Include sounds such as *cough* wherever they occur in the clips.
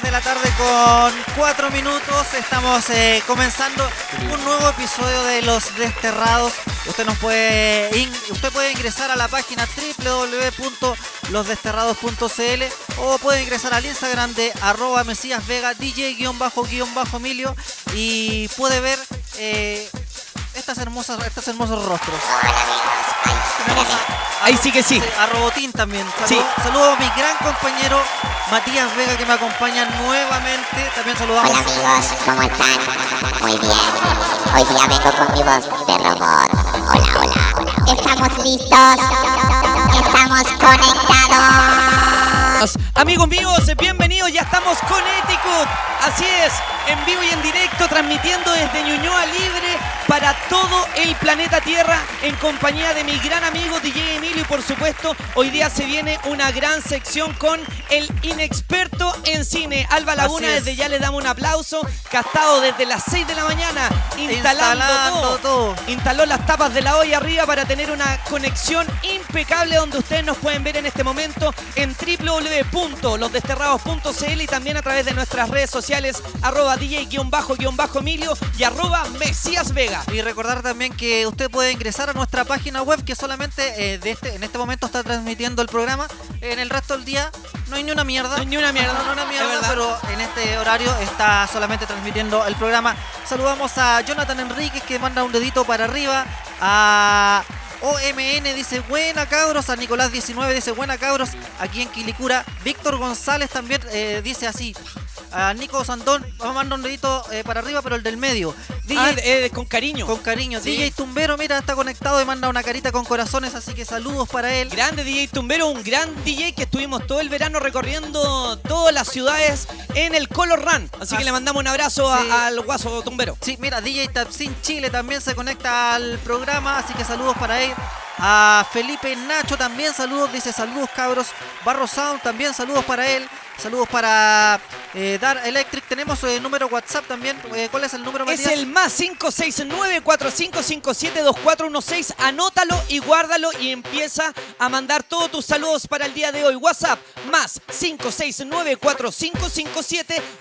3 de la tarde con 4 minutos. Estamos eh, comenzando un nuevo episodio de Los Desterrados. Usted nos puede usted puede ingresar a la página www.losdesterrados.cl o puede ingresar al Instagram de arroba Mesías Vega DJ-Emilio y puede ver eh, estas hermosas, estos hermosos rostros. Ahí sí que sí. A Robotín también. Saludo, Sí. saludo a mi gran compañero Matías Vega que me acompaña nuevamente. También saludamos. Hola amigos, ¿cómo están? Muy bien. Hoy día vengo con mi voz de robot. Hola, hola. ¿Estamos listos? ¿Estamos conectados? Amigos míos, bienvenidos, ya estamos con Eticut. Así es, en vivo y en directo, transmitiendo desde Ñuñoa Libre para todo el planeta Tierra, en compañía de mi gran amigo DJ Emilio. Y por supuesto, hoy día se viene una gran sección con el inexperto en cine. Alba Laguna, desde ya le damos un aplauso, estado desde las 6 de la mañana instalando, Instalando todo. todo. Instaló las tapas de la olla arriba para tener una conexión impecable donde ustedes nos pueden ver en este momento en www.losdesterrados.cl y también a través de nuestras redes sociales arroba DJ-Emilio y arroba Mesías Vega. Y recordar también que usted puede ingresar a nuestra página web que solamente eh, de este, en este momento está transmitiendo el programa. En el resto del día no hay ni una mierda. No hay ni una mierda, No, no, una mierda, pero en este horario está solamente transmitiendo el programa. Saludamos a Jonathan Enríquez que manda un dedito para arriba. A OMN dice buena cabros. A Nicolás 19 dice buena cabros. Aquí en Quilicura. Víctor González también eh, dice así. A Nico Sandón manda un dedito eh, para arriba, pero el del medio. DJ Ah, eh, con cariño. con cariño. Sí. DJ Tumbero, mira, está conectado y manda una carita con corazones, así que saludos para él. Grande DJ Tumbero, un gran DJ que estuvimos todo el verano recorriendo todas las ciudades en el Color Run. Así que le mandamos un abrazo a- al guaso Tumbero. Sí, mira, DJ Tapsin Chile también se conecta al programa, así que saludos para él. A Felipe Nacho también saludos, dice saludos cabros. Barro Sound también saludos para él. Saludos para eh, Dar Electric. Tenemos el número WhatsApp también. Eh, ¿Cuál es el número, Es Matías? el más 569-4557-2416. Anótalo y guárdalo y empieza a mandar todos tus saludos para el día de hoy. WhatsApp más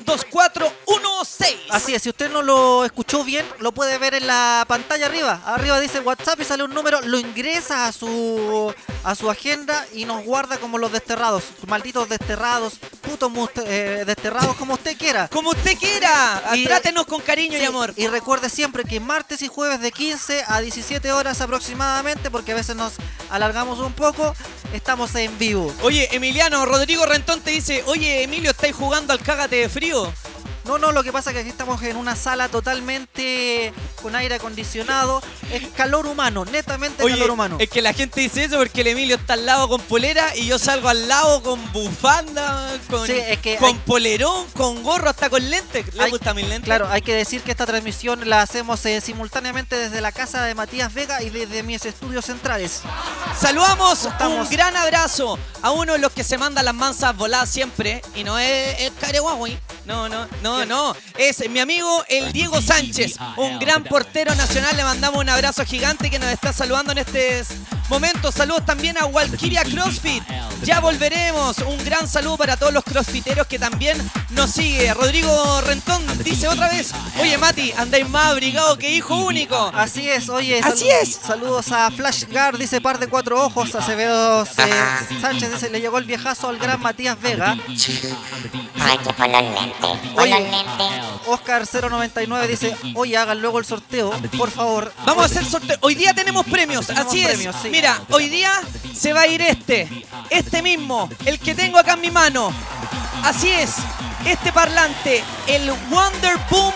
569-4557-2416. Así es, si usted no lo escuchó bien, lo puede ver en la pantalla arriba. Arriba dice WhatsApp y sale un número, lo ingresa a su a su agenda y nos guarda como los desterrados, malditos desterrados, putos eh, desterrados como usted quiera. Como usted quiera. Y- Trátenos con cariño y amor. Y recuerde siempre que martes y jueves de 15 a 17 horas aproximadamente, porque a veces nos alargamos un poco, estamos en vivo. Oye, Emiliano, Rodrigo Rentón te dice, oye, Emilio, ¿estáis jugando al cágate de frío? No, no, lo que pasa es que aquí estamos en una sala totalmente con aire acondicionado. Es calor humano, netamente Oye, calor humano. es que la gente dice eso porque el Emilio está al lado con polera y yo salgo al lado con bufanda, con, Sí, es que con hay- polerón, con gorro, hasta con lentes. ¿Le Hay- gusta mi lente? Claro, hay que decir que esta transmisión la hacemos eh, simultáneamente desde la casa de Matías Vega y desde mis estudios centrales. Saludamos, Estamos- un gran abrazo a uno de los que se manda las mansas voladas siempre. Y no es el Carehuahui. No, no, no, no. Es mi amigo el Diego Sánchez, un gran portero nacional. Le mandamos un abrazo gigante que nos está saludando en este momento. Saludos también a Walkiria CrossFit. Ya volveremos. Un gran saludo para todos los crossfiteros que también nos sigue. Rodrigo Rentón dice otra vez: Oye, Mati, andáis más abrigado que hijo único. Así es, oye. Así es. Saludos a Flash Guard, dice par de cuatro ojos. Acevedo eh, Sánchez dice, le llegó el viejazo al gran Matías Vega. Ay, que Oye. los lentes. Oscar 099 dice, oye, hagan luego el sorteo, por favor. Vamos a hacer sorteo. Hoy día tenemos premios, así es. premios, sí. Mira, hoy día se va a ir este, este mismo, el que tengo acá en mi mano. Así es, este parlante, el Wonder Boom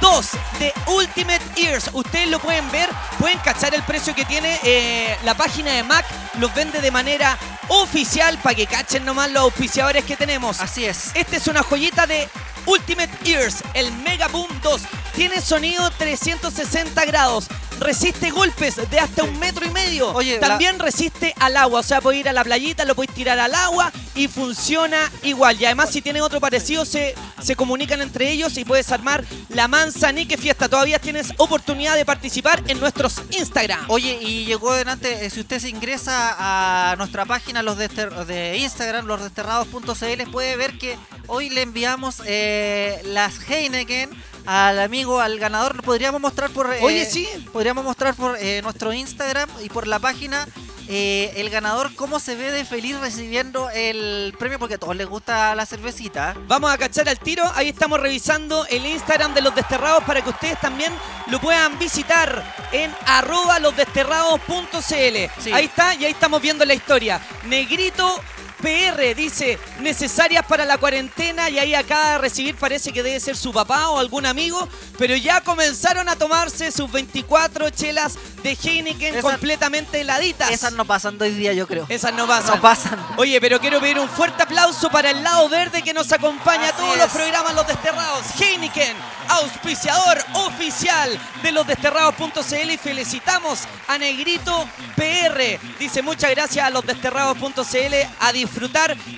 2 de Ultimate Ears. Ustedes lo pueden ver, pueden cachar el precio que tiene eh, la página de Mac. Los vende de manera oficial para que cachen nomás los auspiciadores que tenemos. Así es. Esta es una joyita de Ultimate Ears, el Mega Boom 2. Tiene sonido 360 grados. resiste golpes de hasta un metro y medio. Oye, la- También resiste al agua, o sea, puede ir a la playita, lo puedes tirar al agua y funciona igual. Y además, si tienen otro parecido, se, se comunican entre ellos y puedes armar la manzanique fiesta. Todavía tienes oportunidad de participar en nuestros Instagram. Oye, y llegó delante, eh, si usted se ingresa a nuestra página los Desterr- de Instagram, losdesterrados.cl, puede ver que hoy le enviamos eh, las Heineken al amigo, al ganador. Podríamos mostrar por... eh, Oye, sí. Podríamos mostrar por eh, nuestro Instagram y por la página eh, el ganador cómo se ve de feliz recibiendo el premio, porque a todos les gusta la cervecita. Vamos a cachar al tiro. Ahí estamos revisando el Instagram de los desterrados para que ustedes también lo puedan visitar en arroba losdesterrados.cl. Sí. Ahí está, y ahí estamos viendo la historia. Negrito PR dice necesarias para la cuarentena y ahí acaba de recibir parece que debe ser su papá o algún amigo, pero ya comenzaron a tomarse sus 24 chelas de Heineken Esas- completamente heladitas. Esas no pasan hoy día, yo creo. Esas no pasan. No pasan. Oye, pero quiero pedir un fuerte aplauso para el lado verde que nos acompaña a todos los programas Los Desterrados. Heineken, auspiciador oficial de losdesterrados.cl y felicitamos a Negrito PR. Dice muchas gracias a losdesterrados.cl a disfrutar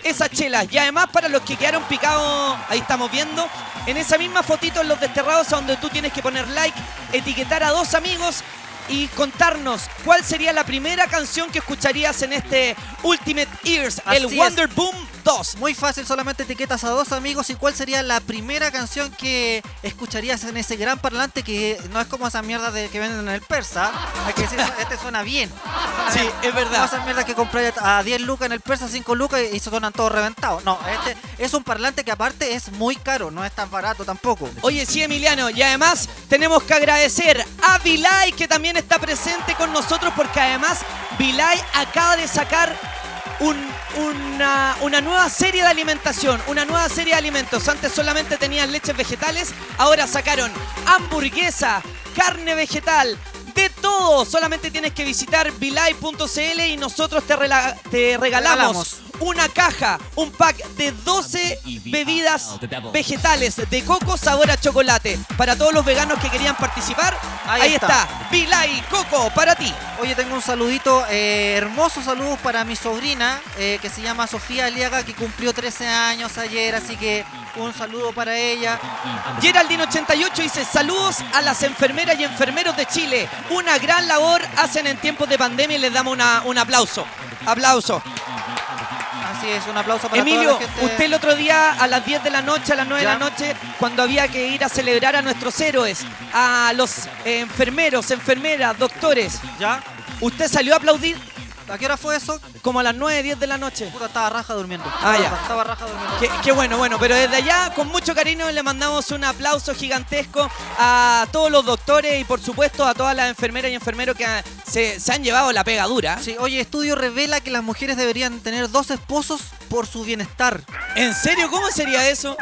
esas chelas. Y además para los que quedaron picados, ahí estamos viendo, en esa misma fotito en Los Desterrados donde tú tienes que poner like, etiquetar a dos amigos y contarnos cuál sería la primera canción que escucharías en este Ultimate Ears, el Así es. Wonder Boom 2. Muy fácil, solamente etiquetas a dos amigos y cuál sería la primera canción que escucharías en ese gran parlante que no es como esa mierda de que venden en el persa. Hay que decir, este suena bien. Sí, es verdad. No esa mierda que compré a 10 lucas en el persa, 5 lucas y se suenan todos reventados. No, este es un parlante que aparte es muy caro, no es tan barato tampoco. Oye, sí, Emiliano, y además tenemos que agradecer a Vilay que también está presente con nosotros porque además Vilay acaba de sacar un- una, una nueva serie de alimentación, una nueva serie de alimentos. Antes solamente tenían leches vegetales, ahora sacaron hamburguesa, carne vegetal, de todo. Solamente tienes que visitar vilay.cl y nosotros te, rela- te regalamos Regalamos. una caja, un pack de 12 bebidas vegetales de coco sabor a chocolate. Para todos los veganos que querían participar, ahí, Ahí está. está. Vilay Coco para ti. Oye, tengo un saludito, eh, hermoso saludo para mi sobrina, eh, que se llama Sofía Aliaga, que cumplió 13 años ayer, así que un saludo para ella. Geraldine88 dice saludos a las enfermeras y enfermeros de Chile. Una gran labor hacen en tiempos de pandemia y les damos una- un aplauso. Aplauso. Así es, un aplauso para Emilio, toda la gente. usted el otro día a las 10 de la noche, a las 9 de la noche, cuando había que ir a celebrar a nuestros héroes, a los eh, enfermeros, enfermeras, doctores, ¿Ya? usted salió a aplaudir ¿A qué hora fue eso? como a las 9, 10 de la noche. Puta, estaba raja durmiendo. Ah, ya. Estaba raja durmiendo. Qué, qué bueno, bueno, pero desde allá, con mucho cariño, le mandamos un aplauso gigantesco a todos los doctores y, por supuesto, a todas las enfermeras y enfermeros que ah, se, se han llevado la pega dura. Sí, oye, estudio revela que las mujeres deberían tener dos esposos por su bienestar. ¿En serio? ¿Cómo sería eso?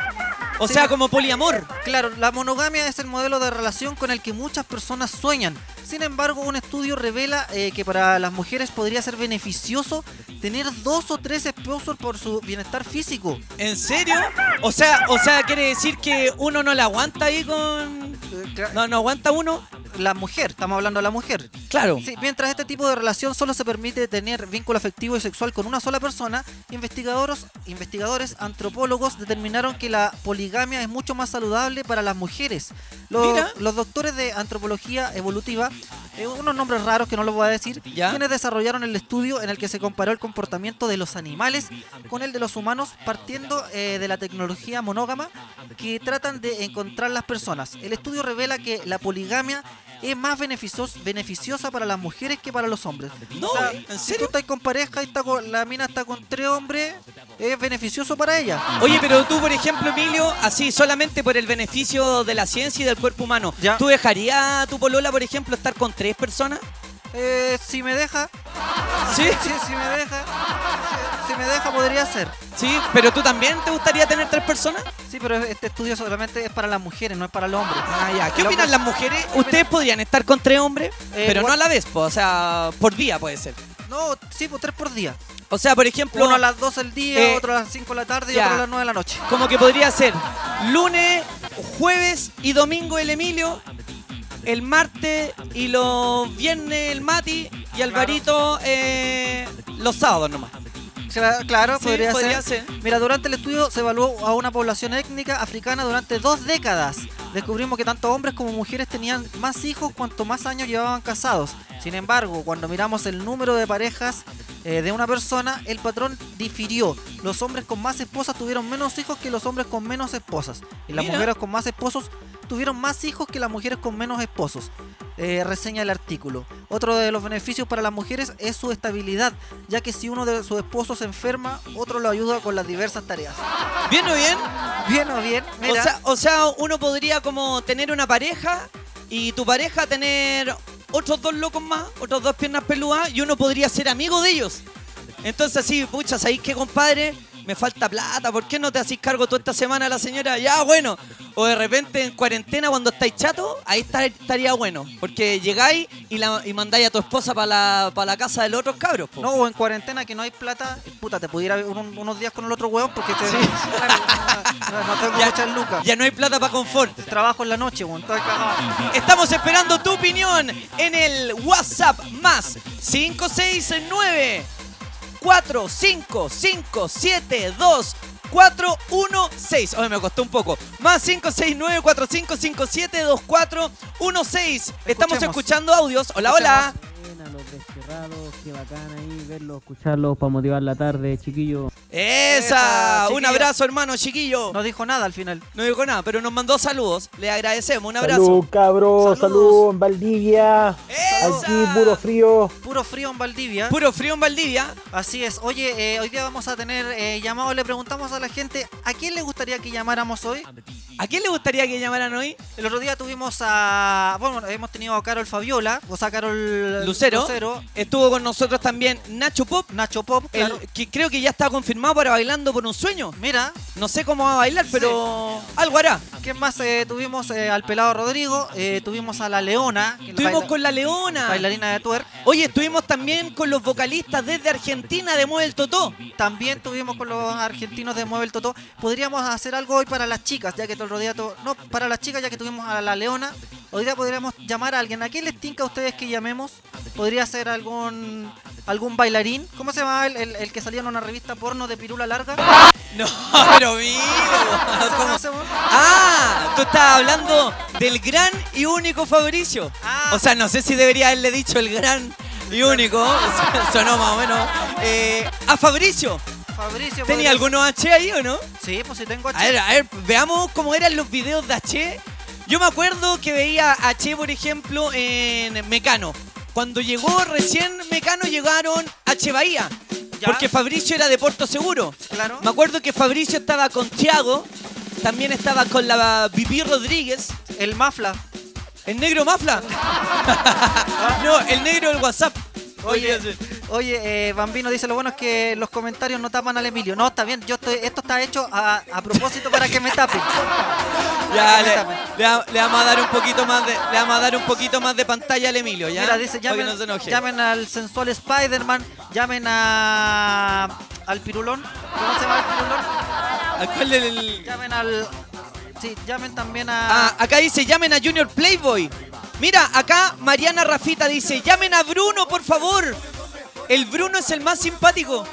O Sí. sea, como poliamor. Claro, la monogamia es el modelo de relación con el que muchas personas sueñan. Sin embargo, un estudio revela eh, que para las mujeres podría ser beneficioso tener dos o tres esposos por su bienestar físico. ¿En serio? O sea, o sea, quiere decir que uno no la aguanta ahí con. Eh, No, no aguanta uno. La mujer, estamos hablando de la mujer. Claro. Sí, mientras este tipo de relación solo se permite tener vínculo afectivo y sexual con una sola persona, investigadores, investigadores antropólogos determinaron que la poligamia es mucho más saludable para las mujeres. Los, los doctores de antropología evolutiva, eh, unos nombres raros que no los voy a decir, Ya. quienes desarrollaron el estudio en el que se comparó el comportamiento de los animales con el de los humanos partiendo eh, de la tecnología monógama que tratan de encontrar las personas. El estudio revela que la poligamia es más beneficios- beneficiosa para las mujeres que para los hombres. No, ¿en Si tú serio? estás con pareja y está con- la mina está con tres hombres, es beneficioso para ella. Oye, pero tú, por ejemplo, Emilio, así solamente por el beneficio de la ciencia y del cuerpo humano, Ya. ¿tú dejarías a tu polola, por ejemplo, estar con tres personas? Eh, si me deja, Sí. si, si me deja, si, si me deja podría ser. Sí, pero tú también te gustaría tener tres personas? Sí, pero este estudio solamente es para las mujeres, no es para los hombres. Ah, ya. ¿Qué El opinan hombre- las mujeres? ¿Ustedes podrían estar con tres hombres? Eh, pero no a la vez, po, o sea, por día puede ser. No, sí, pues tres por día. O sea, por ejemplo, Uno a las 12 del día, Eh, otro a las 5 de la tarde y ya. otro a las 9 de la noche. como que podría ser lunes, jueves y domingo el Emilio el martes y los viernes el Mati y Alvarito eh, los sábados nomás. Cla- Claro, Sí, podría, podría ser. ser. Mira, durante el estudio se evaluó a una población étnica africana durante dos décadas. Descubrimos que tanto hombres como mujeres tenían más hijos cuanto más años llevaban casados. Sin embargo, cuando miramos el número de parejas eh, de una persona, el patrón difirió. Los hombres con más esposas tuvieron menos hijos que los hombres con menos esposas. Y las Mira. mujeres con más esposos tuvieron más hijos que las mujeres con menos esposos. Eh, reseña el artículo. Otro de los beneficios para las mujeres es su estabilidad, ya que si uno de sus esposos se enferma, otro lo ayuda con las diversas tareas. ¿Bien o bien? Bien o bien, O sea, o sea, uno podría como tener una pareja y tu pareja tener otros dos locos más, otros dos piernas peludas y uno podría ser amigo de ellos. Entonces así, pucha, ¿sabéis qué, compadre? Me falta plata, ¿por qué no te hacís cargo tú esta semana a la señora? Ya, bueno. O de repente en cuarentena cuando estáis chato, ahí está- estaría bueno. Porque llegáis y, la, y mandáis a tu esposa para la, pa' la casa de los otros cabros. po. no, o en cuarentena que no hay plata, puta, te pudiera ir un- unos días con el otro hueón porque te, claro, *laughs* no, no tengo Ya- muchas lucas. Ya no hay plata para confort. Trabajo en la noche, cagado. Estamos esperando tu opinión en el WhatsApp más 569 4557 416. Oye, me costó un poco. Más 569 4557 2416. Estamos Escuchemos. escuchando audios. Hola, hola. Desterrados, qué bacán ahí verlos, escucharlos para motivar la tarde, chiquillos. Esa. Esa, Un chiquillo. abrazo, hermano, chiquillo. No dijo nada al final. No dijo nada, pero nos mandó saludos. Le agradecemos. Un abrazo. Salud, cabros, Saludos. salud en Valdivia. ¡Esa! Aquí puro frío. Puro frío en Valdivia. Puro frío en Valdivia. Así es. Oye, eh, hoy día vamos a tener eh, llamado. Le preguntamos a la gente a quién le gustaría que llamáramos hoy. ¿A quién le gustaría que llamaran hoy? El otro día tuvimos a. Bueno, hemos tenido a Carol Fabiola, o sea, Carol Lucero. Estuvo con nosotros también Nacho Pop. Nacho Pop, el- que creo que ya está confirmado para Bailando por un Sueño. Mira, No sé cómo va a bailar, pero algo hará. ¿quién más eh, tuvimos? eh, al pelado Rodrigo, eh, tuvimos a la Leona, Estuvimos baila- con la Leona. bailarina de twerk. Oye, estuvimos también con los vocalistas desde Argentina de Mueve el Totó. También tuvimos con los argentinos de Mueve el Totó. Podríamos hacer algo hoy para las chicas, ya que todo el otro día to- No, para las chicas, ya que tuvimos a la Leona. Hoy día podríamos llamar a alguien. ¿A quién les tinca a ustedes que llamemos? Podría ser algún algún bailarín. ¿Cómo se llama el, el- el que salía en una revista porno de pirula larga? *laughs* No, pero *laughs* mira. Ah, tú estabas hablando del gran y único Fabricio. Ah. O sea, no sé si debería haberle dicho el gran y único. *laughs* Sonó más o menos. Eh, a Fabricio. Fabricio. ¿Tenía algunos H ahí o no? Sí, pues sí tengo A ver, a ver, veamos cómo eran los videos de H. Yo me acuerdo que veía a H, por ejemplo, en Mecano. Cuando llegó recién Mecano llegaron Bahía. Ya. Porque Fabricio era de Puerto Seguro. Claro. Me acuerdo que Fabricio estaba con Thiago. También estaba con la Vivi Rodríguez. El Mafla. ¿El negro Mafla? *laughs* no, el negro del WhatsApp. Oye, Oye, oye eh, Bambino dice lo bueno es que los comentarios no tapan al Emilio. No, está bien, yo estoy, esto está hecho a, a propósito para que me tapen. ya, le, tapen. le va- le vamos a dar un poquito más de, le vamos a dar un poquito más de pantalla al Emilio, ¿ya? Mira, dice, llamen, no se enoje. llamen al sensual Spider-Man, llamen a al pirulón. ¿Cómo se llama el pirulón? ¿A cuál el- Llamen al. Sí, llamen también Ah, a. acá dice, llamen a Junior Playboy. Mira, acá Mariana Rafita dice, llamen a Bruno, por favor. El Bruno es el más simpático.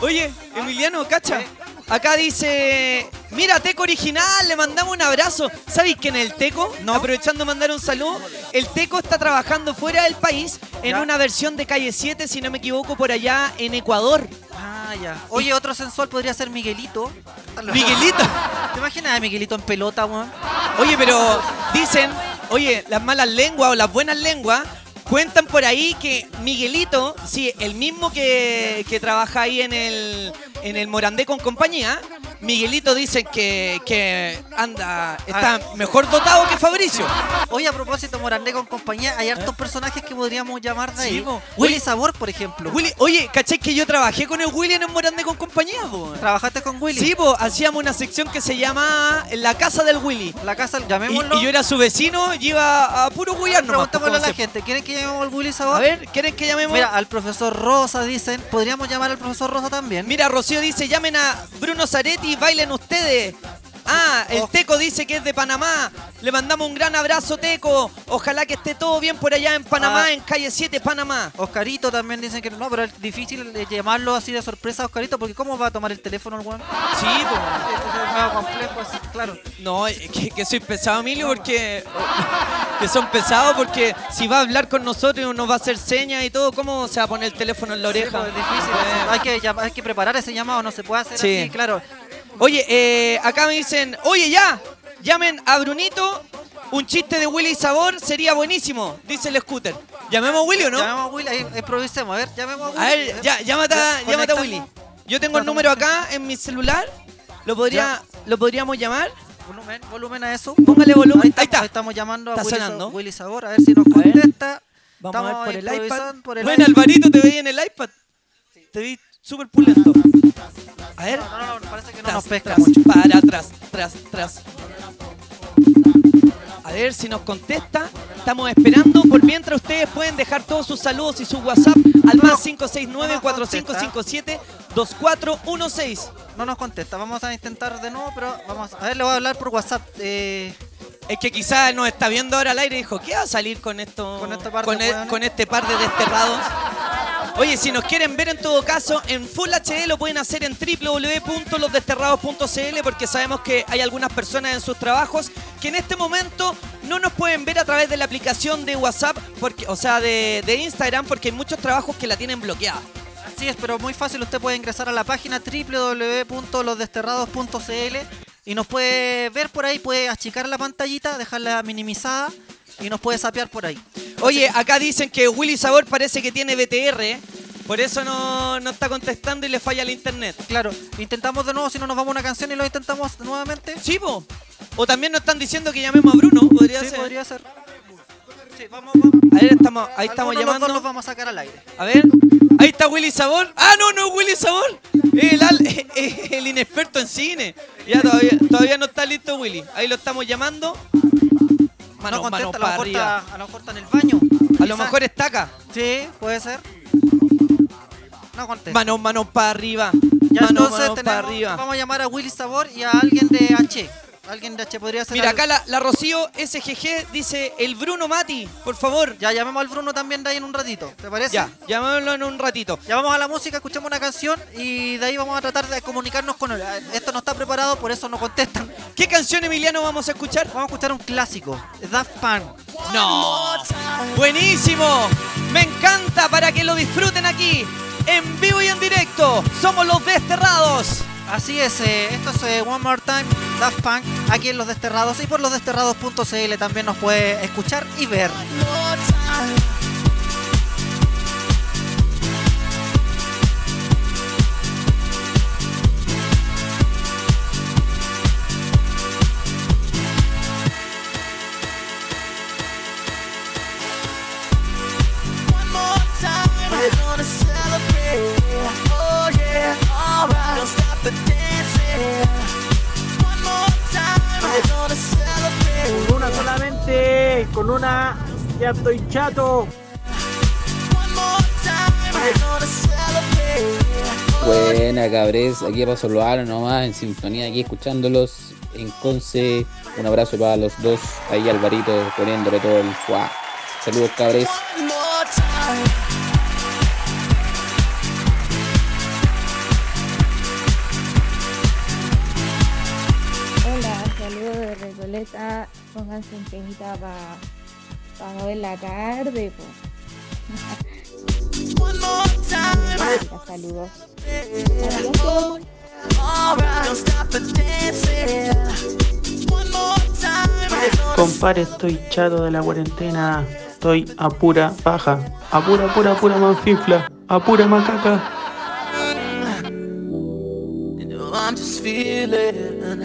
Oye, Emiliano, cacha. Acá dice, mira, Teco Original, le mandamos un abrazo. ¿Sabéis que en el Teco, No. aprovechando de mandar un saludo, el Teco está trabajando fuera del país en Ya. una versión de Calle 7, si no me equivoco, por allá en Ecuador. Ah, ya. Oye, otro sensual podría ser Miguelito. *laughs* Miguelito. *laughs* ¿Te imaginas a Miguelito en pelota, weón? Oye, pero dicen, oye, las malas lenguas o las buenas lenguas cuentan por ahí que Miguelito, sí, el mismo que, que trabaja ahí en el, en el Morandé con compañía, Miguelito dicen que, que anda, está mejor dotado que Fabricio. Oye, a propósito, Morandé con compañía, hay hartos personajes que podríamos llamar de ahí. Sí, po. Willy Sabor, por ejemplo. Willy, oye, ¿cachai que yo trabajé con el Willy en el Morandé con compañía? po? ¿Trabajaste con Willy? Sí, hacíamos una sección que se llama La Casa del Willy. La casa, Y, llamémoslo. y yo era su vecino y iba a puro Guyano. Preguntémosle a la gente, ¿quieren que llamemos al Willy Sabor? A ver, ¿quieren que llamemos? Mira, al profesor Rosa dicen, podríamos llamar al profesor Rosa también. Mira, Dice, llamen a Bruno Zaretti bailen ustedes. Ah, el. Teco dice que es de Panamá. Le mandamos un gran abrazo, Teco. Ojalá que esté todo bien por allá en Panamá, Ah. en calle 7, Panamá. Oscarito también dicen que no, pero es difícil llamarlo así de sorpresa a Oscarito porque ¿cómo va a tomar el teléfono el weón? Sí, po. Entonces es medio complejo, así, claro. No, que, que soy pesado, Emilio, porque. Que son pesados porque si va a hablar con nosotros nos va a hacer señas y todo, ¿cómo se va a poner el teléfono en la Sí, oreja? pues, es difícil. Eh. Hay que, hay que preparar ese llamado, no se puede hacer Sí. así, claro. Oye, eh, acá me dicen, oye ya, llamen a Brunito, un chiste de Willy Sabor sería buenísimo, dice el scooter. ¿Llamemos a Willy o no? Llamemos a Willy, ahí, improvisemos, a ver, llamemos a Willy. A ver, ya, llámate, a- llámate a. Willy. Yo tengo el número acá en mi celular, lo, podría, lo podríamos llamar. Volumen, volumen a eso. Póngale volumen. Ahí, Ahí estamos, está. estamos llamando a Willy, Sabor, a ver si nos contesta. Vamos a ver por el iPad. por el bueno, iPad. Alvarito, te veía en el iPad. Te vi súper pulento. A ver. No, no, no, parece que no Tras, nos pesca tras, mucho. Para atrás, tras, tras. A ver si nos contesta. Estamos esperando. Por mientras ustedes pueden dejar todos sus saludos y su WhatsApp al más 569-4557-2416. No nos contesta, vamos a intentar de nuevo, pero vamos a ver, le voy a hablar por WhatsApp. Eh, Es que quizás nos está viendo ahora al aire y dijo, ¿qué va a salir con esto? Con este par de con, e- con este par de desterrados. Oye, si nos quieren ver en todo caso en Full HD lo pueden hacer en www.losdesterrados.cl porque sabemos que hay algunas personas en sus trabajos que en este momento no nos pueden ver a través de la aplicación de WhatsApp, o sea, de, de Instagram, porque hay muchos trabajos que la tienen bloqueada. así es, pero muy fácil, usted puede ingresar a la página www.losdesterrados.cl y nos puede ver por ahí, puede achicar la pantallita, dejarla minimizada y nos puede sapear por ahí. Oye, acá dicen que Willy Sabor parece que tiene BTR, ¿eh? por eso no, no está contestando y le falla el internet. Claro, intentamos de nuevo, si no nos vamos a una canción y lo intentamos nuevamente. Sí, po. O también nos están diciendo que llamemos a Bruno, podría Sí, ser. podría ser. Sí, vamos, vamos. A ver, estamos, ahí estamos llamando. los vamos a sacar al aire. A ver, ahí está Willy Sabor. Ah, no, no es Willy Sabor. El, al- el inexperto en cine. Ya todavía, todavía no está listo Willy. Ahí lo estamos llamando. Mano, no mano contesta, a, lo está, a lo mejor está en el baño. A lo mejor está acá. Sí, puede ser. No contesta. Mano, mano para arriba. Ya mano, entonces mano tenemos- para arriba. vamos a llamar a Willy Sabor y a alguien de H. Alguien de H podría ser. Mira, algo- acá la, la Rocío SGG dice el Bruno Mati, por favor. Ya llamemos al Bruno también de ahí en un ratito. ¿Te parece? Ya, llamémoslo en un ratito. Ya vamos a la música, escuchamos una canción y de ahí vamos a tratar de comunicarnos con él. Esto no está preparado, por eso no contestan. ¿Qué canción, Emiliano, vamos a escuchar? Vamos a escuchar un clásico, Daft Punk. ¡No! ¡Buenísimo! Me encanta para que lo disfruten aquí, en vivo y en directo. Somos los desterrados. Así es, eh, esto es eh, One More Time, Daft Punk, aquí en Los Desterrados y por losdesterrados.cl también nos puede escuchar y ver. Oh yeah. Con una solamente, con una ya estoy chato. One more time, we're gonna celebrate. Buena cabres, aquí pasó lo nomás, en sintonía, aquí escuchándolos en Conce. Un abrazo para los dos, ahí Alvarito poniéndole todo el fuá. Saludos cabres. Pónganse en temita para no ver la tarde. saludos. Gonna Compadre, estoy chato de la cuarentena. Estoy a pura paja. A pura, pura, pura manfifla. A pura macaca. You know, I'm just feeling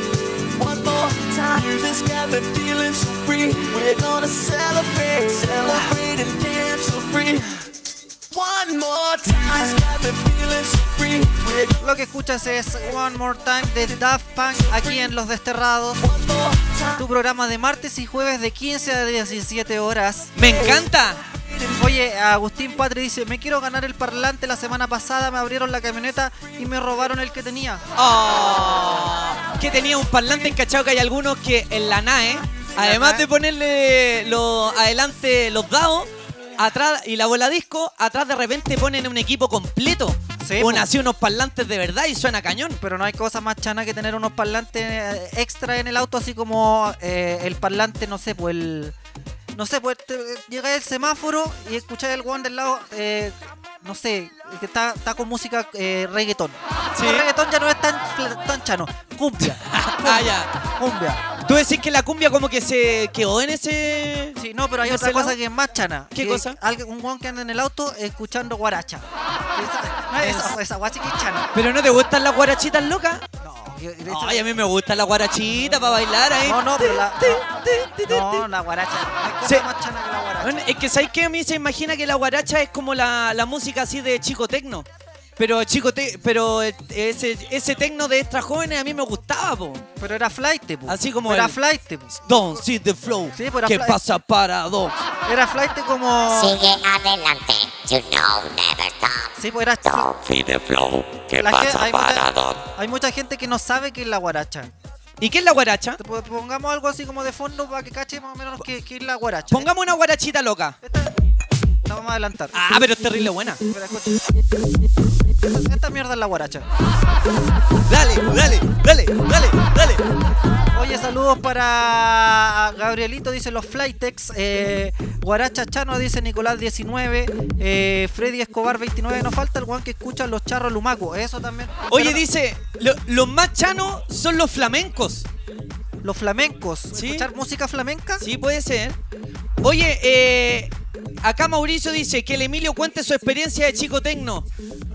One more time. Music's got me feeling so free. We're gonna celebrate, celebrate and dance so free. One more time. Music's got me feeling so free. We're Lo que escuchas es One More Time de Daft Punk aquí en Los Desterrados. one more time. Tu programa de martes y jueves de 15 a 17 horas. ¡Me encanta! Oye, Agustín Patri dice, me quiero ganar el parlante. La semana pasada me abrieron la camioneta y me robaron el que tenía. Oh, que tenía un parlante encachado que hay algunos que en la NAE, además de ponerle lo, adelante los dados, atrás y la bola disco, atrás de repente ponen un equipo completo. Sí, Ponen po. así unos parlantes de verdad y suena cañón. Pero no hay cosa más chana que tener unos parlantes eh, extra en el auto, así como eh, el parlante, no sé, pues el... No sé, pues llega el semáforo y escucháis el one del lado, eh, no sé, que está, está con música eh, reggaetón. Sí. El reggaetón ya no es tan, tan chano. Cumbia. *laughs* Ah, ya. Cumbia. Tú decís que la cumbia como que se quedó en ese... Sí, no, pero hay ¿De otra cosa lado? que es más chana. ¿Qué que cosa? alguien- un guan que anda en el auto escuchando guaracha. Esa, no, esa, esa guacha que es chana. ¿Pero no te gustan las guarachitas locas? No, yo- hecho- Ay, a mí me gusta la guarachita para bailar ahí. no, no, pero la, no, la guaracha. No hay cosa Sí. más chana que la guaracha. Bueno, es que ¿sabes qué? A mí se imagina que la guaracha es como la, la música así de chico tecno. Pero chico te- pero eh, ese, ese tecno de extra jóvenes a mí me gustaba, po. Pero era flight, po. Así como Era el- flight, po. Don't see the flow. Sí, pero ¿Qué fly- pasa paradox? Era flight como... Sigue adelante, you know never stop. Sí, pues era... Don't feed the flow. ¿Qué La pasa, hay, mucha, paradón? hay mucha gente que no sabe qué es la guaracha. ¿Y qué es la guaracha? Pongamos algo así como de fondo para que cache más o menos qué, qué es la guaracha. Pongamos una guarachita loca. Esta, vamos a adelantar. Ah, pero es terrible buena. Esta, esta mierda es la guaracha. Dale, dale, dale, dale, dale. Oye, saludos para Gabrielito, dice los Flytex. Eh, Guaracha Chano, dice Nicolás 19. Eh, Freddy Escobar 29. Nos falta el guan que escucha los charros Lumaco. Eso también. Oye, dice, lo- los más chanos son los flamencos. Los flamencos. Sí. ¿Escuchar música flamenca? Sí, puede ser. Oye, eh, acá Mauricio dice que el Emilio cuente su experiencia de chico tecno.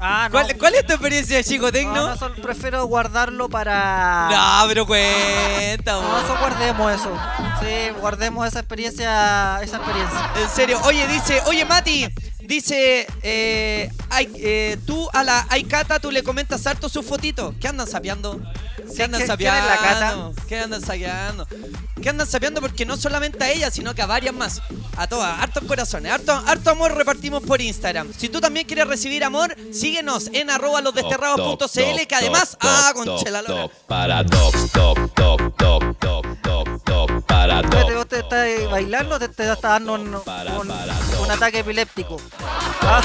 Ah, no. ¿Cuál, cuál es tu experiencia de chico No, tecno? no, prefiero guardarlo para. No, pero cuenta, No, eso guardemos eso. Sí, guardemos esa experiencia. Esa experiencia. En serio. Oye, dice, oye Mati, dice, eh, ay, eh, tú a la Aikata tú le comentas harto sus fotitos. ¿Qué andan sapeando? ¿Qué andan ¿quién- quién sapeando? la Cata? ¿Qué andan sapeando? ¿Qué andan sapeando? Porque no solamente a ella, sino que a varias más. A todas, hartos corazones, harto, harto amor repartimos por Instagram. Si tú también quieres recibir amor, síguenos en arroba losdesterrados.cl que además, ah, conche la ¿Vos te estás bailando o te, te está dando un, un- un ataque epiléptico? Ah,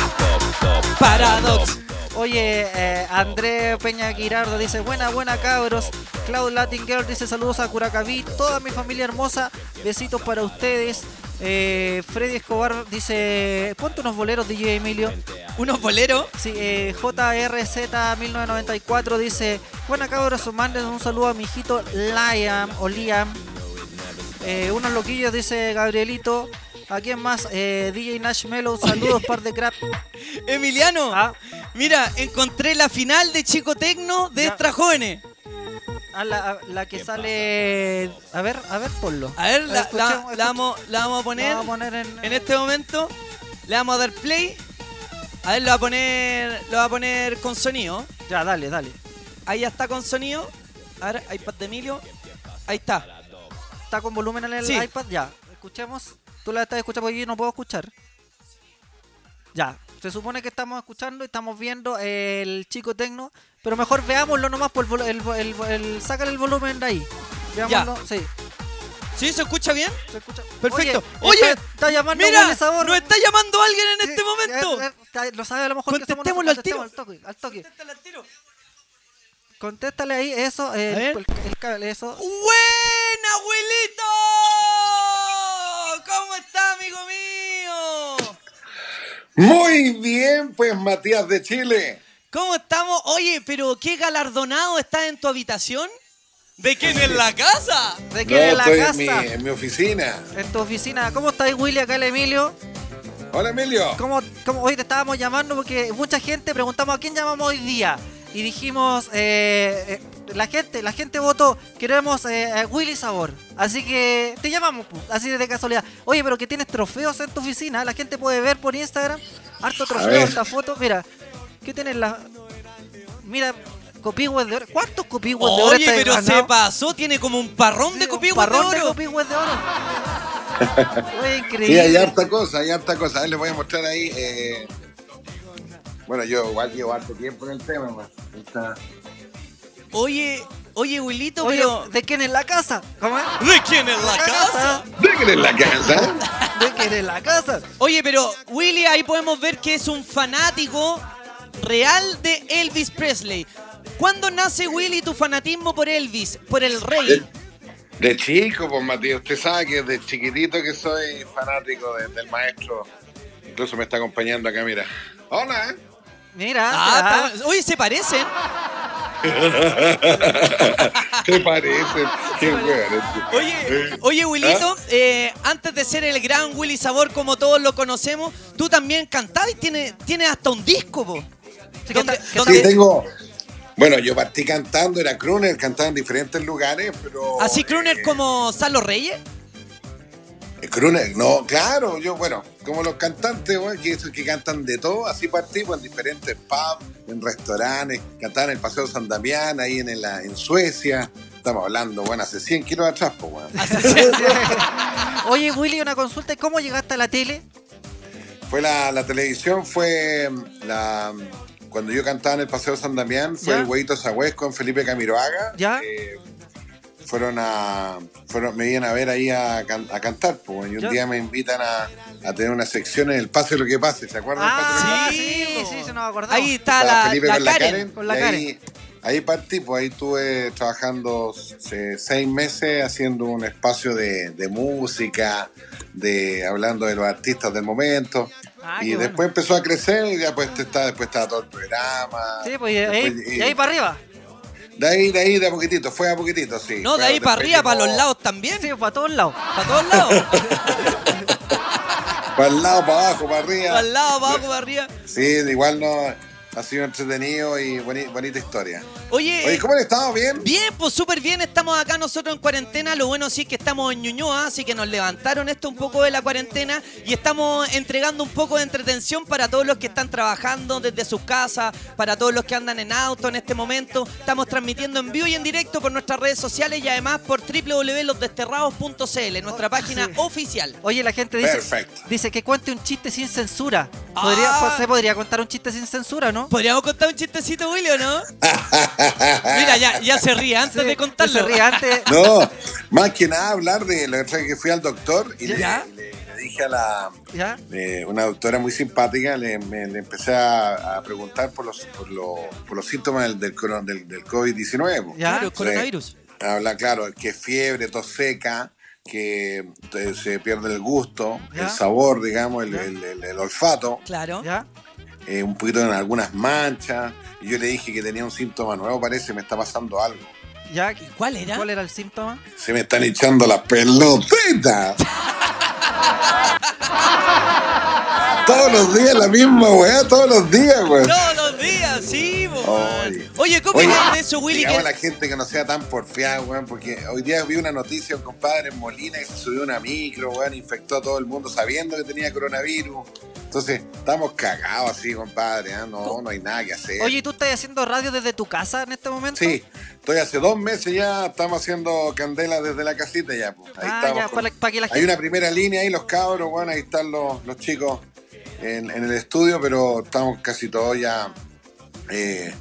Paradox. Oye, eh, André Peña Girardo dice, buena, buena cabros. Cloud Latin Girl dice, saludos a Curacaví, toda mi familia hermosa, besitos para ustedes. Eh, Freddy Escobar dice, ponte unos boleros DJ Emilio. Unos boleros. Sí, eh, JRZ1994 dice, buena cabros, manden un saludo a mi hijito Liam o Liam. Eh, unos loquillos dice Gabrielito. ¿A quién más? Eh, DJ Nash Mellow, saludos, par de crap. *laughs* Emiliano, Ah. mira, encontré la final de Chico Tecno de Ya. Extra Jóvenes. Ah, la, la que sale. A ver, a ver, ponlo. A ver, la, la- vamos, la vamos a poner. Vamos a poner en. En este momento le vamos a dar play. A ver, lo va a poner, lo va a poner con sonido. Ya, dale, dale. Ahí ya está con sonido. A ver, iPad de Emilio. Ahí está. ¿Está con volumen en el Sí. iPad? Ya. Escuchemos. Tú la estás escuchando porque yo no puedo escuchar. Ya. Se supone que estamos escuchando y estamos viendo el chico tecno. Pero mejor veámoslo nomás por el, el, el, el- sácale el volumen de ahí. Veámoslo. Sí. ¿Sí? ¿Se escucha bien? Se escucha. Perfecto. Oye, Oye, está, está llamando Mira, Sabor. nos está llamando alguien en este momento. eh, eh, está- lo sabe a lo mejor que somos Contestémoslo al tiro. Al toque. Al toque. Contéstale al tiro. Contéstale ahí eso. eh, el, el eso. ¡Buena, abuelito! ¿Cómo está, amigo mío? Muy bien, pues Matías de Chile. ¿Cómo estamos? Oye, pero qué galardonado está en tu habitación. ¿De quién en la casa? ¿De No, quién en la estoy en casa? mi, en mi oficina. En tu oficina. ¿Cómo estáis, Willy? Acá el Emilio. Hola Emilio. ¿Cómo, cómo- hoy te estábamos llamando? Porque mucha gente preguntamos a quién llamamos hoy día. Y dijimos, eh, eh, la gente la gente votó, queremos eh, a Willy Sabor. Así que te llamamos, pu, así de casualidad. Oye, pero que tienes trofeos en tu oficina. La gente puede ver por Instagram. Harto trofeo, esta foto. Mira, ¿qué tienes la...? Mira, copigües de oro. ¿Cuántos copigües de oro Oye, pero se ganando? pasó. Tiene como un parrón Sí, de un copigües de parrón de oro. copigües de oro. *laughs* Oye, Sí, increíble. hay harta cosa, hay harta cosa. A ver, les voy a mostrar ahí. eh, Bueno, yo igual llevo harto tiempo en el tema. man. Está. Oye, oye, Wilito, Oye, pero... ¿de quién es la casa? ¿Cómo es? ¿De quién es la casa? Déjenle en la casa. *laughs* ¿De quién es la casa? Oye, pero Willy, ahí podemos ver que es un fanático real de Elvis Presley. ¿Cuándo nace Willy tu fanatismo por Elvis, por el rey? De chico, pues Matías, usted sabe que desde chiquitito que soy fanático de- del maestro. Incluso me está acompañando acá, mira. Hola. Mira, Ah, oye, se parecen. *laughs* ¿Qué parecen? Qué bueno. Oye, oye, Willito, eh, antes de ser el gran Willy Sabor como todos lo conocemos, tú también cantabas y tienes, tienes hasta un disco, po. Sí, ¿Dónde- que está- que dónde- Sí, tengo. Bueno, yo partí cantando, era crooner, cantaba en diferentes lugares, pero. Así crooner eh, como Salo Reyes. Crooner, no, claro, yo, bueno, como los cantantes, bueno, que, que cantan de todo, así pues, en diferentes pubs, en restaurantes, cantaba en el Paseo San Damián, ahí en, el- en Suecia. Estamos hablando, bueno, hace 100 kilos atrás, pues, bueno. *laughs* Oye, Willy, una consulta. ¿Cómo llegaste a la tele? Fue la, la televisión, fue mm, la. Cuando yo cantaba en el Paseo San Damián, fue ¿Ya? el Huevito Sagüez con Felipe Camiroaga. ¿Ya? Eh, fueron a. Fueron, me iban a ver ahí a, can- a cantar, pues, y un día me invitan a, a tener una sección en el Pase lo que pase, ¿se acuerdan del Pase lo que Ah, pase? sí, Sí, sí, se nos acordamos. Ahí está la, Felipe la con la Karen. Karen, con la Karen. ahí, ahí partí, pues ahí estuve trabajando eh, seis meses haciendo un espacio de, de música, de hablando de los artistas del momento. Ah, y después bueno. empezó a crecer y ya pues está, después estaba todo el programa. Sí, pues y ahí, Después, y ahí para arriba. De ahí, de ahí, de a poquitito, fue a poquitito, sí. No, de ahí para arriba, para los lados también. Sí, para todos lados. Para todos lados. *laughs* Para el lado, para abajo, para arriba. para el lado, para abajo, para arriba. Sí, igual no. Ha sido entretenido y boni- bonita historia. Oye, Oye, ¿cómo han estado? ¿Bien? Bien, pues súper bien, estamos acá nosotros en cuarentena, lo bueno sí es que estamos en Ñuñoa, así que nos levantaron esto un poco de la cuarentena y estamos entregando un poco de entretención para todos los que están trabajando desde sus casas, para todos los que andan en auto en este momento. Estamos transmitiendo en vivo y en directo por nuestras redes sociales y además por www.losdesterrados.cl, nuestra página sí. oficial. Oye, la gente dice, Perfecto. dice que cuente un chiste sin censura. ¿Podría, Ah. ¿Se podría contar un chiste sin censura, no? ¿Podríamos contar un chistecito, Willy, o no? *laughs* Mira, ya, ya se ríe antes Sí, de contarlo. Se ríe antes. No, más que nada hablar de la otra que fui al doctor y le, ¿Ya? le- le dije a la ¿Ya? eh, una doctora muy simpática, le, me- le empecé a, a preguntar por los, por, lo- por los síntomas del, del, coron- del- del COVID-19. po. ¿Ya? Claro, el coronavirus. Habla, claro, que fiebre, tos seca, que se pierde el gusto, ¿Ya? el sabor, digamos, el, ¿Ya? el- el- el olfato, Claro. ¿Ya? Eh, un poquito en algunas manchas. Y yo le dije que tenía un síntoma nuevo, parece, me está pasando algo. ¿Ya? ¿Cuál era? ¿Cuál era el síntoma? Se me están echando las pelotitas. *laughs* todos los días la misma weá, todos los días, weón. Todos los días, sí, po, man. Oye. ¿cómo opinas de eso, Willy? Que- a la gente que no sea tan porfiada, weón, porque hoy día vi una noticia, un compadre en Molina que se subió una micro, weón, infectó a todo el mundo sabiendo que tenía coronavirus. Entonces, estamos cagados así, compadre, ¿ah? no, no hay nada que hacer. Oye, ¿tú estás haciendo radio desde tu casa en este momento? Sí, estoy hace dos meses ya, estamos haciendo candela desde la casita ya, pues. Ahí Ah, estamos. ya, con- para, para que la Hay una primera línea ahí, los cabros, bueno, ahí están los, los chicos en, en el estudio, pero estamos casi todos ya eh,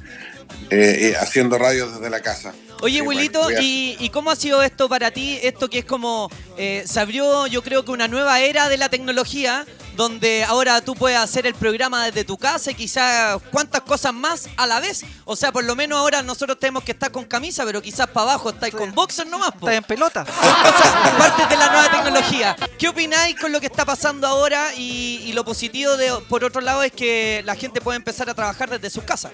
eh, eh, haciendo radio desde la casa. Oye, Sí, Wilito, bueno, ¿y, y cómo ha sido esto para ti? Esto que es como, eh, se abrió yo creo que una nueva era de la tecnología, donde ahora tú puedes hacer el programa desde tu casa y quizás cuántas cosas más a la vez. O sea, por lo menos ahora nosotros tenemos que estar con camisa, pero quizás para abajo estáis con boxer nomás. po. Estás en pelota. Cosas, partes de la nueva tecnología. ¿Qué opináis con lo que está pasando ahora? Y, y lo positivo, de, por otro lado, es que la gente puede empezar a trabajar desde sus casas.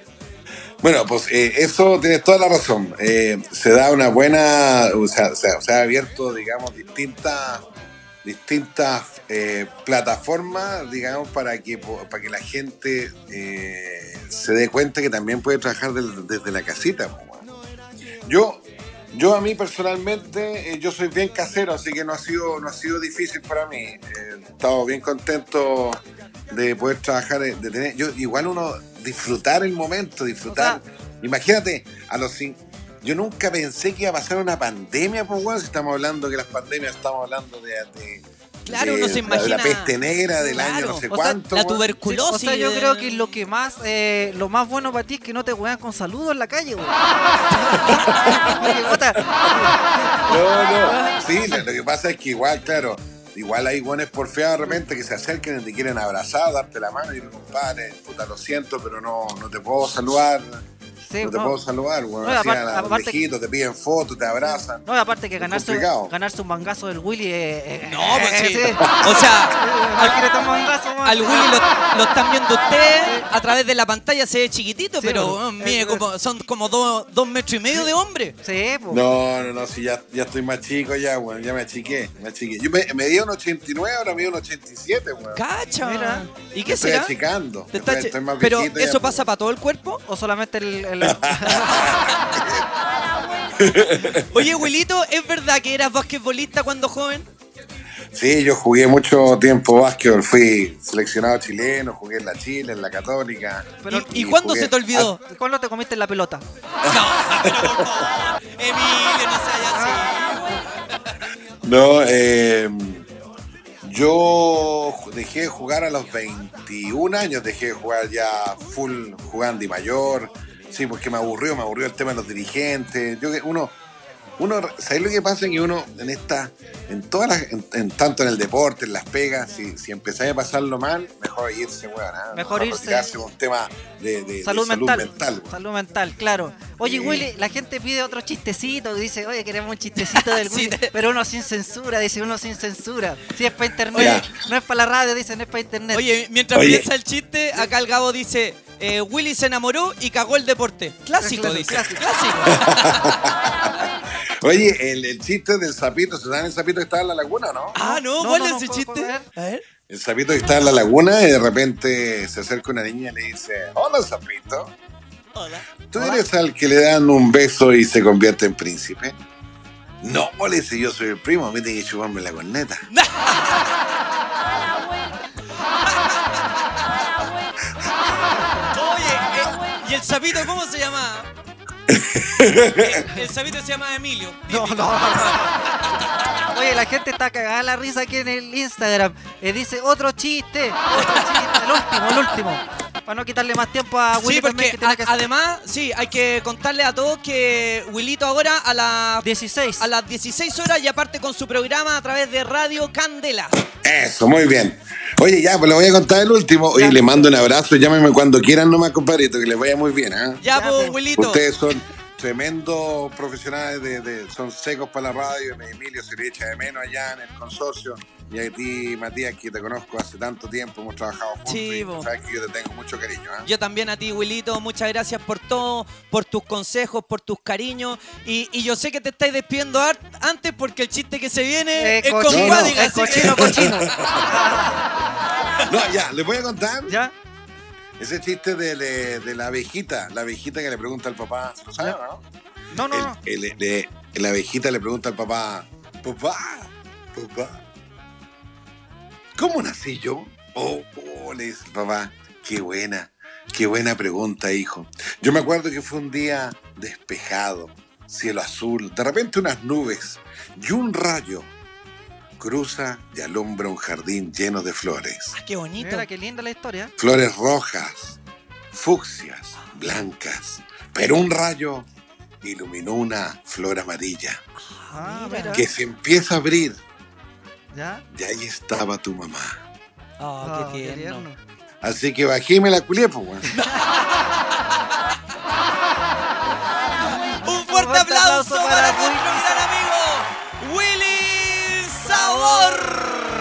Bueno, pues eh, eso tienes toda la razón. Eh, se da una buena, o sea, se, se ha abierto, digamos, distintas distintas eh, plataformas, digamos, para que para que la gente eh, se dé cuenta que también puede trabajar del- desde la casita. Yo, yo a mí personalmente, eh, yo soy bien casero, así que no ha sido, no ha sido difícil para mí. He estado bien contento de poder trabajar, de tener, yo igual uno disfrutar el momento, disfrutar. Imagínate, a los yo nunca pensé que iba a pasar una pandemia, pues bueno, si estamos hablando que las pandemias estamos hablando de, de- Claro, de uno se la- de la, imagina- peste negra del Claro, año no sé o sea, cuánto. la weón. tuberculosis. Sí, o sea, yo creo que lo que más, eh, lo más bueno para ti es que no te juegan con saludos en la calle, Jota, *laughs* No, no. Sí, lo, que pasa es que igual, claro, igual hay guanes porfeados de repente que se acerquen y te quieren abrazar, darte la mano y digo, compadre, puta, lo siento, pero no, no te puedo saludar. Sí, no te no. puedo saludar, weón. No, aparte- a la- aparte- lejitos, te piden fotos, te abrazan. No, aparte que ganarse, ganarse un mangazo del Willy eh, eh, No, pues eh, sí. O sea, *laughs* mangazo, man. Al Willy lo, lo están viendo ustedes a través de la pantalla, se ve chiquitito, Sí, pero mire, es- como, son como dos, dos metros y medio de hombre. Sí, pues. No, no, no, si ya, ya estoy más chico ya, weón, ya me achiqué, me achiqué. Yo me, me di un 89, ahora me di un 87, weón. Cacha. Mira. ¿Y qué estoy será? achicando. Te está Estoy- estoy más pero ya, eso pues. pasa para todo el cuerpo. O solamente el. el- *laughs* Oye, Wilito, ¿es verdad que eras basquetbolista cuando joven? Sí, yo jugué mucho tiempo básquetbol, fui seleccionado chileno, jugué en la Chile, en la Católica. Pero- ¿Y, y cuándo se te olvidó? ¿Cuándo te comiste la pelota? No, pero por favor, Emilio, no seas así. No, eh, yo dejé de jugar a los 21 años, dejé de jugar ya full jugando y mayor. Sí, porque me aburrió, me aburrió el tema de los dirigentes. Yo que uno, uno, ¿sabes lo que pasa? Que uno en esta, en todas las, en, en- tanto en el deporte, en las pegas, si, si empezáis a pasarlo mal, mejor irse, weón. ¿ah? Mejor irse. con un tema de, de- de Salud, salud mental. mental. weón. Salud mental, claro. Oye, Sí. Willy, la gente pide otro chistecito. Dice, oye, queremos un chistecito del *laughs* Sí, Willy. te- Pero uno sin censura, dice uno sin censura. Si es para internet, Oye. no es para la radio, dice, no es para internet. Oye, mientras Oye. piensa el chiste, acá el Gabo dice, eh, Willy se enamoró y cagó el deporte. Clásico, Clásico, dice. clásico. Oye, el, el chiste del sapito, ¿se dan el sapito que estaba en la laguna, no? Ah, no, No, ¿cuál no, es no, ese ¿puedo- chiste? A ver. El sapito que está en la laguna y de repente se acerca una niña y le dice, hola sapito, Hola. ¿tú eres al que le dan un beso y se convierte en príncipe? No, le dice, yo soy el primo, me tiene que chuparme la corneta. *laughs* el sapito cómo se llama? El sapito se llama Emilio. No, no. Oye, la gente está cagada la risa aquí en el Instagram. Eh, dice otro chiste, otro chiste, el último, el último. Para no quitarle más tiempo a Willy Sí, también, porque que tiene a- que además, sí, hay que contarle a todos que Willito ahora a las 16. a las 16 horas y aparte con su programa a través de Radio Candela. Eso, muy bien. Oye, ya, pues le voy a contar el último. Oye, Ya. le mando un abrazo, llámenme cuando quieran nomás, compadrito, que les vaya muy bien, ¿ah? Ya, Ya, pues, pues. Willito. Ustedes son tremendos profesionales, de, de- son secos para la radio. Emilio se le echa de menos allá en el consorcio. Y a ti, Matías, que te conozco hace tanto tiempo, hemos trabajado juntos. Sí, y sabes que yo te tengo mucho cariño. ¿ah? Yo también a ti, Willito, muchas gracias por todo, por tus consejos, por tus cariños. Y, y yo sé que te estáis despidiendo antes porque el chiste que se viene Eh, es con cochino, Guadiga, es cochino, cochino. *laughs* No, ya, les voy a contar. ¿Ya? Ese chiste de, le- de la abejita, la abejita que le pregunta al papá, ¿se lo sabe, o no? No, no, El- no. el- la abejita le pregunta al papá, papá, papá, ¿cómo nací yo? Oh, oh, le dice el papá, qué buena, qué buena pregunta, hijo. Yo me acuerdo que fue un día despejado, cielo azul, de repente unas nubes y un rayo cruza y alumbra un jardín lleno de flores. Ah, qué bonito. Mira, qué linda la historia. Flores rojas, fucsias, blancas, pero un rayo iluminó una flor amarilla Ah, que se empieza a abrir ¿Ya? y ahí estaba tu mamá. Oh, Ah, qué qué tierno. Así que bajíme la culié, pues, weón. *laughs* Un fuerte aplauso para nuestro gran amigo Willy Sabor.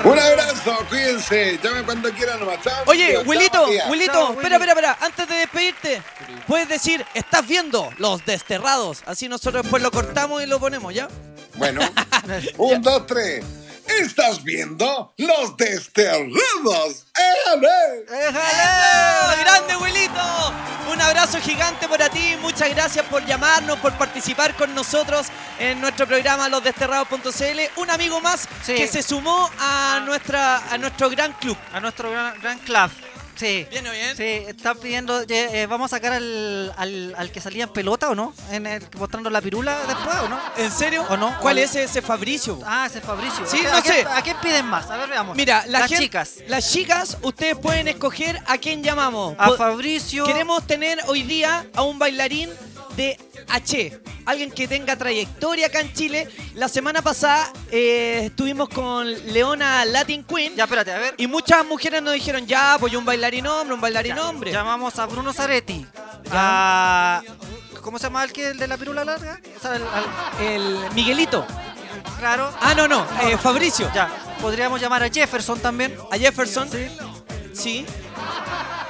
Un abrazo, cuídense. Llame cuando quieran nomás. Chao, Oye, Wilito. Wilito, Chao, espera, espera, espera. Antes de despedirte, puedes decir, estás viendo los desterrados. Así nosotros después lo cortamos y lo ponemos, ¿ya? Bueno, *laughs* un, dos, tres. ¿Estás viendo los desterrados? ¡Eh, ¡Eso! ¡Grande, Wilito! Un abrazo gigante para ti. Muchas gracias por llamarnos, por participar con nosotros en nuestro programa losdesterrados.cl. Un amigo más Sí. que se sumó a, nuestra, a nuestro gran club. A nuestro gran, gran club. Sí. ¿Bien o bien? Sí, está pidiendo. eh, ¿Vamos a sacar al, al, al que salía en pelota o no? En el- mostrando la pirula después o no? ¿En serio? ¿O no? ¿Cuál ¿O- es ese Fabricio? Ah, ese es Fabricio. Sí, ¿A no sé. ¿A quién piden más? A ver, veamos. Mira, la Las gente- chicas. Las chicas, ustedes pueden escoger a quién llamamos. A Fabricio. Queremos tener hoy día a un bailarín de H, alguien que tenga trayectoria acá en Chile. La semana pasada eh, estuvimos con Leona Latin Queen Ya, espérate, a ver. y muchas mujeres nos dijeron, ya, pues yo un bailarín hombre, un bailarín hombre. Llamamos a Bruno Zaretti. A. ¿Cómo se llama el que el de la pirula larga? O sea, el- al- El Miguelito. claro. Ah, no, no, eh, Fabricio. Ya. Podríamos llamar a Jefferson también. A Jefferson. Sí. Ah,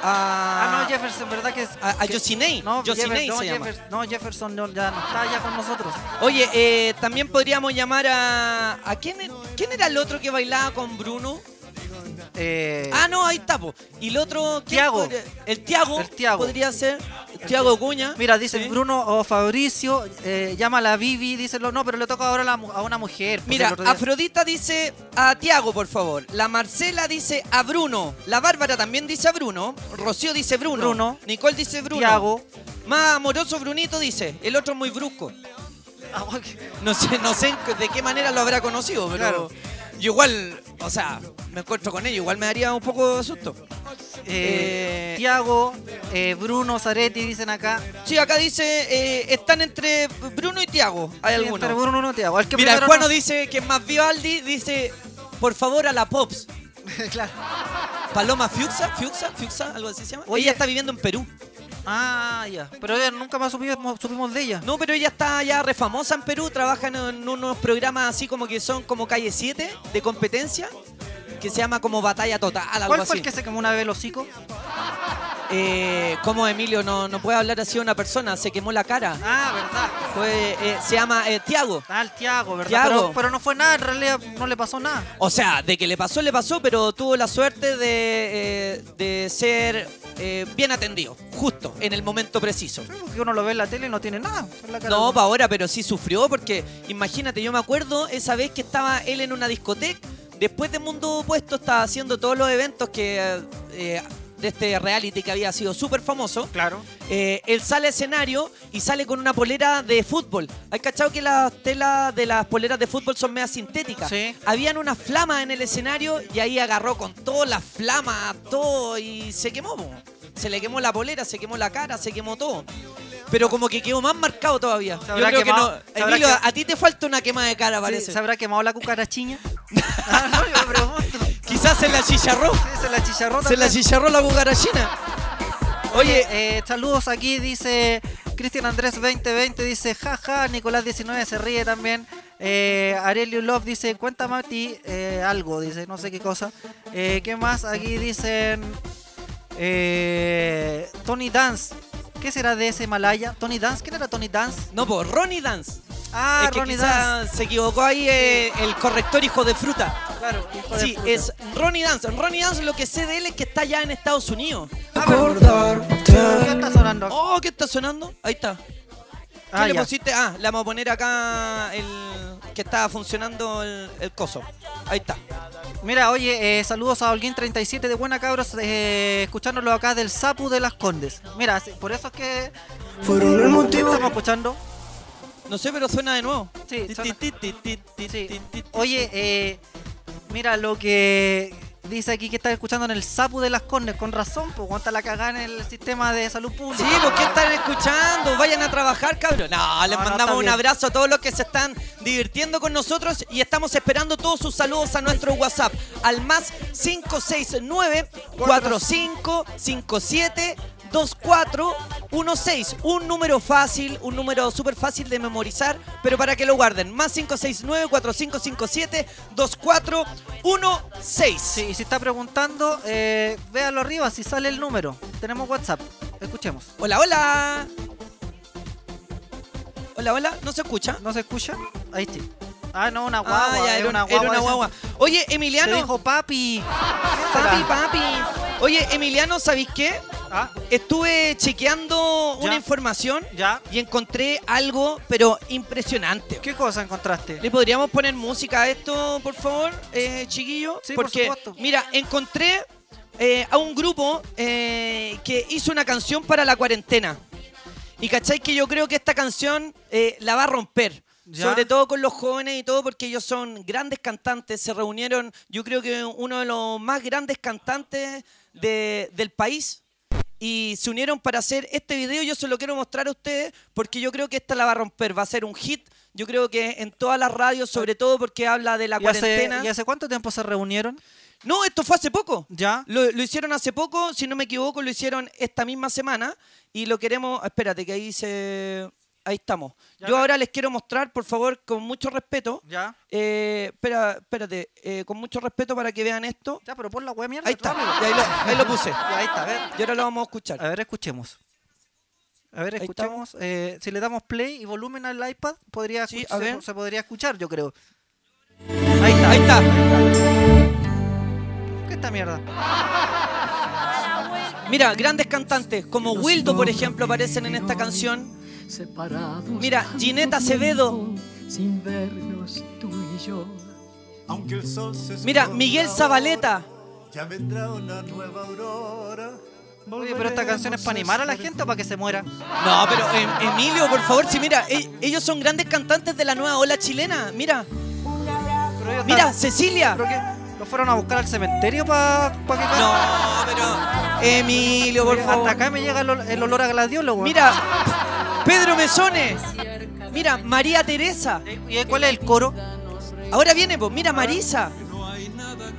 A, no, Jefferson, ¿verdad que es? a, a que- Yosinei. No, Yosinei no, se llama. Jefferson, no, Jefferson no, ya no está ya con nosotros. Oye, eh, también podríamos llamar a. ¿A quién, quién era el otro que bailaba con Bruno? Eh, Ah, no, ahí está, po. Y el otro. ¿quién Tiago. podría- El Tiago. El Tiago. Podría ser. Tiago Cuña. Mira, dicen Sí. Bruno o Fabricio, eh, llama a la Vivi, dicen, no, pero le toca ahora a, la a una mujer. pues, Mira, Afrodita dice a Tiago, por favor. La Marcela dice a Bruno. La Bárbara también dice a Bruno. Rocío dice Bruno. Bruno. Nicole dice Bruno. Tiago. Más amoroso Brunito dice. El otro es muy brusco. Ah. No sé, no sé de qué manera lo habrá conocido, pero Claro. Yo igual, o sea, me encuentro con ellos, igual me daría un poco de susto. Eh, Eh, Tiago, eh, Bruno, Zaretti, dicen acá. Sí, acá dice, eh, están entre Bruno y Tiago. Hay Sí, algunos. entre Bruno y Tiago. El que Mira, el Juano no- dice que es más Vivaldi, dice, por favor a la Pops. *laughs* claro. Paloma Fiuxa, Fiuxa, Fiuxa, algo así se llama. Oye. ella está viviendo en Perú. Ah, ya. Pero ella nunca más supimos, supimos de ella. No, pero ella está ya re famosa en Perú, trabaja en, en unos programas así como que son como Calle 7 de competencia, que se llama como Batalla Total, algo ¿Cuál así. fue el que se quemó una vez el hocico? Eh, ¿Cómo Emilio no, no puede hablar así de una persona? Se quemó la cara. Ah, verdad. Fue, eh, se llama eh, Tiago. Ah, el Tiago, ¿verdad? Tiago. Pero, pero no fue nada, en realidad no le pasó nada. O sea, de que le pasó, le pasó, pero tuvo la suerte de, eh, de ser eh, bien atendido, justo, en el momento preciso. Porque uno lo ve en la tele y no tiene nada. la cara. No, para ahora, pero sí sufrió, porque imagínate, yo me acuerdo esa vez que estaba él en una discoteca, después de Mundo Opuesto estaba haciendo todos los eventos que de este reality que había sido súper famoso. Claro. Eh, él sale a escenario y sale con una polera de fútbol. ¿Hay cachado que las telas de las poleras de fútbol son medias sintéticas? Sí. Habían unas flamas en el escenario y ahí agarró con todas las flamas, todo y se quemó. po. Se le quemó la polera, se quemó la cara, se quemó todo. Pero como que quedó más marcado todavía. Se Yo habrá creo quemado- que se no. habrá Emilio, que- a ti te falta una quema de cara, Sí, parece. ¿Se habrá quemado la cucarachiña? *laughs* ah, no, yo pregunto. Quizás se la chicharró. Sí, se la chicharró Se la chicharró la cucarachina. Oye, eh, saludos aquí, dice Cristian Andrés 2020, dice jaja, Nicolás 19 se ríe también. Eh, Aurelio Love dice, cuéntame a ti eh, algo, dice, no sé qué cosa. Eh, ¿Qué más? Aquí dicen eh, Tony Dance. ¿Qué será de ese Malaya? ¿Tony Dance? ¿Quién era Tony Dance? No, pues Ronnie Dance. Ah, es que Ronnie quizás Dance. se equivocó ahí eh, el corrector hijo de fruta. Claro, hijo de Sí, es Ronnie Dance. Ronnie Dance, lo que sé de él es que está ya en Estados Unidos. ¿Qué está sonando? Oh, ¿qué está sonando? Ahí está. ¿Qué Ah, le ya. pusiste? Ah, le vamos a poner acá el que está funcionando el, el coso. Ahí está. Mira, oye, eh, saludos a Holguín37 de Buena Cabros, eh, escuchándolo acá del Sapu de las Condes. Mira, por eso es que Fueron el motivo. estamos escuchando. No sé, pero suena de nuevo. Sí, suena. Oye, eh, mira lo que dice aquí que está escuchando en el Sapu de las Condes, con razón, pues cuánta la cagada en el sistema de salud pública. Sí, ¿por qué están escuchando? Vayan a trabajar, cabrón. No, les No, mandamos un abrazo a todos los que se están divirtiendo con nosotros y estamos esperando todos sus saludos a nuestro WhatsApp al más 569 4557 2416. Un número fácil, un número súper fácil de memorizar, pero para que lo guarden. Más 569 4557 2416. Sí, y si está preguntando, eh, véalo arriba si sale el número. Tenemos WhatsApp. Escuchemos. Hola, hola. Hola, hola. ¿No se escucha? ¿No se escucha? Ahí sí. Ah, no, una guagua. Ah, ya, era una era guagua. una guagua. Oye, Te Emiliano. dijo papi. Papi, papi. Oye, Emiliano, ¿sabéis qué? Ah, Estuve chequeando Ya. una información ya. y encontré algo, pero impresionante. ¿Qué cosa encontraste? ¿Le podríamos poner música a esto, por favor, eh, chiquillo? Sí, por Porque, supuesto. mira, encontré eh, a un grupo eh, que hizo una canción para la cuarentena. Y cachai que yo creo que esta canción eh, la va a romper. Ya. Sobre todo con los jóvenes y todo, porque ellos son grandes cantantes. Se reunieron, yo creo que uno de los más grandes cantantes de- del país. Y se unieron para hacer este video. Yo se lo quiero mostrar a ustedes porque yo creo que esta la va a romper. Va a ser un hit. Yo creo que en todas las radios, sobre todo porque habla de la ¿Y hace, cuarentena. ¿Y hace cuánto tiempo se reunieron? No, esto fue hace poco. ¿Ya? Lo, lo hicieron hace poco, si no me equivoco, lo hicieron esta misma semana y lo queremos. Espérate, que ahí se. Ahí estamos. Ya. Yo ahora les quiero mostrar, por favor, con mucho respeto. ¿Ya? Eh, espera, espérate, eh, con mucho respeto para que vean esto. Ya, pero pon la wea mierda. Ahí está, y ahí, lo, ahí lo puse. *laughs* Ya, ahí está, a ver. Y ahora lo vamos a escuchar. A ver, escuchemos. A ver, Ahí escuchemos. Eh, si le damos play y volumen al iPad, podría Sí, a se, ver. se podría escuchar, yo creo. Ahí está, ahí está. ¿Qué esta mierda? Mira, grandes cantantes como Wildo, por ejemplo, aparecen en esta canción. Mira, Gineta Acevedo. Sin vernos tú y yo. Aunque el sol se Mira, Miguel Zabaleta. Ya vendrá una nueva aurora. Oye, pero esta canción es para animar a la gente o para que se muera. No, pero em- Emilio, por favor, sí, mira, e- ellos son grandes cantantes de la nueva ola chilena. Mira, mira, Cecilia. ¿Pero qué? ¿Lo fueron a buscar al cementerio para que caigan? No, pero Emilio, por favor. Hasta acá me llega el, ol- el olor a gladiólogo. Mira, Pedro Mesones. Mira, María Teresa. ¿Y cuál es el coro? Ahora viene, pues, mira, Marisa.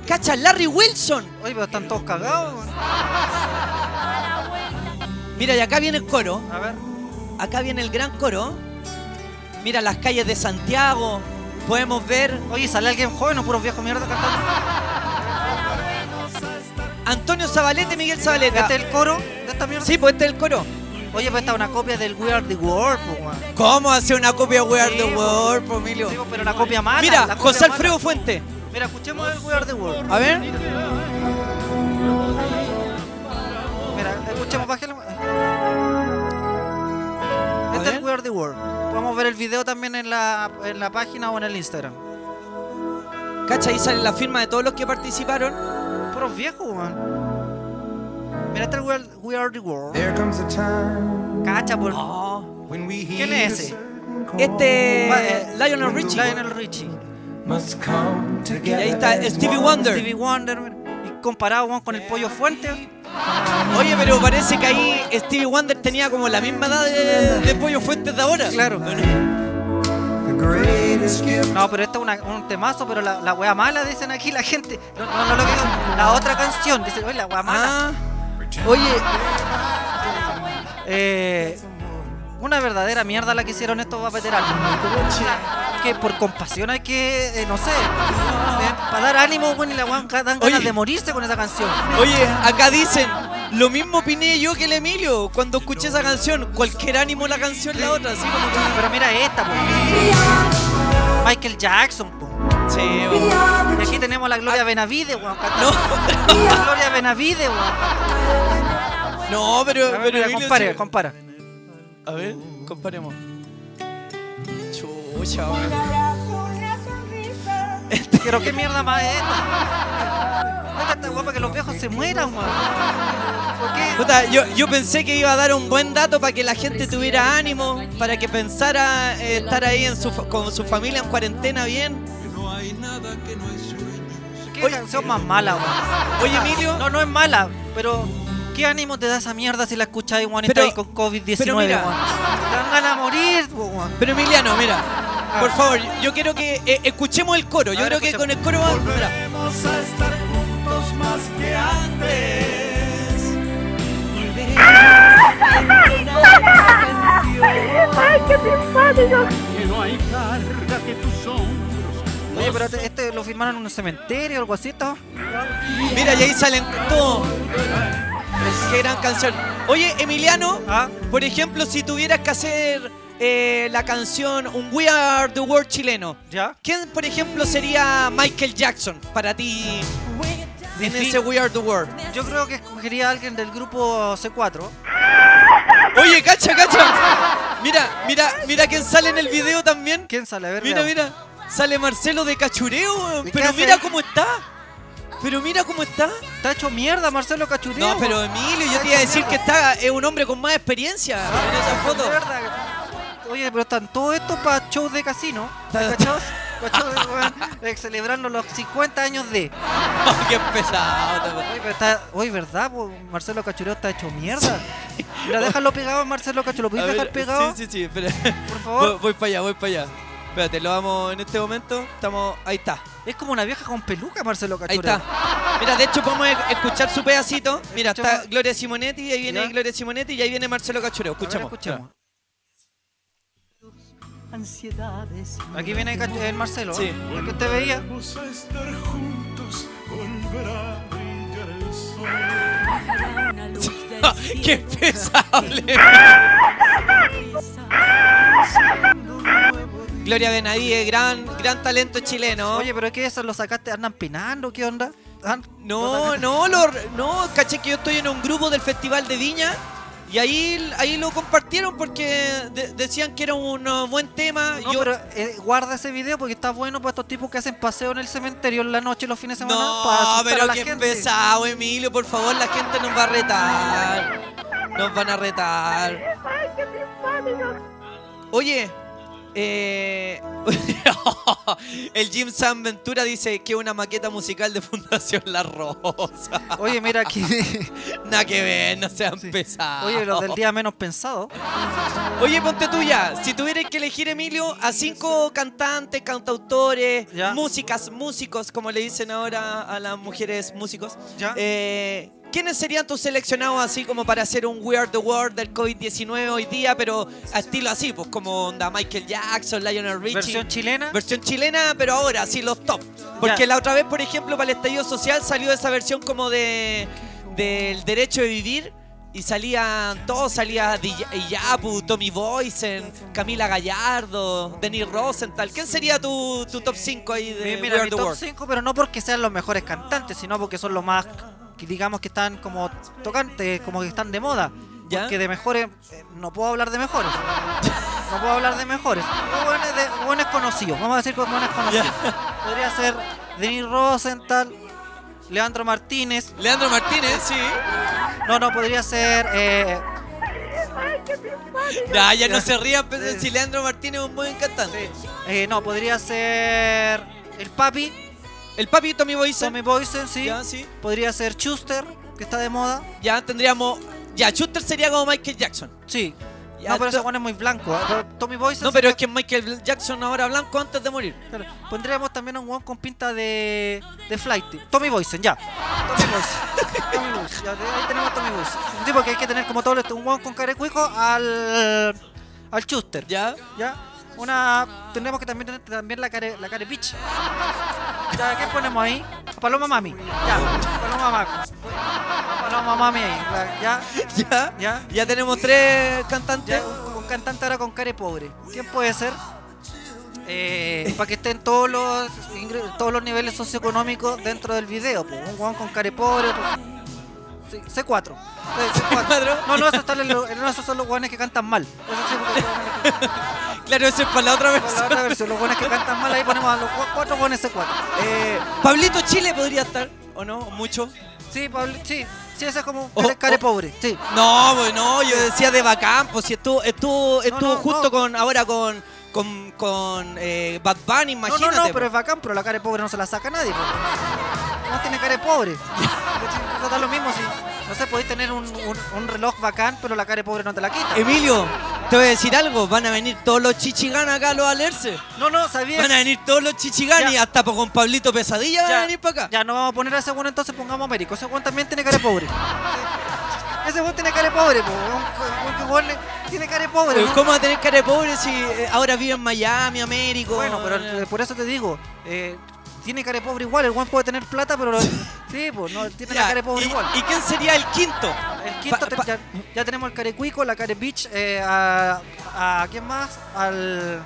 Cacha, Larry Wilson. Oye, pero están todos cagados. weón. Mira, y acá viene el coro. A ver. Acá viene el gran coro. Mira las calles de Santiago. Podemos ver Oye, ¿sale alguien joven o puros viejos mierda cantando? Antonio Zabalete, Miguel Zabaleta. ¿Este es el coro de esta mierda? Sí, pues este es el coro. Oye, pues esta es una copia del We Are the World, pues, weón. ¿Cómo hacer una copia We Are the pues. World, pues, Emilio? Sí, pues, pero una copia mala. Mira, copia José mala. Alfredo Fuente. Mira, escuchemos el We Are the World. A ver. Mira, escuchemos, bájale. Este es el We Are the World. Podemos ver el video también en la, en la página o en el Instagram. Cacha, ahí sale la firma de todos los que participaron. Puros viejos, weón. Mira, este es el We Are, We Are the World. There comes a time Cacha, por. Oh. when we ¿Quién hear es ese? Este. Va, eh, Lionel Richie. Lionel Richie. must come Y together. ahí está Stevie. Wonder. Stevie Wonder. Y comparado weón, con el pollo fuente. Oye, pero parece que ahí Stevie Wonder tenía como la misma edad de, de Pollo Fuentes de ahora. Claro. No, pero este es una- un temazo, pero la, la wea mala, dicen aquí la gente. No, no, no lo digo. La otra canción, dicen, oye, la wea mala. Ah, oye, Eh, una verdadera mierda la que hicieron estos veteranos. Que por compasión hay que, eh, no sé, eh, para dar ánimo, bueno, y la wea dan ganas Oye. de morirse con esa canción. oye, acá dicen, lo mismo opiné yo que el Emilio cuando escuché esa canción. Cualquier ánimo la canción la otra, así como que. Pero mira esta, po. Michael Jackson, po. Sí. Y aquí tenemos la Gloria Benavide, weón. *laughs* cantando. La Gloria Benavide, weón. No, pero, A ver, pero mira, Emilio, compare, sí. compara. A ver, comparemos. Chucha, weón. *laughs* Pero qué mierda más es esta. No está tan guapa que los viejos se mueran, weón. ¿Por qué? Puta, yo, yo pensé que iba a dar un buen dato para que la gente tuviera ánimo, para que pensara eh, estar ahí en su, fa- con su familia en cuarentena bien. ¿Qué canción más mala, weón? Oye, Emilio. No, no es mala, pero ¿qué ánimo te da esa mierda si la escucháis, y Pero- estáis con COVID-19, pero mira. weón? Te dan ganas de morir, weón. Pero Emiliano, mira, por favor, yo quiero que eh, escuchemos el coro. Yo creo que con el coro va. mira. Volveremos a estar juntos más que antes. ¡Ay, qué simpático! Que no hay carga que tus hombros. Oye, pero este, este lo firmaron en un cementerio o algo así, ¿no? Mira, y ahí salen todo. Qué gran canción. Oye, Emiliano, ¿Ah? por ejemplo, si tuvieras que hacer eh, la canción Un We Are the World chileno, ¿Ya? ¿quién, por ejemplo, sería Michael Jackson para ti en ese We Are the World? Yo creo que escogería a alguien del grupo C4. Oye, cacha, cacha. Mira, mira, mira quién sale en el video también. ¿Quién sale? A ver, Mira, veamos. mira. Sale Marcelo de Cachureo, weón. ¿Y qué Pero mira cómo está. Pero mira cómo está. Está hecho mierda Marcelo Cachureo. No, pero Emilio, yo te iba a decir que está es un hombre con más experiencia en esa foto. Oye, pero están todo esto para shows de casino. Está- ¿Cachados? De, celebrando los 50 años de. *laughs* Qué pesado. pero está. Oye, ¿verdad? po? Marcelo Cachureo está hecho mierda. Mira, déjalo pegado, Marcelo Cachureo. ¿Lo ver, dejar pegado? Sí, sí, sí, espera. Por favor. Voy, voy para allá, voy para allá. Espérate, lo vamos en este momento. Estamos. Ahí está. Es como una vieja con peluca, Marcelo Ahí Cachureo. está. Mira, de hecho podemos e- escuchar su pedacito. Mira, está. Gloria Simonetti, ahí viene Ya. Gloria Simonetti y ahí viene Marcelo Cachureo. Ver, Escuchamos. escuchemos. Ansiedades. Aquí viene el Marcelo. Sí. ¿eh? El que usted veía. Vamos a estar juntos, volverá a brillar el sol. *laughs* ¡Qué pesable! Gloria Benavide, gran, gran talento chileno. Oye, pero ¿qué eso lo sacaste? ¿Andan penando? ¿Qué onda? ¿Ah? ¿Lo No, no, lo, no, caché que yo estoy en un grupo del Festival de Viña y ahí, ahí lo compartieron porque de- decían que era un uh, buen tema. No, yo, pero eh, guarda ese video porque está bueno para estos tipos que hacen paseo en el cementerio en la noche los fines de semana. para no, pero la qué gente. pesado, Emilio, por favor, la gente nos va a retar. Nos van a retar. ¡Ay, qué simpático! Oye, eh, *laughs* el Jim San Ventura dice que es una maqueta musical de Fundación La Rosa. *laughs* Oye, mira aquí. *laughs* Nada que ver, no sean pesados. Oye, los del día menos pensado. Oye, ponte tuya. Si tuvieras que elegir, Emilio, a cinco cantantes, cantautores, Ya. músicas, músicos, como le dicen ahora a las mujeres músicos, Ya. eh, ¿quiénes serían tus seleccionados así como para hacer un We Are the World del COVID-19 hoy día, pero a estilo así, pues como onda Michael Jackson, Lionel Richie? Versión chilena. Versión chilena, pero ahora sí los top. Porque la otra vez, por ejemplo, para el estallido social salió esa versión como de del derecho de vivir. Y salían todos, salía Iyapu, Tommy Boysen, Camila Gallardo, Denis Rosenthal. ¿Quién sería tu, tu top 5 ahí de Mi- We Mira, Are mi the top World? 5, pero no porque sean los mejores cantantes, sino porque son los más, que digamos que están como tocantes, como que están de moda. ¿Ya? Porque de mejores, eh, no puedo hablar de mejores. No puedo hablar de mejores. Buenos, de, buenos conocidos, vamos a decir con buenos conocidos. *laughs* Podría ser Denis Rosenthal, Leandro Martínez. Leandro Martínez, sí. No, no, podría ser... eh, ya no se rían, pero si Leandro Martínez es un buen cantante. eh, no, podría ser el Papi, El papi Tommy Boysen. Tommy Boysen, sí. Ya, sí. Podría ser Schuster, que está de moda. Ya tendríamos. Ya, Schuster sería como Michael Jackson. Sí. Ya, no, pero ese bueno es muy blanco. ¿eh? Pero Tommy Boysen. No, pero es que Michael Jackson ahora blanco antes de morir. Claro, Pondríamos también a un weón con pinta de, de flight. Tommy Boysen, ya. Tommy Boysen. *laughs* Tommy Boysen, ya, ahí tenemos a Tommy Boysen. Un tipo que hay que tener como todo esto, un weón con cara de cuico al. al Chuster. ¿Ya? ¿Ya? Una. Tendremos que también tener también la care, la care bitch. Ya, ¿qué ponemos ahí? Paloma Mami. Ya, Paloma Mami. Paloma Mami ahí. la- Ya, ¿Ya? ya. Ya tenemos tres cantantes. Ya, un, un cantante ahora con cara de pobre. ¿Quién puede ser? eh, para que estén todos los todos los niveles socioeconómicos dentro del video. pues. Un hueón con care pobre. otro- Sí, C4. Sí, C4. No, no, esos, están en lo- no, esos son los hueones que cantan mal. Esos sí, los Claro, eso es para la otra vez. Para la otra versión, los hueones que cantan mal, ahí ponemos a los cu- cuatro hueones C4. Eh, Pablito Chile podría estar, ¿o no? ¿Mucho? Sí, Pablo, sí, sí, ese es como Oh, care, oh. pobre. Sí. No, pues no, yo decía de bacán, pues si estuvo, estuvo, estuvo no, justo no. con, ahora con, con, con eh, Bad Bunny, imagínate. no, no, pero es bacán, pero la cara de pobre no se la saca nadie. pues. No tiene cara de pobre. No *laughs* da lo mismo si, no sé, podéis tener un, un- un reloj bacán, pero la cara de pobre no te la quita. Emilio, te voy a decir algo, van a venir todos los chichiganas acá a los alerce. No, no, sabía. Van a venir todos los chichiganas y Ya. hasta con Pablito Pesadilla van a venir para acá. Ya, no vamos a poner a ese bueno, entonces pongamos a Américo. Ese buen también tiene cara de pobre. *laughs* Ese buen tiene cara de pobre, po. Un- tiene cara de pobre. Eh, ¿no? ¿Cómo va a tener cara de pobre si eh, ahora vive en Miami, Américo? Bueno, pero eh, por eso te digo, eh, tiene cara de pobre igual. El buen puede tener plata, pero lo- *laughs* sí, pues no tiene Ya, la cara de pobre ¿y, igual. ¿Y quién sería el quinto? El quinto ya, ya tenemos el Carecuico, la Care Beach, eh, a, a quién más, al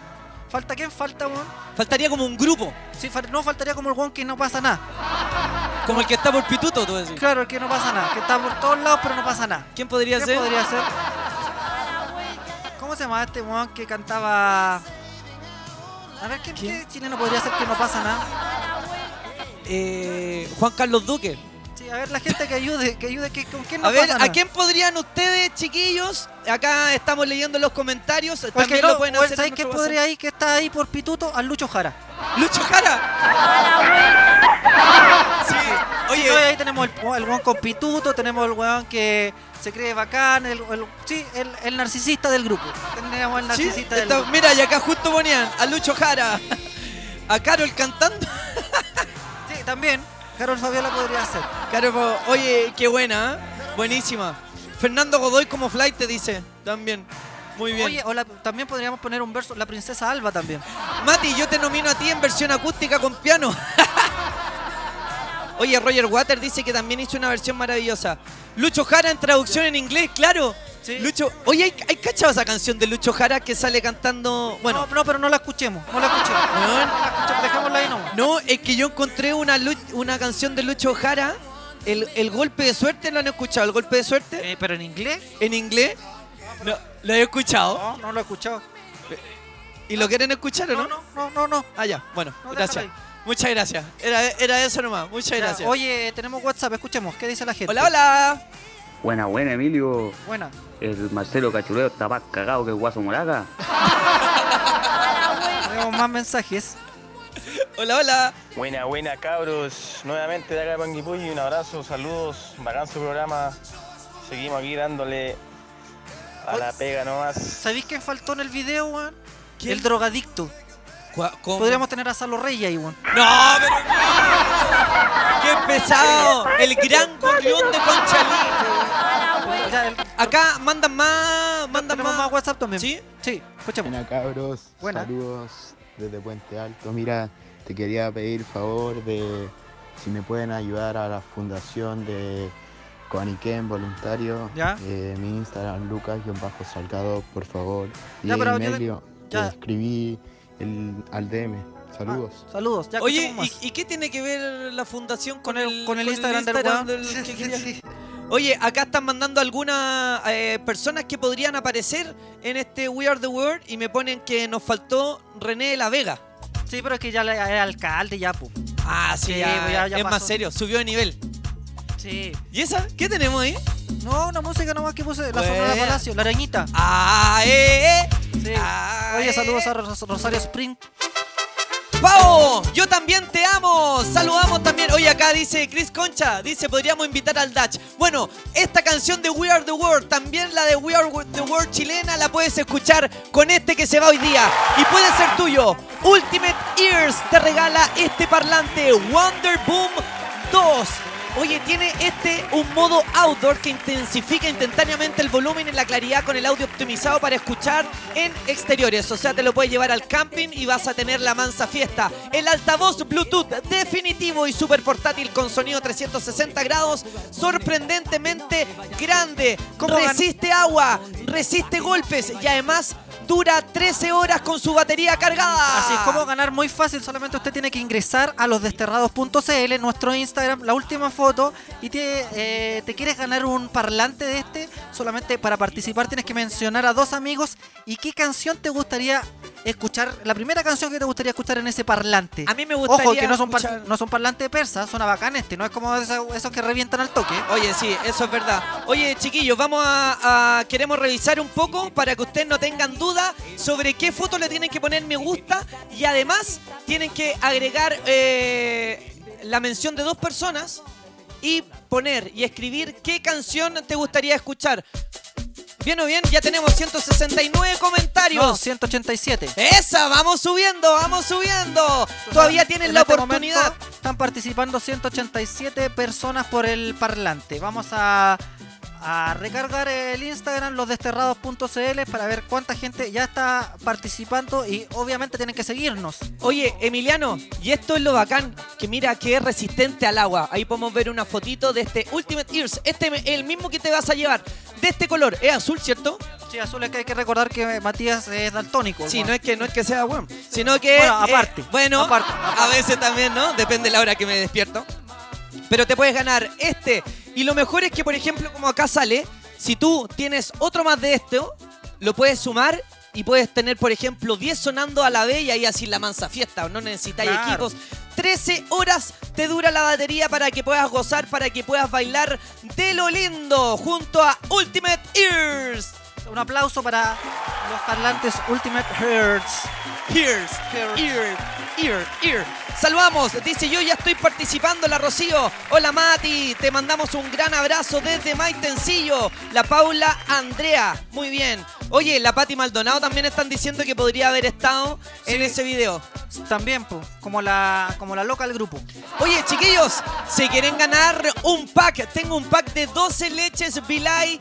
falta quién falta, weón. Faltaría como un grupo, Sí, fal- no faltaría como el weón que no pasa nada. Como el que está por Pituto, tú decís. Claro, el que no pasa nada, que está por todos lados pero no pasa nada. ¿Quién podría ¿Qué ser? podría ser? ¿Cómo se llama este weón que cantaba? A ver, ¿qué, qué chileno podría ser que no pasa nada? Eh, Juan Carlos Duque. Sí, a ver, la gente que ayude, que ayude, que, ¿con quién no A ver, ¿a quién podrían ustedes, chiquillos? Acá estamos leyendo los comentarios. También no, lo pueden hacer. ¿Sabes quién podría ahí que está ahí por pituto? Al Lucho Jara. ¡Lucho Jara! *laughs* Sí, Oye, oye, ahí tenemos el, el weón con pituto, tenemos el weón que se cree bacán, el, el- sí, el, el narcisista del grupo. Tenemos el sí, narcisista del está- grupo. mira, y acá justo ponían a Lucho Jara, *laughs* a Carol cantando. Sí, también. Carol Fabiola podría ser. Po- oye, qué buena, ¿eh? buenísima. Fernando Godoy como flight te dice, también. Muy bien. Oye, o la- también podríamos poner un verso, la princesa Alba también. Mati, yo te nomino a ti en versión acústica con piano. *laughs* Oye, Roger Water dice que también hizo una versión maravillosa. Lucho Jara en traducción en inglés, claro. Sí. Lucho, oye, ¿hay, hay cachado esa canción de Lucho Jara que sale cantando? Bueno, No, no, pero no la escuchemos, no la escuchemos. Weón. No la escuchemos, dejémosla ahí nomás. no, es que yo encontré una, una canción de Lucho Jara. El, el golpe de suerte, ¿lo han escuchado? ¿El golpe de suerte? Eh, pero en inglés, En inglés. No, ¿Lo he escuchado? no, no lo he escuchado. ¿Y lo quieren escuchar o No, no? no, no, no. Ah, ya, bueno, No, gracias. Muchas gracias. Era, era eso nomás, muchas Ya, gracias. Oye, tenemos WhatsApp, escuchemos, ¿qué dice la gente? Hola, hola. Buena, buena, Emilio. Buena. El Marcelo Cachureo está más cagado que el Guaso Moraga. *laughs* Tenemos más mensajes. Hola, hola. Buena, buena cabros, nuevamente de acá de Panguipulli, un abrazo, saludos, bacán su programa, seguimos aquí dándole a la pega nomás. ¿Sabéis quién faltó en el video, weón? El drogadicto. Podríamos tener a Salo Reyes ahí, weón. No, pero qué, qué pesado. El gran gorrión de Conchalí. El- Acá mandan más, mandan tenemos más. más WhatsApp también. ¿Sí? Sí, escuchemos. Buena cabros, Buena. saludos desde Puente Alto. Mira, te quería pedir favor de si me pueden ayudar a la fundación de Coaniquén voluntario. Ya. Eh, mi Instagram Lucas-Salgado, por favor. Y Ya, pero yo te- Emilio, ya. te escribí el, al DM. Saludos. Saludos, ya Oye, ¿y, qué tiene que ver la fundación con, el, con el Instagram del weón. del Sí, que sí, quería? sí. Oye, acá están mandando algunas eh, personas que podrían aparecer en este We Are the World y me ponen que nos faltó René de la Vega. Sí, pero es que ya era alcalde ya, pu. Ah, sí, Sí, ya, pues ya- ya es más serio, subió de nivel. Sí. ¿Y esa? ¿Qué tenemos ahí? No, una música nomás que puse, la Buena. Sonora Palacio, la arañita. Ah, eh, eh. Sí. Ah, Oye, eh. saludos a Ros- Rosario Spring. Pau, yo también te amo. Saludamos también. Oye, acá dice Chris Concha, dice, podríamos invitar al Dutch. Bueno, esta canción de We Are the World, también la de We Are the World chilena, la puedes escuchar con este que se va hoy día. Y puede ser tuyo. Ultimate Ears te regala este parlante Wonder Boom 2. Oye, tiene este un modo outdoor que intensifica instantáneamente el volumen y la claridad con el audio optimizado para escuchar en exteriores. O sea, te lo puedes llevar al camping y vas a tener la mansa fiesta. El altavoz Bluetooth definitivo y super portátil con sonido 360 grados, sorprendentemente grande. ¿Cómo gan- resiste agua, resiste golpes y además dura 13 horas con su batería cargada. Así es como ganar muy fácil, solamente usted tiene que ingresar a losdesterrados.cl, nuestro Instagram, la última foto, y te, eh, te quieres ganar un parlante de este, solamente para participar tienes que mencionar a dos amigos y qué canción te gustaría escuchar, la primera canción que te gustaría escuchar en ese parlante. A mí me gustaría Ojo, que no son, par- escuchar- no son parlantes persas, son bacán este, no es como esos, esos que revientan al toque. Oye, sí, eso es verdad. Oye, chiquillos, vamos a, a- queremos revisar un poco para que ustedes no tengan duda sobre qué foto le tienen que poner me gusta y además tienen que agregar eh, la mención de dos personas y poner y escribir qué canción te gustaría escuchar. Bien o bien, ya tenemos 169 comentarios. No, 187. Esa, vamos subiendo, vamos subiendo. Todavía tienen En la este oportunidad. están participando 187 personas por el parlante. Vamos a, a recargar el Instagram, losdesterrados.cl, para ver cuánta gente ya está participando y obviamente tienen que seguirnos. Oye, Emiliano, y esto es lo bacán, que mira que es resistente al agua. Ahí podemos ver una fotito de este Ultimate Ears. Este es el mismo que te vas a llevar. De este color. Es azul, ¿cierto? Sí, azul es que hay que recordar que Matías es daltónico. Sí, no es que no es que sea bueno, sino que Bueno, eh, aparte, bueno, aparte, a veces también, ¿no? Depende de la hora que me despierto. Pero te puedes ganar este y lo mejor es que por ejemplo, como acá sale, si tú tienes otro más de esto, lo puedes sumar y puedes tener, por ejemplo, 10 sonando a la vez y ahí así la mansa fiesta, no necesitáis Claro. equipos. 13 horas te dura la batería para que puedas gozar, para que puedas bailar de lo lindo junto a Ultimate Ears. Un aplauso para los parlantes Ultimate Hertz. Ears, ear, ear, ear. Saludamos, dice yo ya estoy participando, la Rocío. Hola Mati, te mandamos un gran abrazo desde Maitencillo. La Paula Andrea, muy bien. Oye, la Pati Maldonado también están diciendo que podría haber estado en ese video. También, po, como la, como la loca del grupo. Oye, chiquillos, si quieren ganar un pack, tengo un pack de 12 leches Vilay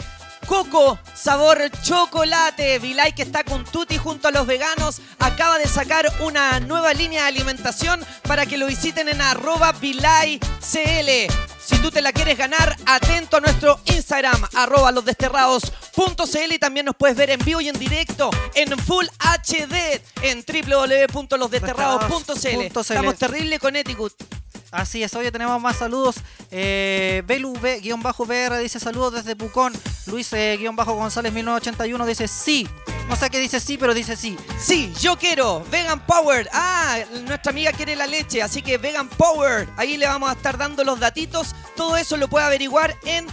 Coco, sabor chocolate. Vilay que está con Tutti junto a los veganos. Acaba de sacar una nueva línea de alimentación para que lo visiten en arroba Vilay CL. Si tú te la quieres ganar, atento a nuestro Instagram, arroba losdesterrados.cl y también nos puedes ver en vivo y en directo en Full HD en www.losdesterrados.cl. Estamos terrible con Eticut. Así es, hoy tenemos más saludos. Eh, Belu-BR dice saludos desde Pucón. Luis-González1981 dice sí. No sé qué dice sí, pero dice sí. Sí, yo quiero Vegan Power. Ah, nuestra amiga quiere la leche, así que Vegan Power. Ahí le vamos a estar dando los datitos. Todo eso lo puede averiguar en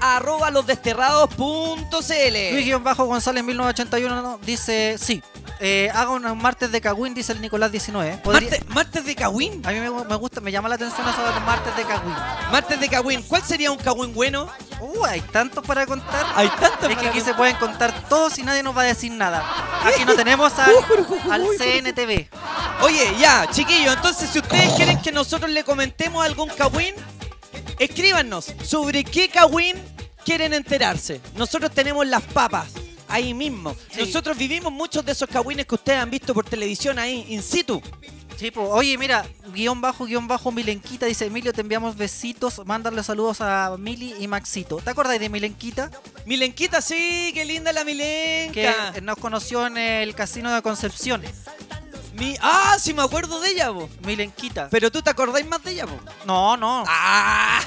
arroba losdesterrados.cl. Luis-González1981 dice sí. Eh, haga un martes de Cagüín, dice el Nicolás 19. Podría- ¿Martes, martes de Cagüín? A mí me, me gusta, me llama la atención eso de los martes de Cagüín. Martes de Cagüín. ¿Cuál sería un Cagüín bueno? Uh, hay tantos para contar. Hay tantos Es que aquí se pueden contar todos y nadie nos va a decir nada. Aquí no *laughs* tenemos al, al CNTV. Oye, ya, chiquillos, entonces si ustedes quieren que nosotros le comentemos algún Cagüín, escríbanos sobre qué Cagüín quieren enterarse. Nosotros tenemos las papas. Ahí mismo. Nosotros vivimos muchos de esos cagüines que ustedes han visto por televisión ahí, in situ. Sí, po. Oye, mira, guion bajo, guion bajo, Milenquita dice, Emilio, te enviamos besitos, mándale saludos a Mili y Maxito. ¿Te acuerdas de Milenquita? Milenquita, sí, qué linda la Milenca. Que nos conoció en el casino de Concepción. Mi... Ah, sí me acuerdo de ella, vos. Milenquita. Pero tú te acordáis más de ella, vos. No, no. Ah.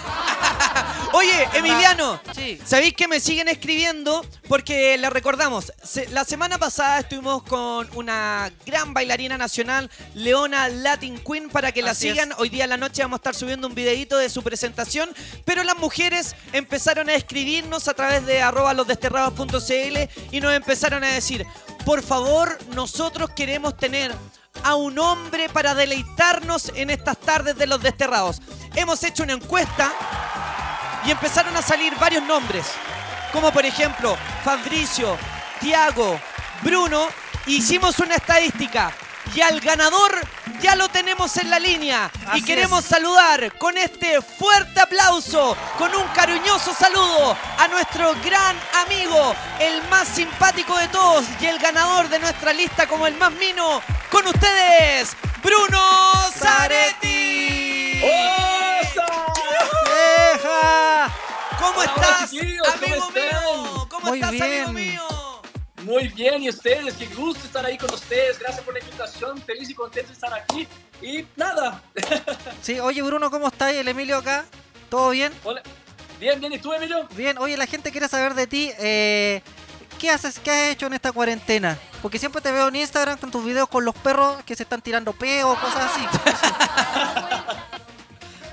*laughs* Oye, Emiliano, Sí. ¿sabéis que me siguen escribiendo? Porque les recordamos, se- la semana pasada estuvimos con una gran bailarina nacional, Leona Latin Queen, para que la Así es. sigan. Hoy día a la noche vamos a estar subiendo un videito de su presentación, pero las mujeres empezaron a escribirnos a través de arroba losdesterrados.cl y nos empezaron a decir, por favor, nosotros queremos tener a un hombre para deleitarnos en estas tardes de los desterrados. Hemos hecho una encuesta y empezaron a salir varios nombres, como por ejemplo Fabricio, Tiago, Bruno. Hicimos una estadística y al ganador ya lo tenemos en la línea Así y queremos es. saludar con este fuerte aplauso, con un cariñoso saludo a nuestro gran amigo, el más simpático de todos y el ganador de nuestra lista como el más mino, con ustedes, Bruno Zaretti. ¿Cómo estás, chiquillos, ¿cómo amigo mío? ¿Cómo estás, amigo mío? Muy bien, y ustedes, qué gusto estar ahí con ustedes. Gracias por la invitación. Feliz y contento de estar aquí. Y nada. *laughs* Sí, oye Bruno, ¿cómo estás? El Emilio acá. ¿Todo bien? Hola. Bien, bien, ¿y tú, Emilio? Bien, oye, la gente quiere saber de ti. eh, ¿Qué haces? ¿Qué has hecho en esta cuarentena? Porque siempre te veo en Instagram con tus videos con los perros que se están tirando peo, cosas así. *laughs*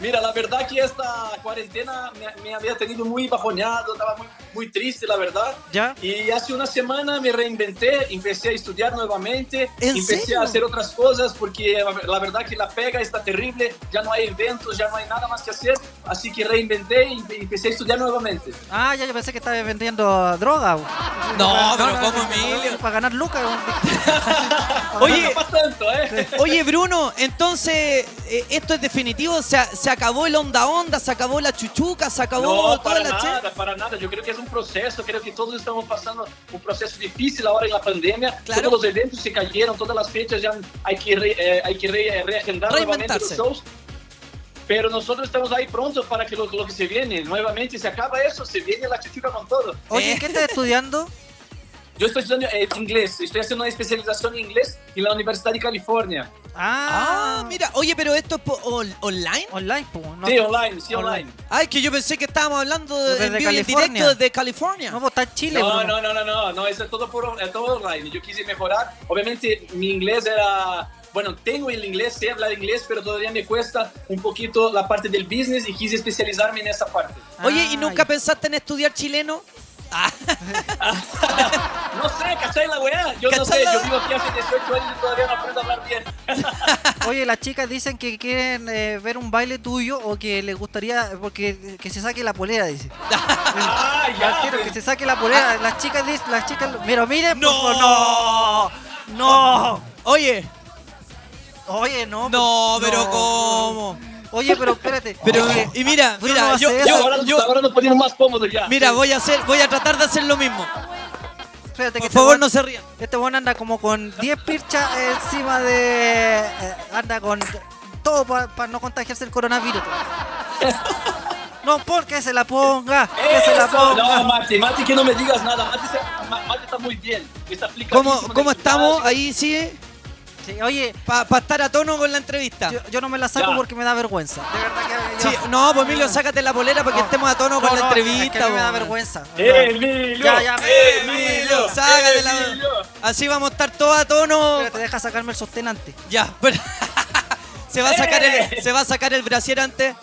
Mira, la verdad que esta cuarentena me, me había tenido muy bajoneado, estaba muy, muy triste, la verdad. ¿Ya? Y hace una semana me reinventé, empecé a estudiar nuevamente, ¿En empecé serio? a hacer otras cosas porque la, verdad que la pega está terrible, ya no hay eventos, ya no hay nada más que hacer, así que reinventé y empe- empecé a estudiar nuevamente. Ah, ya yo pensé que estabas vendiendo droga. No, pero no, ¿cómo, no, Emilio? *laughs* Para ganar lucas. Oye, No tanto, ¿eh? Oye, Bruno, entonces, eh, ¿esto es definitivo? ¿Se, se acabó el onda onda? ¿Se acabó la chuchuca? ¿Se acabó No, toda para la nada, para nada. Yo creo que es un proceso, creo que todos estamos pasando un proceso difícil ahora en la pandemia. Claro. Todos los eventos se cayeron, todas las fechas ya hay que, re- eh, hay que re- reagendar nuevamente los shows. Pero nosotros estamos ahí prontos para que lo, lo que se viene. Nuevamente se acaba eso, se viene la chuchuca con todo. Oye, ¿qué estás estudiando? Yo estoy estudiando eh, inglés, estoy haciendo una especialización en inglés en la Universidad de California. Ah, mira, oye, pero esto es on- online. Online, pues. Sí, online, sí, online. Ay, que yo pensé que estábamos hablando de, Desde en vivo y en California. directo desde California. No, pues está en Chile, No, no, no, no, no, no, eso es todo, por, eh, todo online. Yo quise mejorar. Obviamente mi inglés era, bueno, tengo el inglés, sé hablar inglés, pero todavía me cuesta un poquito la parte del business y quise especializarme en esa parte. Oye, Ah, ¿y nunca pensaste en estudiar chileno? No sé, ¿cachai la weá? Yo no ¿Cachai sé, la- yo vivo aquí hace 18 años y todavía no aprendo a hablar bien. *laughs* Oye, las chicas dicen que quieren eh, ver un baile tuyo o que les gustaría porque que se saque la polera, dice. *laughs* Ah, Al tiro, que se saque la polera. Las chicas dicen, las chicas, mira, miren, No. por no, no. Oye, Oye, no. no, pues, pero no. ¿cómo? Oye, pero espérate. Pero, y mira, mira, yo, yo- ahora, yo- ahora nos ponemos más cómodos ya. mira, voy a hacer, voy a tratar de hacer lo mismo. espérate que Por este favor, no se rían. Este weón anda como con 10 pirchas encima de. eh, anda con todo para no contagiarse el coronavirus. *laughs* No, porque se la ponga. Que se la ponga. no, Mati, Mati, que no me digas nada. Mati, se- Ma- Mati está muy bien. Está ¿Cómo, cómo estamos? Ahí sí, Sí, oye, para estar a tono con la entrevista. yo, yo no me la saco Ya. porque me da vergüenza. De verdad que. yo- Sí, no, pues Emilio, sácate la polera para que No. estemos a tono con No, la no, entrevista. es que a mí me da po. vergüenza. Emilio, Ya, ya, Emilio, Sácate la-. Así vamos a estar todos a tono. Espérate, deja sacarme el sostenante. Ya, pero- *laughs* se va a sacar el, se va a sacar el brasier antes.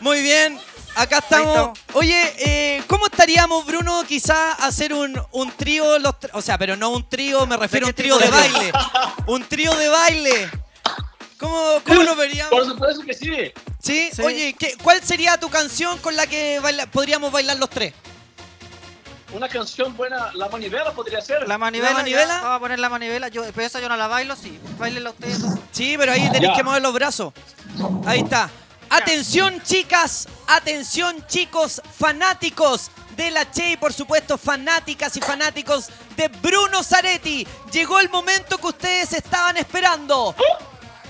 Muy bien. Acá estamos. Oye, eh, ¿cómo estaríamos, Bruno? Quizá hacer un, un trío, los o sea, pero no un trío, me refiero a un trío de baile. *laughs* Un trío de baile. ¿Cómo, cómo lo veríamos? Por supuesto que sí. ¿Sí? Sí. Oye, ¿qué- ¿cuál sería tu canción con la que baila- podríamos bailar los tres? Una canción buena, La Manivela podría ser. La manivela. ¿La manivela? ya, Vamos a poner la manivela. Yo, pero esa yo no la bailo, sí. Bailenla ustedes. Sí, pero ahí tenéis que mover los brazos. Ahí está. Atención, chicas. Atención, chicos fanáticos de la Che y, por supuesto, fanáticas y fanáticos de Bruno Zaretti. Llegó el momento que ustedes estaban esperando.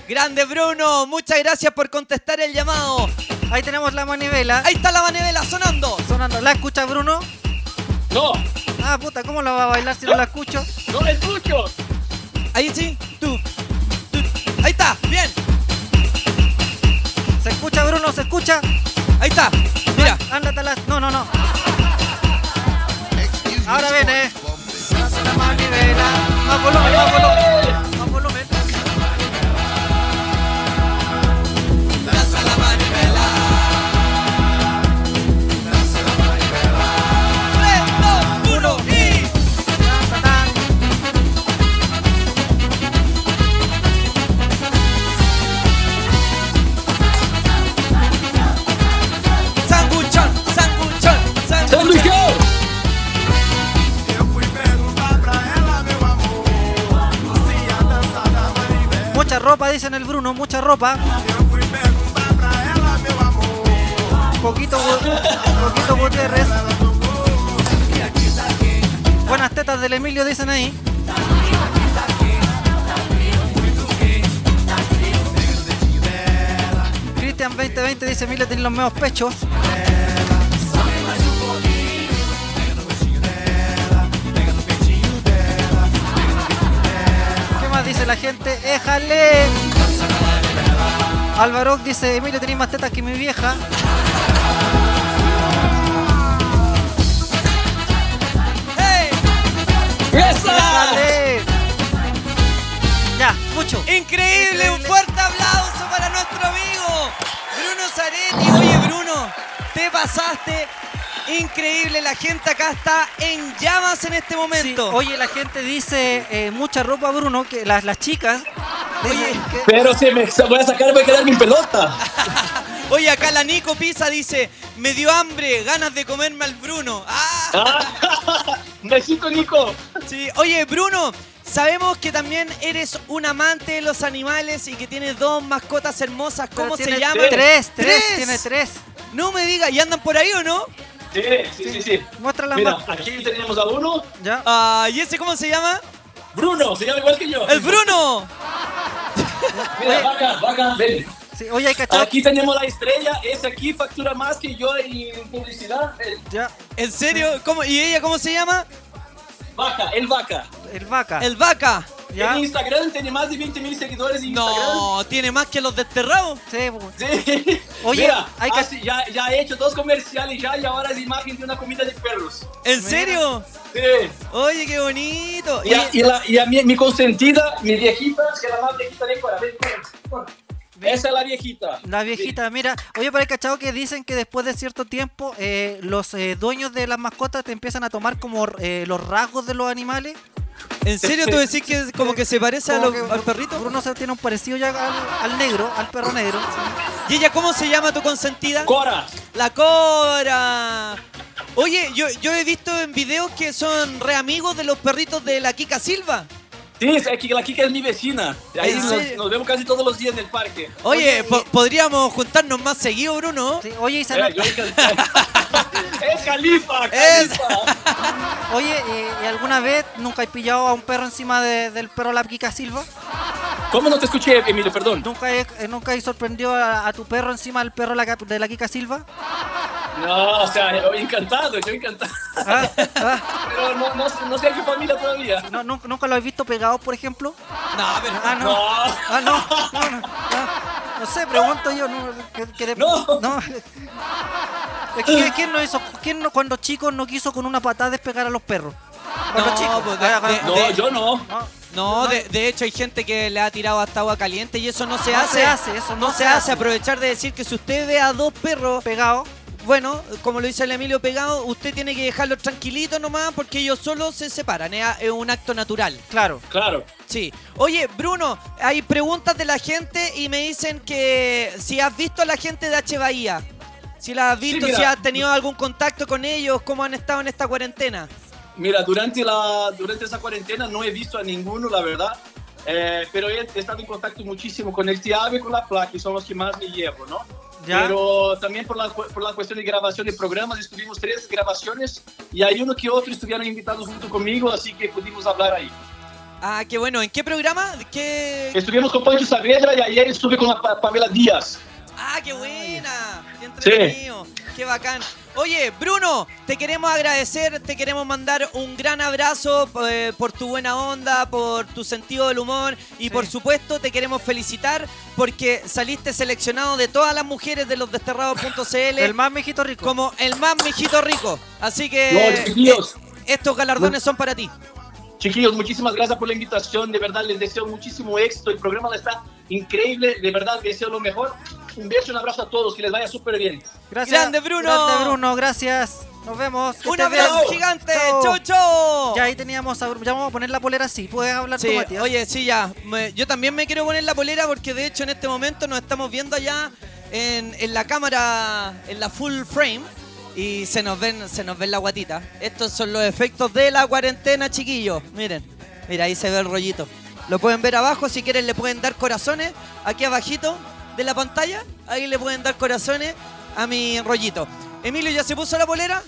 Grande Bruno, muchas gracias por contestar el llamado. Ahí tenemos la manivela. Ahí está la manivela sonando. Sonando. ¿La escucha Bruno? No, Ah, puta, ¿cómo la va a bailar si no la escucho? no la escucho. Ahí sí. Tú. tú. Ahí está. Bien. ¿Se escucha Bruno? ¿Se escucha? Ahí está. Mira. Ándate la... No, no, no. Ahora viene. Más volumen, más volumen. Ropa, dicen el Bruno, mucha ropa. Poquito, Gu- poquito Gutiérrez. Buenas tetas del Emilio, dicen ahí. Cristian 2020 dice Emilio tiene los meos pechos. Dice la gente, éjale. Álvaro dice, Emilio, tenéis más tetas que mi vieja. Éjale. Ya, mucho. Increíble, un fuerte aplauso para nuestro amigo Bruno Zaretti. Oye, Bruno, te pasaste. Increíble, la gente acá está en llamas en este momento. Oye, la gente dice eh, mucha ropa, Bruno, que las, las chicas. que- Pero si me voy a sacar, voy a quedar mi pelota. *laughs* Oye, acá la Nico Pisa dice, me dio hambre, ganas de comerme al Bruno. ¡Ah! *laughs* Besito, Nico. Sí, oye, Bruno, sabemos que también eres un amante de los animales y que tienes dos mascotas hermosas. ¿Cómo Pero se tiene llaman? tres, tres, tiene tres. No me digas, ¿y andan por ahí o no? Sí, sí, sí, sí. Muéstrala Mira, más. aquí tenemos a uno. Ya. Ah, ¿Y ese cómo se llama? Bruno, se llama igual que yo. ¡El Bruno! Mira, vaca, vaca, ven. Sí, oye, hay cachado. Aquí tenemos la estrella. Ese aquí factura más que yo en publicidad. Ya. ¿En serio? ¿Cómo? ¿Y ella cómo se llama? vaca, el vaca. El vaca. El vaca. Ya. En Instagram tiene más de 20 mil seguidores en Instagram. No, tiene más que los desterrados. Sí, pues. Sí. *laughs* Oye, Mira, hay que- así, ya, ya he hecho dos comerciales ya y ahora es imagen de una comida de perros. ¿En serio? Sí. Oye, qué bonito. Y a, y la- y a mi, mi consentida, mi viejita, que es la más viejita de Cora. Ven, ven, ven. Esa es la viejita. La viejita, mira, oye, pero hay cachado que dicen que después de cierto tiempo eh, los eh, dueños de las mascotas te empiezan a tomar como eh, los rasgos de los animales. ¿En serio tú decís que como que se parece a los- que al perrito? Bruno se tiene un parecido ya al, al negro, al perro negro. ¿Y ella cómo se llama tu consentida? Cora. La Cora. Oye, yo, yo he visto en videos que son re amigos de los perritos de la Kika Silva. Sí, es que la Kika es mi vecina. Ahí ¿En nos, nos vemos casi todos los días en el parque. Oye, po- podríamos juntarnos más seguido, Bruno. Sí, oye, y se Eh, yo *laughs* es Califa, Es- Califa. Oye, ¿y alguna vez nunca has pillado a un perro encima de- del perro La Kika Silva? ¿Cómo no te escuché, Emilio? Perdón. ¿Nunca he, eh, nunca sorprendido a, a tu perro encima del perro la- de la Kika Silva? No, o sea, yo encantado, yo encantado. Ah, ah, Pero no, no, no sé en qué familia todavía. no, nunca, ¿Nunca lo has visto pegado, por ejemplo? No, pero Ah, no. No. Ah, no. No, no, no. No sé, pregunto yo. No, que- que de- No. Que, ¿Quién no hizo? ¿Quién no, cuando chico no quiso con una patada despegar a los perros? Cuando No, chico. pues, de- No, yo no. no. No, de, de hecho hay gente que le ha tirado hasta agua caliente y eso no se No hace. se hace, eso no no se se hace. hace. Aprovechar de decir que si usted ve a dos perros Pegado. Bueno, como lo dice el Emilio pegado, usted tiene que dejarlos tranquilitos nomás porque ellos solo se separan. Es, es un acto natural. Claro. Claro. Sí. Oye, Bruno, hay preguntas de la gente y me dicen que si has visto a la gente de H Bahía. Si la has visto, si has tenido algún contacto con ellos, cómo han estado en esta cuarentena. Mira, durante, la, durante esa cuarentena no he visto a ninguno, la verdad. Eh, pero he estado en contacto muchísimo con el Tiago y con la Fla, que son los que más me llevo, ¿no? Ya. Pero también por la, por la cuestión de grabación de programas, estuvimos tres grabaciones y hay uno que otro estuvieron invitados junto conmigo, así que pudimos hablar ahí. Ah, qué bueno. ¿En qué programa? ¿Qué... Estuvimos con Pancho Saavedra y ayer estuve con la Pa- Pamela Díaz. Ah, qué buena. Qué entretenido. Qué bacán. Oye, Bruno, te queremos agradecer, te queremos mandar un gran abrazo eh, por tu buena onda, por tu sentido del humor y por supuesto te queremos felicitar porque saliste seleccionado de todas las mujeres de los desterrados.cl El más mijito rico. como el más mijito rico. Así que No, eh, estos galardones son para ti. Chiquillos, muchísimas gracias por la invitación. De verdad, les deseo muchísimo éxito. El programa está increíble. De verdad, les deseo lo mejor. Un beso y un abrazo a todos. Que les vaya súper bien. Gracias. Grande, Bruno. Grande Bruno, gracias. Nos vemos. Que Un bien. abrazo gigante. Chao. Chau, chau. Ya ahí teníamos a Bruno. Ya vamos a poner la polera así. Puedes hablar Sí, tú, Matías. oye, sí, ya. Me- yo también me quiero poner la polera porque de hecho en este momento nos estamos viendo allá en, en la cámara, en la full frame. Y se nos ven, se nos ven la guatita. Estos son los efectos de la cuarentena, chiquillos. Miren, mira, ahí se ve el rollito. Lo pueden ver abajo, si quieren le pueden dar corazones. Aquí abajito de la pantalla, ahí le pueden dar corazones a mi rollito. Emilio, ¿ya se puso la polera?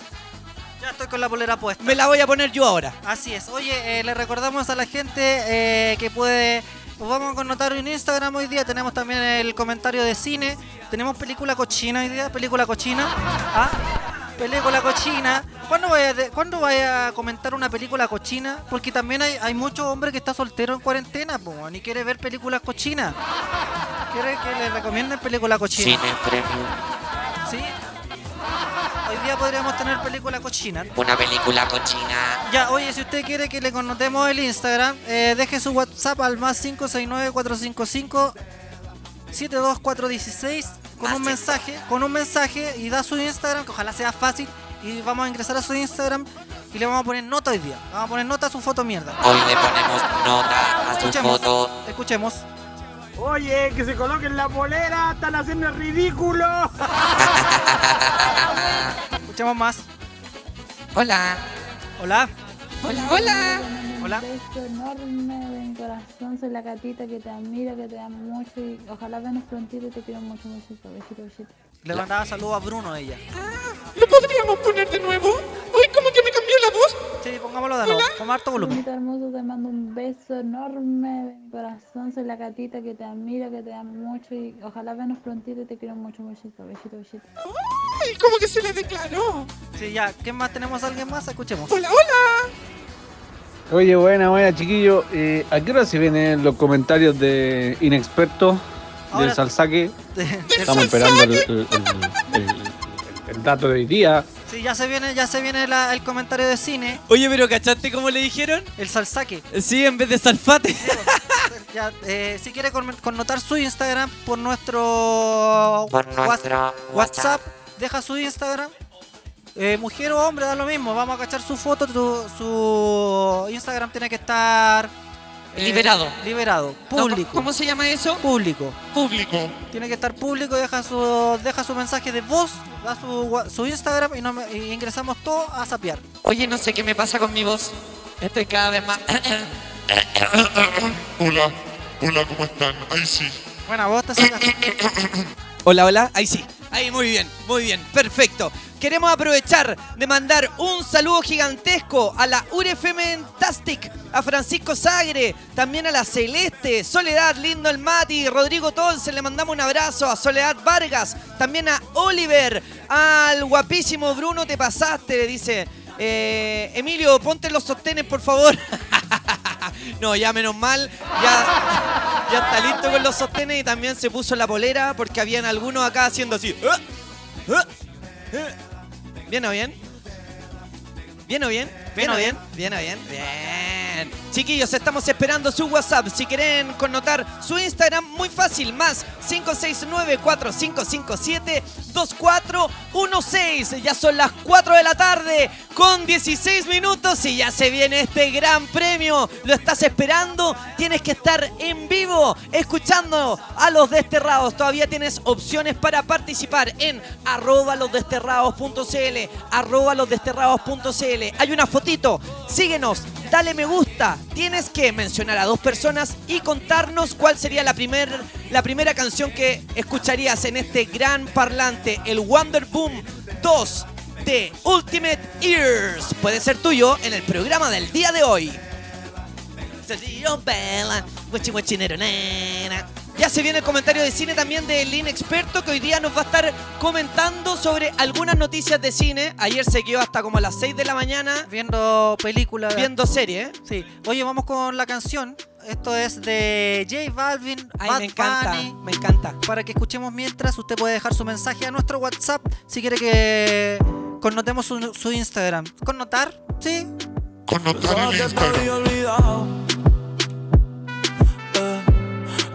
Ya estoy con la polera puesta. Me la voy a poner yo ahora. Así es. Oye, eh, le recordamos a la gente eh, que puede. Pues vamos a connotar en Instagram hoy día. Tenemos también el comentario de cine. Tenemos película cochina hoy día. Película cochina. ¿Ah? Película cochina. ¿Cuándo vaya, de- ¿Cuándo vaya a comentar una película cochina? Porque también hay, hay muchos hombres que están solteros en cuarentena, po, y quiere ver películas cochinas. Quiere que le recomienden película cochina. Cine Premium. Sí. Hoy día podríamos tener película cochina. Una película cochina. Ya, oye, si usted quiere que le connotemos el Instagram, eh, deje su WhatsApp al más 569-455 72416 con un mensaje, con un mensaje y da su Instagram, que ojalá sea fácil, y vamos a ingresar a su Instagram y le vamos a poner nota hoy día. Vamos a poner nota a su foto mierda. Hoy le ponemos nota a su Escuchemos, foto. escuchemos. Oye, que se coloquen la polera, están haciendo el ridículo. *laughs* *laughs* Escuchemos más. Hola. Hola. Hola, hola. Hola. Un beso enorme de mi corazón. Soy la catita que te admira, que te amo mucho y ojalá venos prontito y te quiero mucho, besito, besito, besito. Le mandaba saludos a Bruno ella. ¿Lo podríamos poner de nuevo? Sí, pongámoslo de nuevo, con harto volumen. Bonito hermoso, te mando un beso enorme de mi corazón. Soy la catita que te admira, que te amo mucho y ojalá venos prontito y te quiero mucho, besito, besito, besito. Ay, como que se le declaró. Sí, ya, ¿qué más tenemos? ¿Alguien más? Escuchemos. Hola, hola. Oye, buena, buena, chiquillo. Eh, ¿A qué hora se vienen los comentarios de inexpertos Ahora- *laughs* del Salsaque? De- Estamos esperando el, el- el- el- el dato de hoy día. Sí, ya se viene, ya se viene la- el comentario de cine. Oye, pero ¿cachaste cómo le dijeron? El salsaque. Sí, en vez de salfate. Ya, eh, si quiere con- connotar su Instagram por nuestro, Por Whats- nuestro WhatsApp, deja su Instagram. Eh, mujer o hombre, da lo mismo. Vamos a cachar su foto. tu- su Instagram tiene que estar eh, Liberado. Liberado. No, Público. ¿Cómo se llama eso? Público. Público. Tiene que estar público. Deja su, deja su mensaje de voz, da su, su Instagram y, no me- y ingresamos todos a sapear. Oye, no sé qué me pasa con mi voz. Estoy cada vez más. *coughs* Hola, hola, ¿cómo están? Ahí sí. Bueno, vos te sacas. *coughs* Hola, hola. Ahí sí. Ahí muy bien, muy bien. Perfecto. Queremos aprovechar de mandar un saludo gigantesco a la Urefementastic, a Francisco Sagre, también a la Celeste, Soledad, Lindo el Mati, Rodrigo Tolce, le mandamos un abrazo, a Soledad Vargas, también a Oliver, al guapísimo Bruno, te pasaste, le dice. eh, Emilio, ponte los sostenes, por favor. *laughs* no, ya menos mal, ya, ya está listo con los sostenes y también se puso la polera porque habían algunos acá haciendo así. ¿Bien o bien? ¿Bien o bien? ¿Bien o bien? ¿Bien o bien? Bien. Chiquillos, estamos esperando su WhatsApp. Si quieren connotar su Instagram, muy fácil. Más 569-4557-2416. Ya son las 4 de la tarde con 16 minutos y ya se viene este gran premio. ¿Lo estás esperando? Tienes que estar en vivo escuchando a los desterrados. Todavía tienes opciones para participar en arroba losdesterrados.cl arroba losdesterrados.cl Hay una Síguenos. Dale me gusta. Tienes que mencionar a dos personas y contarnos cuál sería la, primer, la primera canción que escucharías en este gran parlante, el Wonder Boom 2 de Ultimate Ears. Puede ser tuyo en el programa del día de hoy. Ya se viene el comentario de cine también de Lin Experto que hoy día nos va a estar comentando sobre algunas noticias de cine. Ayer se quedó hasta como a las 6 de la mañana viendo películas. Viendo serie, ¿eh? Sí. Oye, vamos con la canción. Esto es de J Balvin. Ay, Bad me encanta, Bunny. me encanta. Para que escuchemos mientras, usted puede dejar su mensaje a nuestro WhatsApp si quiere que connotemos su, su Instagram. ¿Connotar? Sí. Connotar el Instagram.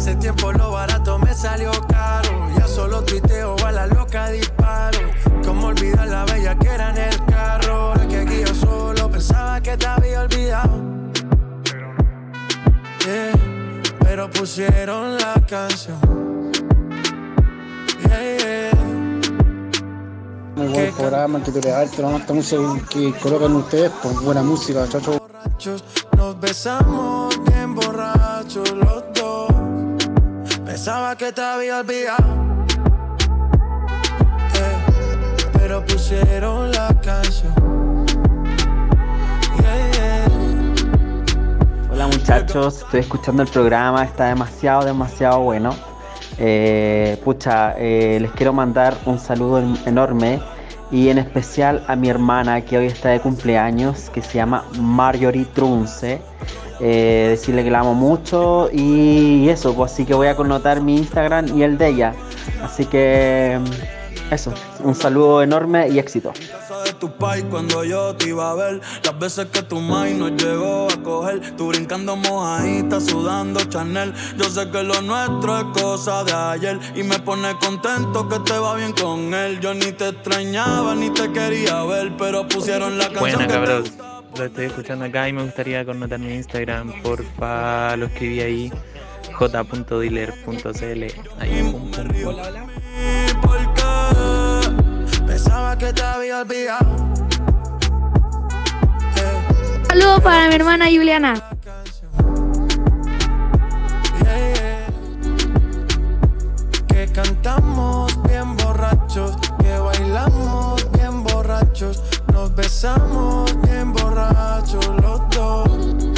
Hace tiempo lo barato me salió caro. Ya solo tuiteo a la loca disparo. Como olvidar la bella que era en el carro. La que aquí yo solo pensaba que te había olvidado. Yeah, pero pusieron la canción. Yeah, yeah. Muy buen programa, que te alto, la esta música que colocan ustedes, pues buena música, chacho. nos besamos bien borrachos los dos. Pensaba que te había olvidado, eh, pero pusieron la canción. Hola muchachos, estoy escuchando el programa, está demasiado, demasiado bueno. Eh, pucha, eh, les quiero mandar un saludo en- enorme y en especial a mi hermana que hoy está de cumpleaños, que se llama Marjorie Trunce. Eh, decirle que la amo mucho y eso, pues así que voy a connotar mi Instagram y el de ella. Así que eso, un saludo enorme y éxito. casa de tu pai cuando yo te iba a ver. Las veces que tu mai nos llegó a coger. Tú brincando mojadita, sudando Chanel. Yo sé que lo nuestro es cosa de ayer. Y me pone contento que te va bien con él. Yo ni te extrañaba ni te quería ver. Pero pusieron la canción Buena que te cabros, lo estoy escuchando acá y me gustaría connotar mi Instagram, porfa, lo escribí ahí, j.dealer.cl. Ahí, pum, pum, pum. Que te había olvidado. Saludos para mi hermana Juliana. Yeah, yeah. Que cantamos bien borrachos, que bailamos bien borrachos, nos besamos bien borrachos los dos.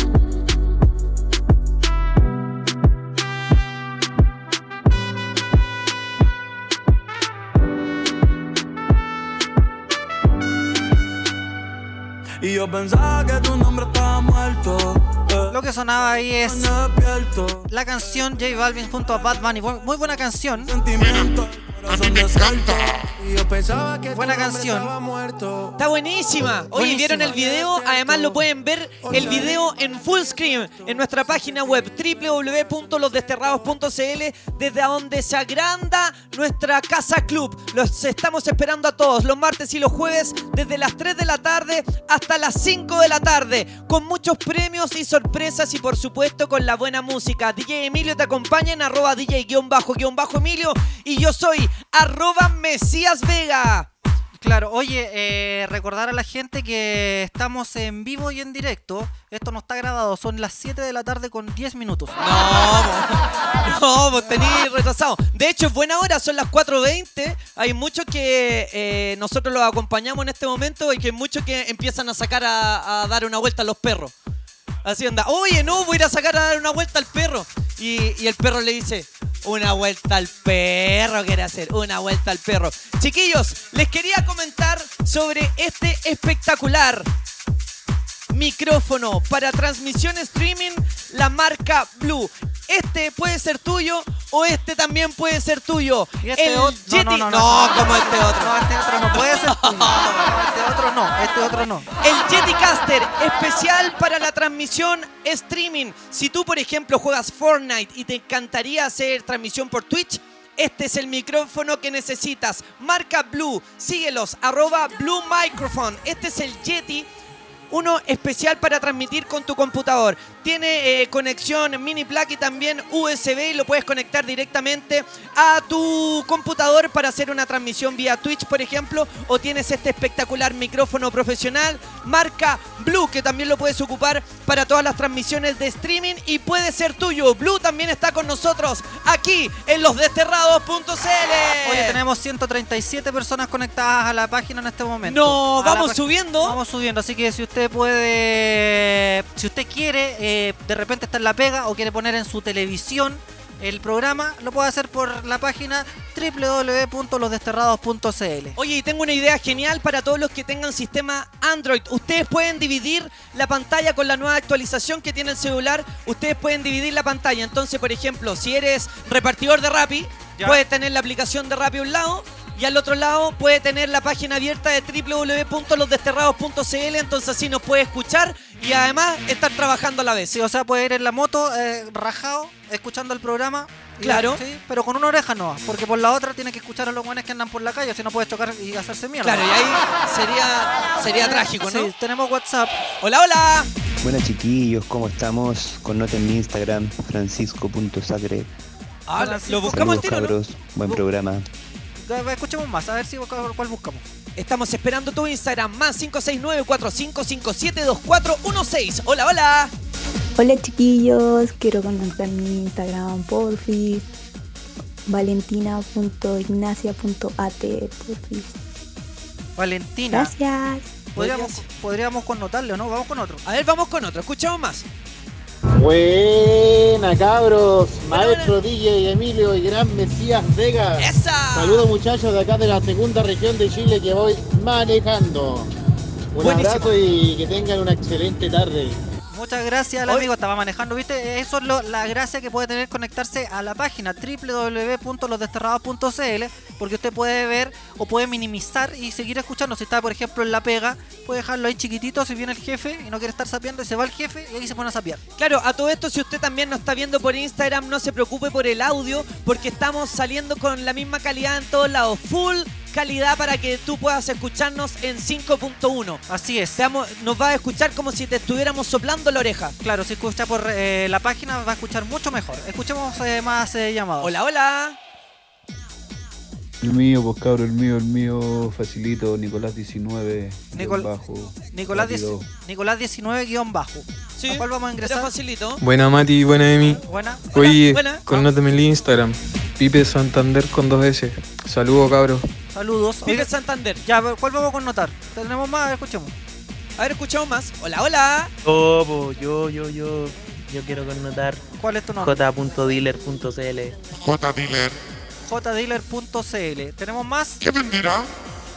Y yo pensaba que tu nombre estaba muerto. eh. Lo que sonaba ahí es la canción J Balvin junto a Bunny. Bu- Muy buena canción. Y que Buena canción. Está buenísima. Oye, ¿vieron el video? Además lo pueden ver el video en full screen en nuestra página web www.losdesterrados.cl desde donde se agranda nuestra casa club. Los estamos esperando a todos los martes y los jueves desde las 3 de la tarde hasta las 5 de la tarde con muchos premios y sorpresas y por supuesto con la buena música. DJ Emilio te acompaña en arroba DJ-Emilio y yo soy arroba Mesías Vega. Claro, oye, eh, recordar a la gente que estamos en vivo y en directo. Esto no está grabado, son las 7 de la tarde con 10 minutos. No, vos *laughs* tenés retrasado. De hecho, es buena hora, son las 4.20. Hay muchos que eh, nosotros los acompañamos en este momento y que hay muchos que empiezan a sacar a, a dar una vuelta a los perros. Así anda, oye, no, voy a ir a sacar a dar una vuelta al perro. Y, y el perro le dice, una vuelta al perro quiere hacer, una vuelta al perro. Chiquillos, les quería comentar sobre este espectacular micrófono para transmisión streaming, la marca Blue. Este puede ser tuyo o este también puede ser tuyo. este el ot- no, no, no, no. como este otro. No, este otro no puede ser tuyo. *laughs* Este otro no, este otro no. El especial para la transmisión streaming. Si tú, por ejemplo, juegas Fortnite y te encantaría hacer transmisión por Twitch, este es el micrófono que necesitas. Marca Blue, síguelos, arroba Blue Microphone. Este es el Yeti. Uno especial para transmitir con tu computador. Tiene eh, conexión mini plug y también USB y lo puedes conectar directamente a tu computador para hacer una transmisión vía Twitch, por ejemplo. O tienes este espectacular micrófono profesional, marca Blue, que también lo puedes ocupar para todas las transmisiones de streaming y puede ser tuyo. Blue también está con nosotros aquí en losdesterrados.cl. Oye, tenemos 137 personas conectadas a la página en este momento. No, A vamos subiendo. Vamos subiendo, así que si usted puede, si usted quiere, eh, de repente está en la pega o quiere poner en su televisión el programa, lo puede hacer por la página www.losdesterrados.cl. Oye, y tengo una idea genial para todos los que tengan sistema Android. Ustedes pueden dividir la pantalla con la nueva actualización que tiene el celular. Ustedes pueden dividir la pantalla. Entonces, por ejemplo, si eres repartidor de Rappi, Ya. puedes tener la aplicación de Rappi a un lado. Y al otro lado puede tener la página abierta de www.losdesterrados.cl. Entonces así nos puede escuchar y además estar trabajando a la vez. Sí, o sea, puede ir en la moto eh, rajado, escuchando el programa. y- Claro. sí, pero con una oreja no, porque por la otra tiene que escuchar a los buenos que andan por la calle, si no puede chocar y hacerse mierda. Claro, y ahí sería, sería trágico, ¿no? Sí, tenemos WhatsApp. Hola, hola. Buenas chiquillos, ¿cómo estamos? Con nota en mi Instagram, francisco.sacre. Ah, lo buscamos al Saludos tiro, ¿no? cabros, buen programa. Escuchemos más, a ver si cuál, buscamos. Estamos esperando tu Instagram, más 569-4557-2416. Hola, hola. Hola chiquillos, quiero conocer mi Instagram, porfis. Valentina.ignacia.at, porfis. Valentina. Gracias. Podríamos, podríamos connotarle, ¿o no? Vamos con otro. A ver, vamos con otro. Escuchamos más. Buena cabros, maestro DJ Emilio y gran Mesías Vega. ¡Esa! Saludos muchachos de acá de la segunda región de Chile que voy manejando. Un Buenísimo. abrazo y que tengan una excelente tarde. Muchas gracias al amigo, estaba manejando, ¿viste? Eso es lo- la gracia que puede tener conectarse a la página www.losdesterrados.cl porque usted puede ver o puede minimizar y seguir escuchando. Si está, por ejemplo, en la pega, puede dejarlo ahí chiquitito si viene el jefe y no quiere estar sapeando y se va el jefe y ahí se pone a sapear. Claro, a todo esto, si usted también nos está viendo por Instagram, no se preocupe por el audio, porque estamos saliendo con la misma calidad en todos lados. Full calidad para que tú puedas escucharnos en 5.1. Así es. Te vamos- nos vas a escuchar como si te estuviéramos soplando la oreja. Claro, si escucha por eh, la página va a escuchar mucho mejor. Escuchemos eh, más eh, llamados. Hola, hola. El mío, pues cabro, el mío, el mío, facilito, Nicolás 19, Nicol- bajo. Nicolás, 10 rápido. Nicolás 19 guion bajo. Sí, ¿A cuál vamos a ingresar? Era facilito. Buena Mati, buena Emi. Buena. Oye, buena. connótame el Instagram. Pipe Santander con dos S. Saludos cabros. Saludos. Pipe Santander. Ya, ¿cuál vamos a connotar? Tenemos más, a ver, escuchemos. A ver, escuchamos más. Hola, hola. Oh, po, yo, yo, yo, yo quiero connotar ¿Cuál es tu nombre? j.dealer.cl. J-Dealer. jdealer.cl. ¿Tenemos más? ¿Qué venderá?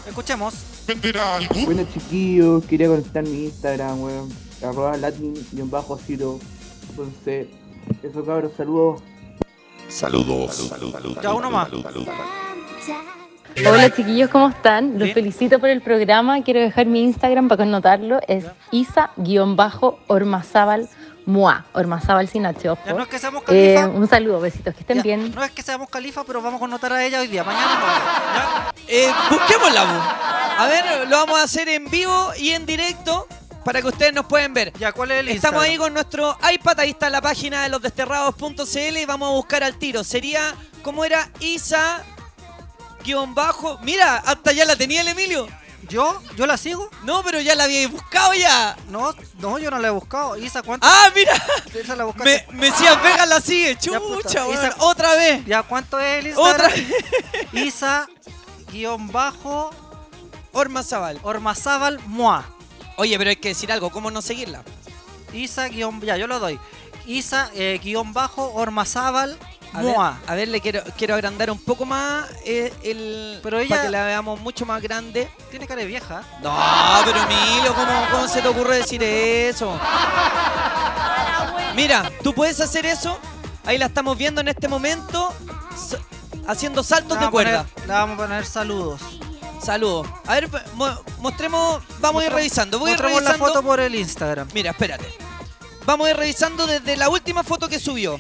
Escuchemos. ¿Venderá algo? Bueno chiquillos, quería conectar mi Instagram, weón. Arroba latin-ciro. Entonces, eso cabros, saludos. Saludos. Ya uno más. Hola chiquillos, ¿cómo están? Los felicito por el programa. Quiero dejar mi Instagram para connotarlo. Es isa-ormazábal mua. Ormazábal sin H, ojo. Ya no es que seamos Eh, califa. un saludo, besitos, que estén Ya, bien. No es que seamos califa, pero vamos a connotar a ella hoy día. Mañana no. Eh, busquémosla, bu. A ver, lo vamos a hacer en vivo y en directo para que ustedes nos puedan ver. Ya, ¿cuál es el Estamos Instagram? ahí con nuestro iPad, ahí está la página de losdesterrados.cl y vamos a buscar al tiro. Sería, ¿cómo era? Isa guion bajo. Mira, hasta ya la tenía el Emilio. ¿Yo? ¿Yo la sigo? No, pero ya la habíais buscado ya. No, no, yo no la he buscado. Isa, ¿cuánto? Ah, mira. Esa la buscaste. Me, Mesías Vega la sigue. Chucha. Isa- Otra vez. Ya, ¿cuánto es el Instagram? Otra *laughs* Isa guion bajo Ormazábal. Ormazábal Mua. Oye, pero hay que decir algo. ¿Cómo no seguirla? Isa guion, ya, yo lo doy. Isa eh, guion bajo Ormazábal A ver, Mua. a ver, le quiero, quiero agrandar un poco más eh, el. Pero ella- Para que la veamos mucho más grande. Tiene cara de vieja. No, pero Emilio, ¿cómo, cómo se te ocurre decir eso? Mira, tú puedes hacer eso. Ahí la estamos viendo en este momento. Haciendo saltos de poner- cuerda. Le vamos a poner saludos. Saludos. A ver, mo- mostremos. Vamos a ir revisando. Voy a ir la foto por el Instagram. Mira, espérate. Vamos a ir revisando desde la última foto que subió.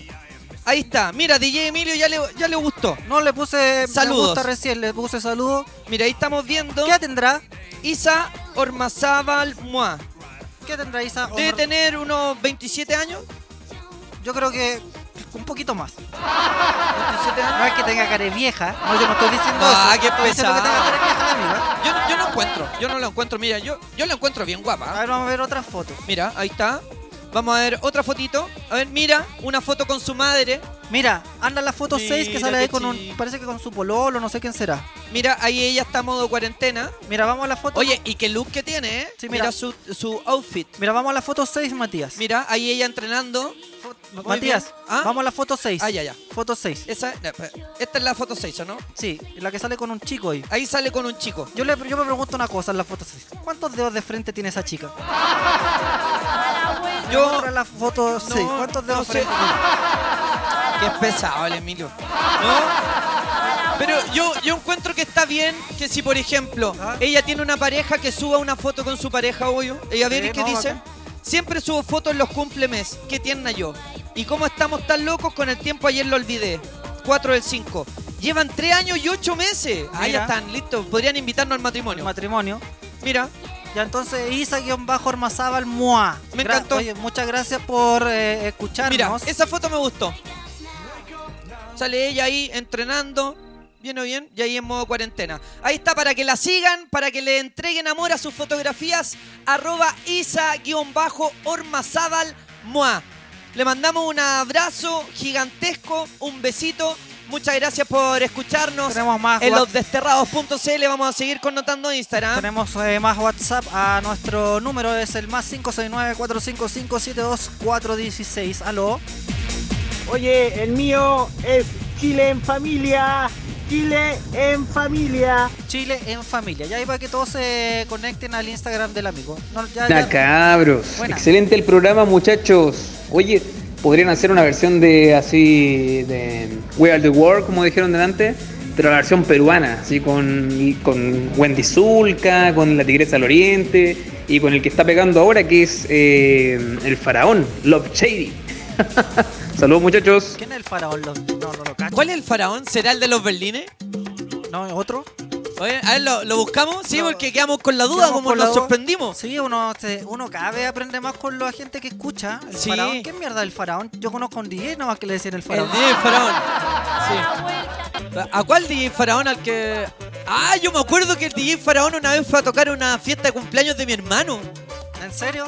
Ahí está. Mira, DJ Emilio ya le, ya le gustó. No, le puse Saludos. me gusta recién, le puse saludos. Mira, ahí estamos viendo. ¿Qué tendrá? Isa Ormazábal Mua. ¿Qué tendrá Isa? Debe Omar? tener unos 27 años. Yo creo que un poquito más. No es que tenga cara de vieja. No, yo no estoy diciendo eso. Ah, qué Estoy diciendo que tenga cara de vieja pesado. amiga. Yo, yo no encuentro, yo no lo encuentro. Mira, yo, yo la encuentro bien guapa. A ver, vamos a ver otras fotos. Mira, ahí está. Vamos a ver otra fotito. A ver, mira, una foto con su madre. Mira, anda la foto 6 que Mira sale ahí qué con un. Parece que con su pololo, no sé quién será. Mira, ahí ella está modo cuarentena. Mira, vamos a la foto. Oye, y qué look que tiene, ¿eh? Sí, mira mira. su, su outfit. Mira, vamos a la foto 6, Matías. Mira, ahí ella entrenando. Matías. ¿Ah? vamos a la foto 6. Ah, ya, ya. Foto 6. Esa, esta es la foto 6, ¿o no? Sí, la que sale con un chico ahí. Ahí sale con un chico. Yo, le, yo me pregunto una cosa en la foto 6. ¿Cuántos dedos de frente tiene esa chica? *laughs* Yo- Muestra la foto 6. ¿Cuántos dedos no de frente Qué pesado el Emilio. ¿No? Pero yo, yo encuentro que está bien que si, por ejemplo, ella tiene una pareja que suba una foto con su pareja, obvio. Ella viene Sí, y que no, dice. Siempre subo fotos en los cumplemes. Qué tierna yo. Y cómo estamos tan locos con el tiempo, ayer lo olvidé. 4 del 5. Llevan 3 años y 8 meses. Ahí están, listo. Podrían invitarnos al matrimonio. matrimonio? Mira. Ya entonces, Isa-Ormazábal Mua. Me Gra- encantó. Oye, muchas gracias por eh, escucharnos. Mira, esa foto me gustó. Sale ella ahí entrenando. Bien o bien, y ahí en modo cuarentena. Ahí está para que la sigan, para que le entreguen amor a sus fotografías. Arroba Isa-Ormazábal Moa. Le mandamos un abrazo gigantesco, un besito. Muchas gracias por escucharnos. Tenemos más en losdesterrados.cl vamos a seguir connotando Instagram. Tenemos eh, más WhatsApp a nuestro número, es el más 569-455-72416. Aló. Oye, el mío es Chile en familia. Chile en familia. Chile en familia. Ya ahí para que todos se conecten al Instagram del amigo. No, ya- Da ya- cabros. Buena. Excelente el programa, muchachos. Oye, podrían hacer una versión de así de We Are the World, como dijeron delante, pero la versión peruana, así con, con Wendy Zulka, con la Tigresa del Oriente y con el que está pegando ahora, que es eh, el faraón, Love Shady. *laughs* Saludos, muchachos. ¿Quién es el faraón? Lo- no, no lo cacho. ¿Cuál es el faraón? ¿Será el de los berlines? No, otro. Oye, a ver, ¿lo, lo buscamos? Sí, porque quedamos con la duda, como nos sorprendimos. Sí, uno, se- uno cada vez aprende más con la gente que escucha. El Sí. faraón. ¿Qué mierda el faraón? Yo conozco a un DJ nomás que le decían el El faraón. DJ Faraón. Sí. ¿A cuál DJ Faraón al que.? Ah, yo me acuerdo que el DJ Faraón una vez fue a tocar una fiesta de cumpleaños de mi hermano. ¿En serio?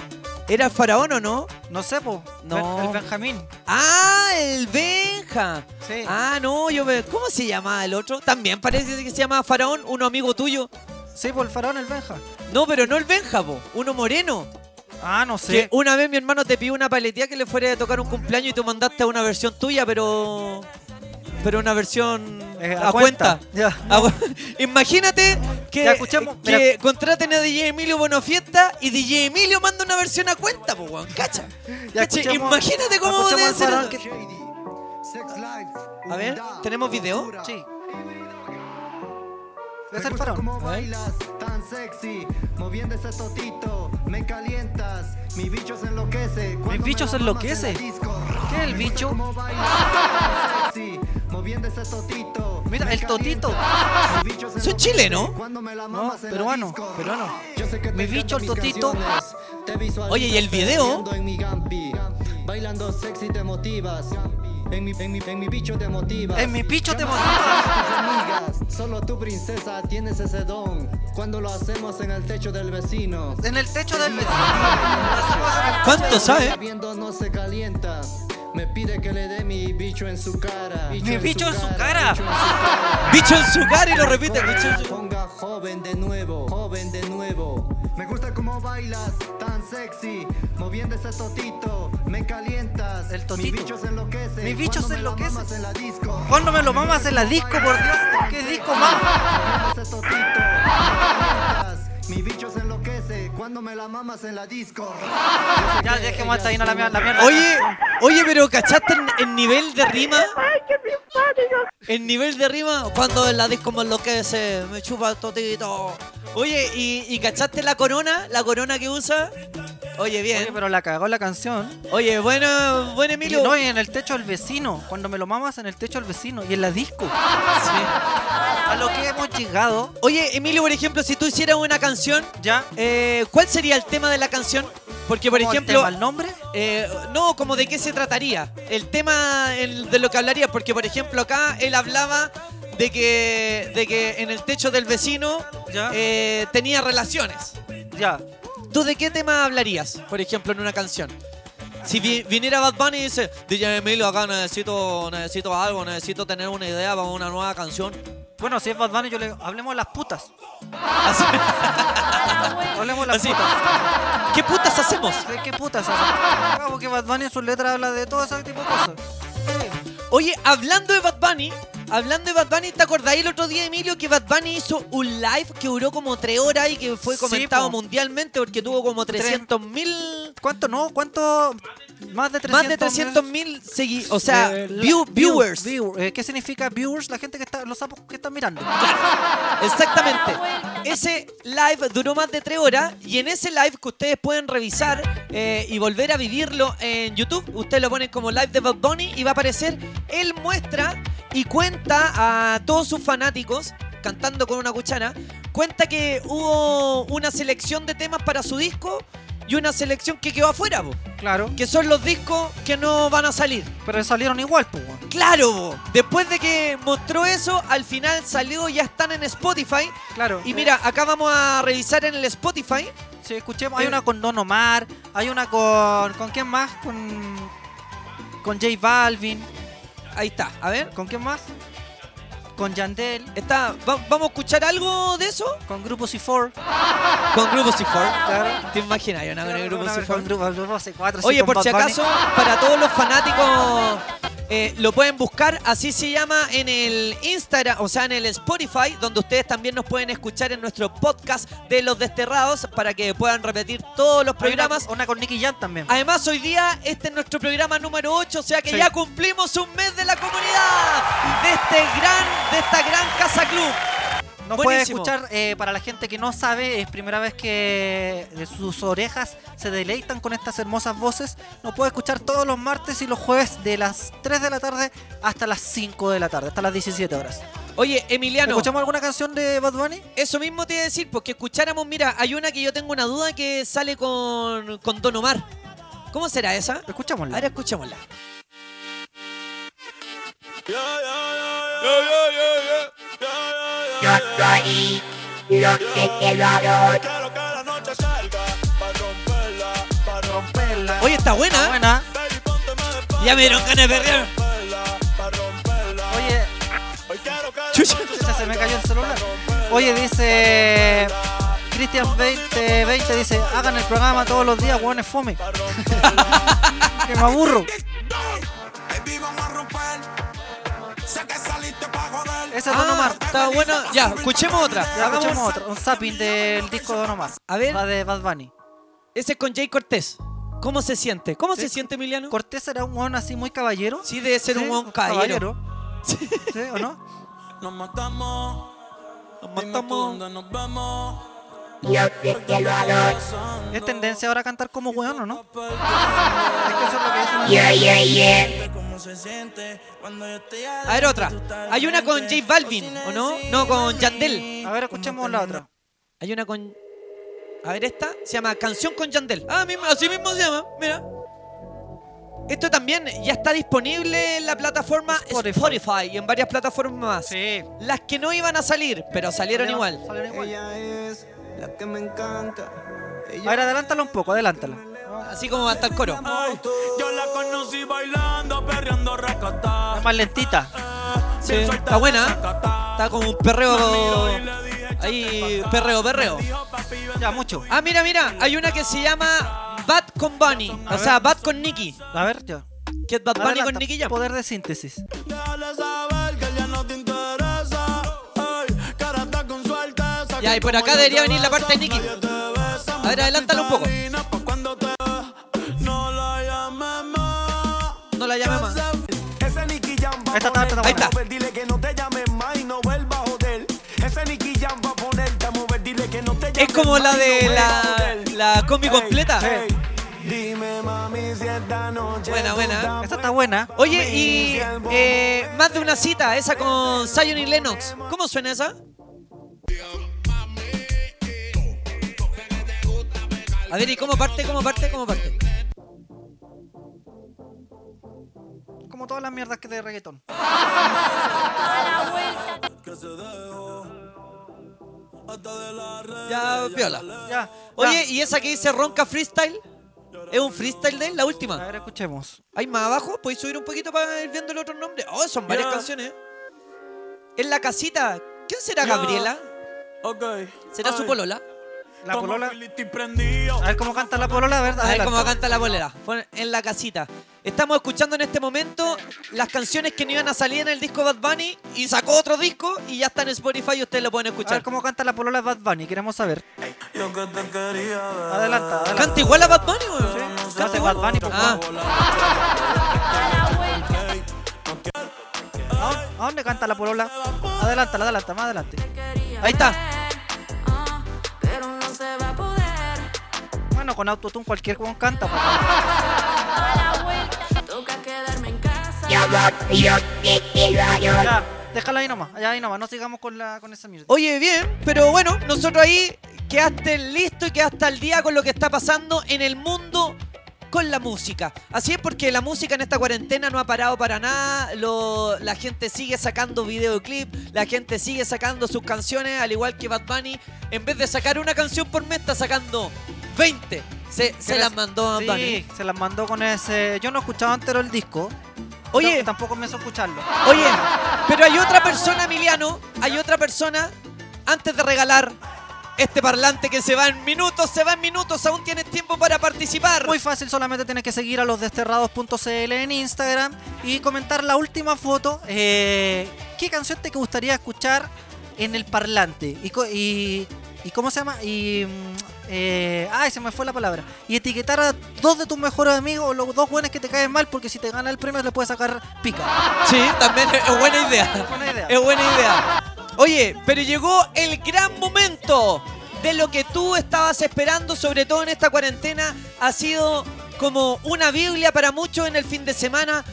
¿Era el Faraón o no? No sé, po. No. El Benjamín. Ah, el Benja. Sí. Ah, no, yo me. ¿Cómo se llamaba el otro? También parece que se llama Faraón, uno amigo tuyo. Sí, por el faraón, el Benja. No, pero no el Benja, po, uno moreno. Ah, no sé. Que una vez mi hermano te pidió una paletía que le fuera a tocar un cumpleaños y tú mandaste una versión tuya, pero. Pero una versión Eh, a, cuenta. Ya. *laughs* A cu- Imagínate que, Ya, escuchemos, que mira. contraten a DJ Emilio Bonofiesta y DJ Emilio manda una versión a cuenta, pues, weón. Cacha. Ya Cacha, Imagínate cómo al ser. A ver, ¿tenemos video? Sí. Es el faraón. Cómo bailas tan sexy, moviendo ese totito, me calientas, mi bicho se enloquece. Mi bicho se enloquece. ¿Qué es el bicho? Moviendo ese totito. Mira, el totito. me la No, peruano, peruano. Mi bicho, el totito. Oye, ¿y el video? bailando sexy te motivas. En mi, en mi, en mi bicho te motivas. En mi bicho te Llamas motivas. a tus amigas. Solo tu princesa tienes ese don. Cuando lo hacemos en el techo del vecino. En el techo del vecino. ¿Cuánto sabe? Viendo no se calienta. Me pide que le dé mi bicho en su cara. Mi bicho en su *laughs* cara. Bicho en su cara y lo repite. Bicho en su- Ponga joven de nuevo, joven de nuevo. Me gusta cómo bailas, tan sexy, moviendo ese totito, me calientas. El totito. Mi bicho se enloquece. Mi bicho se enloquece. en la disco. ¿Cuándo me lo mamas en la disco, por Dios? ¿Qué disco más? Mi bicho se enloquece cuando me la mamas en la disco. Ya, dejemos hasta ahí, no la mierda. La mierda. Oye, oye, pero ¿cachaste el, el nivel de rima? El nivel de rima cuando la disco me enloquece, me chupa el totito. Oye, ¿y, y cachaste la corona? ¿La corona que usa? Oye, bien. Oye, pero la cagó la canción. Oye, bueno, buen Y Emilio. no, y en el techo del vecino. Cuando me lo mamas en el techo del vecino. Y en la disco. A lo que hemos llegado. Oye, Emilio, por ejemplo, si tú hicieras una canción, ¿Ya? eh, ¿cuál sería el tema de la canción? Porque, por ¿Cómo el ejemplo, el nombre? Eh, no, como de qué se trataría. El tema el- de lo que hablaría, porque por ejemplo acá él hablaba de que, de que en el techo del vecino Ya. eh, tenía relaciones. Ya. ¿Tú de qué tema hablarías, por ejemplo, en una canción? Si vi- viniera Bad Bunny y dice, DJ Emilio, acá necesito, necesito algo, necesito tener una idea para una nueva canción. Bueno, si es Bad Bunny, yo le hablemos de las putas. *laughs* hablemos de las Así. putas. ¿Qué putas hacemos? ¿Qué, qué putas hacemos? Vamos, que Bad Bunny en sus letras habla de todo ese tipo de cosas. Oye, hablando de Bad Bunny, hablando de Bad Bunny, ¿te acordáis el otro día, Emilio, que Bad Bunny hizo un live que duró como tres horas y que fue Sí, comentado po. mundialmente porque tuvo como 300 mil... ¿Cuánto no? ¿Cuánto? Más de 300 Más de 300 mil segui... O sea, Eh, view- viewers. view- eh, ¿Qué significa viewers? La gente que está, los sapos que están mirando. *laughs* Exactamente. Ese live duró más de tres horas y en ese live que ustedes pueden revisar eh, y volver a vivirlo en YouTube, ustedes lo ponen como live de Bad Bunny y va a aparecer. Él muestra y cuenta a todos sus fanáticos cantando con una cuchara, cuenta que hubo una selección de temas para su disco y una selección que quedó afuera, po. Claro. que son los discos que no van a salir. Pero salieron igual, pues. Claro, po. después de que mostró eso, al final salió, ya están en Spotify. Claro. Y mira, acá vamos a revisar en el Spotify. Sí, escuchemos. Hay una con Don Omar, hay una con. ¿Con quién más? Con. Con J Balvin. Ahí está, a ver. ¿Con quién más? Con Yandel. Está, va- ¿Vamos a escuchar algo de eso? Con Grupo C4. Con Grupo C4. Claro. ¿Te imaginas? Una con el Grupo Una vez C4. Con Grupo, Grupo C4. sí, Oye, por si acaso, para todos los fanáticos, eh, lo pueden buscar, así se llama en el Instagram, o sea, en el Spotify, donde ustedes también nos pueden escuchar en nuestro podcast de Los Desterrados, para que puedan repetir todos los una- programas. Una, con Nicky Jam también. Además, hoy día este es nuestro programa número 8, o sea que Sí. ya cumplimos un mes de la comunidad, de este gran, de esta gran casa club. Nos puede escuchar, eh, para la gente que no sabe, es primera vez que eh, sus orejas se deleitan con estas hermosas voces. Nos puede escuchar todos los martes y los jueves de las 3 de la tarde hasta las 5 de la tarde, hasta las 17 horas. Oye, Emiliano. ¿Escuchamos alguna canción de Bad Bunny? Eso mismo te iba a decir, porque escucháramos, mira, hay una que yo tengo una duda que sale con, con Don Omar. ¿Cómo será esa? Escuchémosla. Ahora escuchémosla. Yo soy lo que quiero. Oye, está buena. ¿eh? Buena. Ya me dieron ganas de perrear. Oye, Chucha. Chucha, se me cayó el celular. Oye, dice Cristian 2020 dice, hagan el programa todos los días, weón, es fome. *laughs* que me aburro. Esa es Don Ah, Omar. está buena. Ya, escuchemos otra. Ya, Hagamos- escuchemos otra. Un zapping del disco de Don Omar. A ver. Va de Bad Bunny. Ese es con Jay Cortés. ¿Cómo se siente? ¿Cómo se siente, Emiliano? Cortés era un weón así muy caballero. Sí, debe ser un Sí, buen caballero. ¿Sí o no? Nos matamos. Nos matamos. nos ahora. Es tendencia ahora a cantar como weón, ¿o no? Es que eso es lo que dicen. Yeah, yeah, yeah. ¿Cómo se siente cuando yo estoy A ver, otra. Hay una con J Balvin, ¿o no? No, con Yandel. A ver, escuchemos la otra. Hay una con. A ver, esta se llama Canción con Yandel. Ah, mismo, así mismo se llama. Mira. Esto también ya está disponible en la plataforma Spotify, y en varias plataformas más. Sí. Las que no iban a salir, pero salieron igual. Salieron igual. Ella es la que me encanta. A ver, adelántala un poco, adelántala. Así como hasta el coro. Ay, yo la conocí bailando, perreando racata. Es más lentita. Sí, está buena. ¿eh? Está como un perreo. Ahí, perreo, perreo. Ya, mucho. Ah, mira, mira. Hay una que se llama Bad con Bunny. A O sea, ver. Bad con Nicky. A ver, ya. Que es Bad Bunny con. Nicky Jam. Poder de síntesis. Está. Ya, y por acá debería venir la parte de Nicky. A ver, adelántalo un poco. No la llame más. Ese Nicky Jam va Ahí está, a está, está, ponerte está. a mover, dile que no te llames más y no vuelva a joder. Ese Nicky Jam va a ponerte a mover, dile que no te llames Es como la de la, la combi completa. ey, Dime mami si esta noche Buena, buena. estás Esa está buena. Oye, y eh, más de una cita, esa con Zion y Lennox. ¿Cómo suena esa? A ver, ¿y cómo parte? ¿Cómo parte? ¿Cómo parte? Como todas las mierdas que de reggaetón. *laughs* Ya, viola. Ya. Oye, ¿y esa que dice Ronca Freestyle? ¿Es un freestyle de él, la A última? ver, escuchemos. ¿Hay más abajo? ¿Podéis subir un poquito para ir viendo el otro nombre? Oh, son varias Ya. canciones. En la casita, ¿quién será Ya. Gabriela? Ok. ¿Será su Ay. polola? La polola. A ver cómo canta la polola, ¿verdad? A ver cómo canta la bolera. Pon en la casita. Estamos escuchando en este momento las canciones que no iban a salir en el disco Bad Bunny y sacó otro disco y ya está en Spotify y ustedes lo pueden A ver escuchar. cómo canta la polola de Bad Bunny, queremos saber. Yo que te quería ver. Adelanta, adelanta. Canta igual a Bad Bunny, weón. Canta Bad Bunny, por Ah, *laughs* ¿A dónde- ¿A dónde canta la polola? Adelántala, adelanta, más adelante. ahí está. Se va a poder. Bueno, con autotune cualquier weón canta. pues. Toca quedarme en casa. Ya, déjala ahí nomás, allá ahí nomás, no sigamos con, la, con esa mierda. Oye, bien, pero bueno, nosotros ahí quedaste listo y quedaste al día con lo que está pasando en el mundo con la música. Así es porque la música en esta cuarentena no ha parado para nada. lo- la gente sigue sacando videoclip, la gente sigue sacando sus canciones, al igual que Bad Bunny. En vez de sacar una canción por mes, está sacando 20. Se, se ¿Qué las mandó a Bad Bunny. Sí, se las mandó con ese. Yo no escuchaba entero el disco. Oye. tampoco me hizo escucharlo. Oye, pero hay otra persona, Emiliano, hay otra persona, antes de regalar este parlante que se va en minutos, se va en minutos, aún tienes tiempo para participar. Muy fácil, solamente tienes que seguir a los desterrados.cl en Instagram y comentar la última foto. eh, ¿Qué canción te gustaría escuchar en el parlante? Y, y, y ¿cómo se llama? Y. mm, eh, ay, se me fue la palabra. Y etiquetar a dos de tus mejores amigos o los dos buenos que te caen mal, porque si te gana el premio le puedes sacar pica. Sí, también es buena idea. Buena idea. Es buena idea. Oye, pero llegó el gran momento de lo que tú estabas esperando, sobre todo en esta cuarentena. Ha sido como una Biblia para muchos en el fin de semana.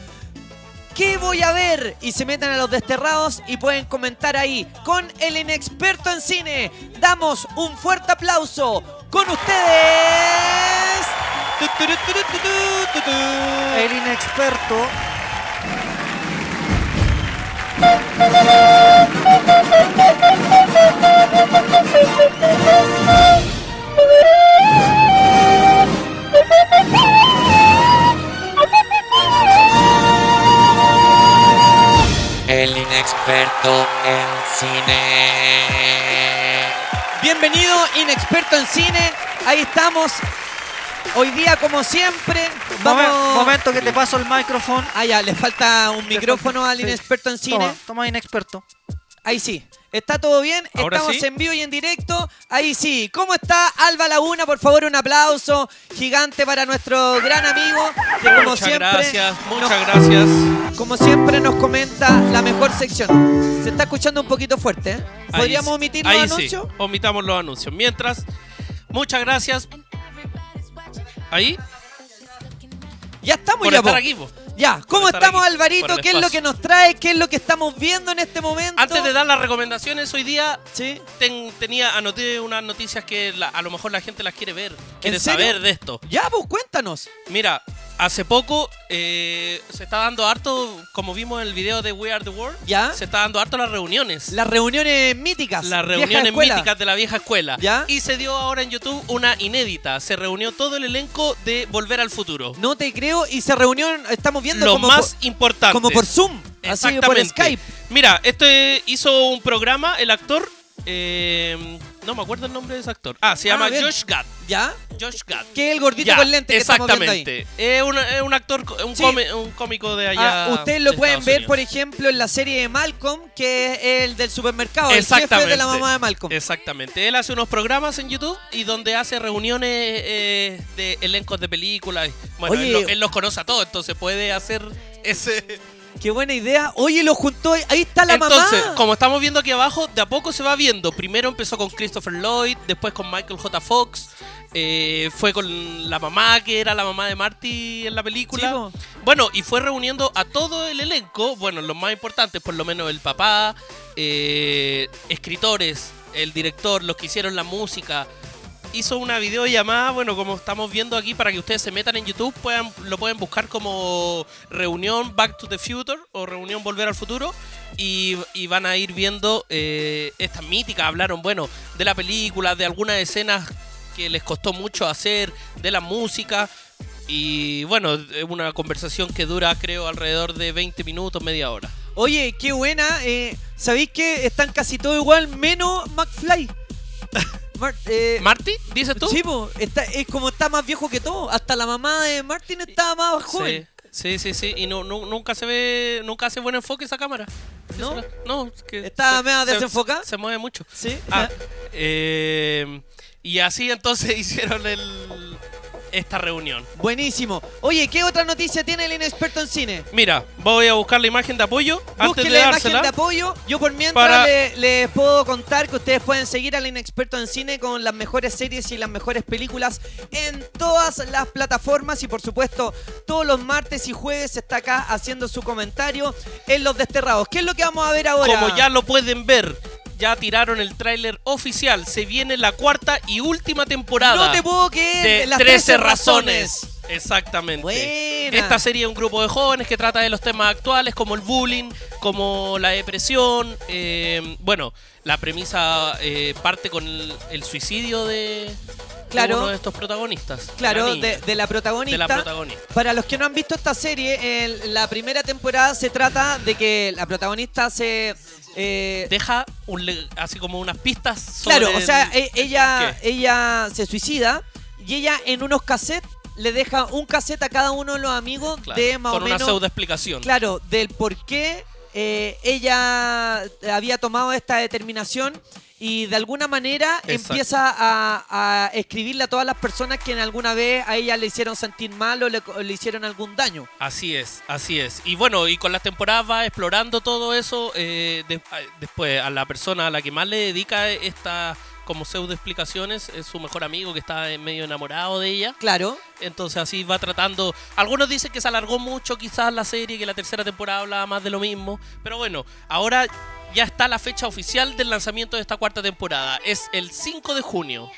¿Qué voy a ver? Y se meten a los desterrados y pueden comentar ahí con el inexperto en cine. Damos un fuerte aplauso con ustedes. El inexperto. El inexperto en cine. Bienvenido, inexperto en cine. Ahí estamos. Hoy día, como siempre, Momen- vamos. Momento que te paso el micrófono. Ah, ya, le falta un micrófono al Sí. inexperto en cine. Toma, toma inexperto. Ahí sí. ¿Está todo bien? Ahora Estamos sí. en vivo y en directo. Ahí sí. ¿Cómo está Alba Laguna? Por favor, un aplauso gigante para nuestro gran amigo. Que como Muchas siempre. gracias, muchas nos- gracias. Como siempre nos comenta la mejor sección. Se está escuchando un poquito fuerte, ¿eh? Ahí ¿Podríamos sí, omitir los ahí anuncios? Sí, omitamos los anuncios. Mientras, muchas gracias. Ahí, Ya estamos por ya, estar po. aquí. po. Ya, ¿cómo estamos, aquí, Alvarito? ¿Qué es lo que nos trae? ¿Qué es lo que estamos viendo en este momento? Antes de dar las recomendaciones, hoy día ¿Sí? ten- tenía, anoté unas noticias que la- a lo mejor la gente las quiere ver, quiere saber de esto. Ya, pues cuéntanos. Mira, hace poco eh, se está dando harto, como vimos en el video de We Are the World, ¿Ya? se está dando harto las reuniones. Las reuniones míticas. Las reuniones míticas de la vieja escuela. ¿Ya? Y se dio ahora en YouTube una inédita. Se reunió todo el elenco de Volver al Futuro. No te creo. Y se reunió, estamos viendo Lo como más por, importante. como por Zoom. Así por. Skype. Mira, este hizo un programa, el actor. eh, no me acuerdo el nombre de ese actor. Ah, se Ah, llama bien. Josh Gad. ¿Ya? Josh Gad. Que es el gordito Ya, con lente que estamos viendo ahí. Exactamente. Es un, es un actor, un, Sí. come- un cómico de allá. Ah, ustedes lo de pueden Estados ver, Unidos. por ejemplo, en la serie de Malcolm, que es el del supermercado, el jefe de la mamá de Malcolm. Exactamente. Él hace unos programas en YouTube y donde hace reuniones eh, de elencos de películas. Bueno, Oye. él, lo- él los conoce a todos, entonces puede hacer ese. Qué buena idea. Oye, lo juntó. Ahí está la Entonces, mamá. como estamos viendo aquí abajo, de a poco se va viendo. Primero empezó con Christopher Lloyd, después con Michael J. Fox, eh, fue con la mamá, que era la mamá de Marty en la película. Bueno, y fue reuniendo a todo el elenco, bueno, los más importantes, por lo menos el papá, eh, escritores, el director, los que hicieron la música. Hizo una videollamada, bueno, como estamos viendo aquí, para que ustedes se metan en YouTube, puedan, lo pueden buscar como reunión Back to the Future o reunión Volver al Futuro y, y van a ir viendo eh, estas míticas. Hablaron, bueno, de la película, de algunas escenas que les costó mucho hacer, de la música. Y bueno, es una conversación que dura, creo, alrededor de 20 minutos, media hora. Oye, qué buena. Eh, ¿Sabéis que están casi todo igual menos McFly? *laughs* Mar- eh, ¿Marty? ¿Dices tú? Sí, po, está, es como está más viejo que todo. Hasta la mamá de Martin está más joven. Sí, sí, sí, sí. Y no, nu- nunca se ve, nunca hace buen enfoque esa cámara. ¿No? No, es que ¿Está se- desenfocada? Se, mueve mucho. Sí. Ah, eh, y así entonces *laughs* hicieron el, esta reunión. Buenísimo. Oye, ¿qué otra noticia tiene el inexperto en cine? Mira, voy a buscar la imagen de apoyo antes Busquen de la imagen de apoyo. Yo por mientras Para- le- les puedo contar que ustedes pueden seguir al inexperto en cine con las mejores series y las mejores películas en todas las plataformas y por supuesto todos los martes y jueves está acá haciendo su comentario en Los Desterrados. ¿Qué es lo que vamos a ver ahora? Como ya lo pueden ver, ya tiraron el tráiler oficial. Se viene la cuarta y última temporada. No te puedo creer, de las 13 13 razones. razones. Exactamente. Buena. Esta serie es un grupo de jóvenes que trata de los temas actuales como el bullying, como la depresión. eh, bueno, la premisa eh, parte con el, el suicidio de, Claro. uno de estos protagonistas. Claro, de, de la protagonista. De la protagonista. Para los que no han visto esta serie, el- la primera temporada se trata de que la protagonista se... eh, Deja un así como unas pistas sobre claro, o sea, el- e- ella, ella se suicida y ella en unos cassettes le deja un cassette a cada uno de los amigos Claro, de más con o una pseudo explicación. Claro, del por qué eh, ella había tomado esta determinación y de alguna manera Exacto. empieza a, a escribirle a todas las personas que en alguna vez a ella le hicieron sentir mal o le, o le hicieron algún daño. Así es, así es. Y bueno, y con las temporadas va explorando todo eso. eh, de- después, a la persona a la que más le dedica esta como pseudo explicaciones es su mejor amigo que está medio enamorado de ella. Claro. Entonces así va tratando. Algunos dicen que se alargó mucho quizás la serie, que la tercera temporada hablaba más de lo mismo. Pero bueno, ahora ya está la fecha oficial del lanzamiento de esta cuarta temporada. Es el 5 de junio.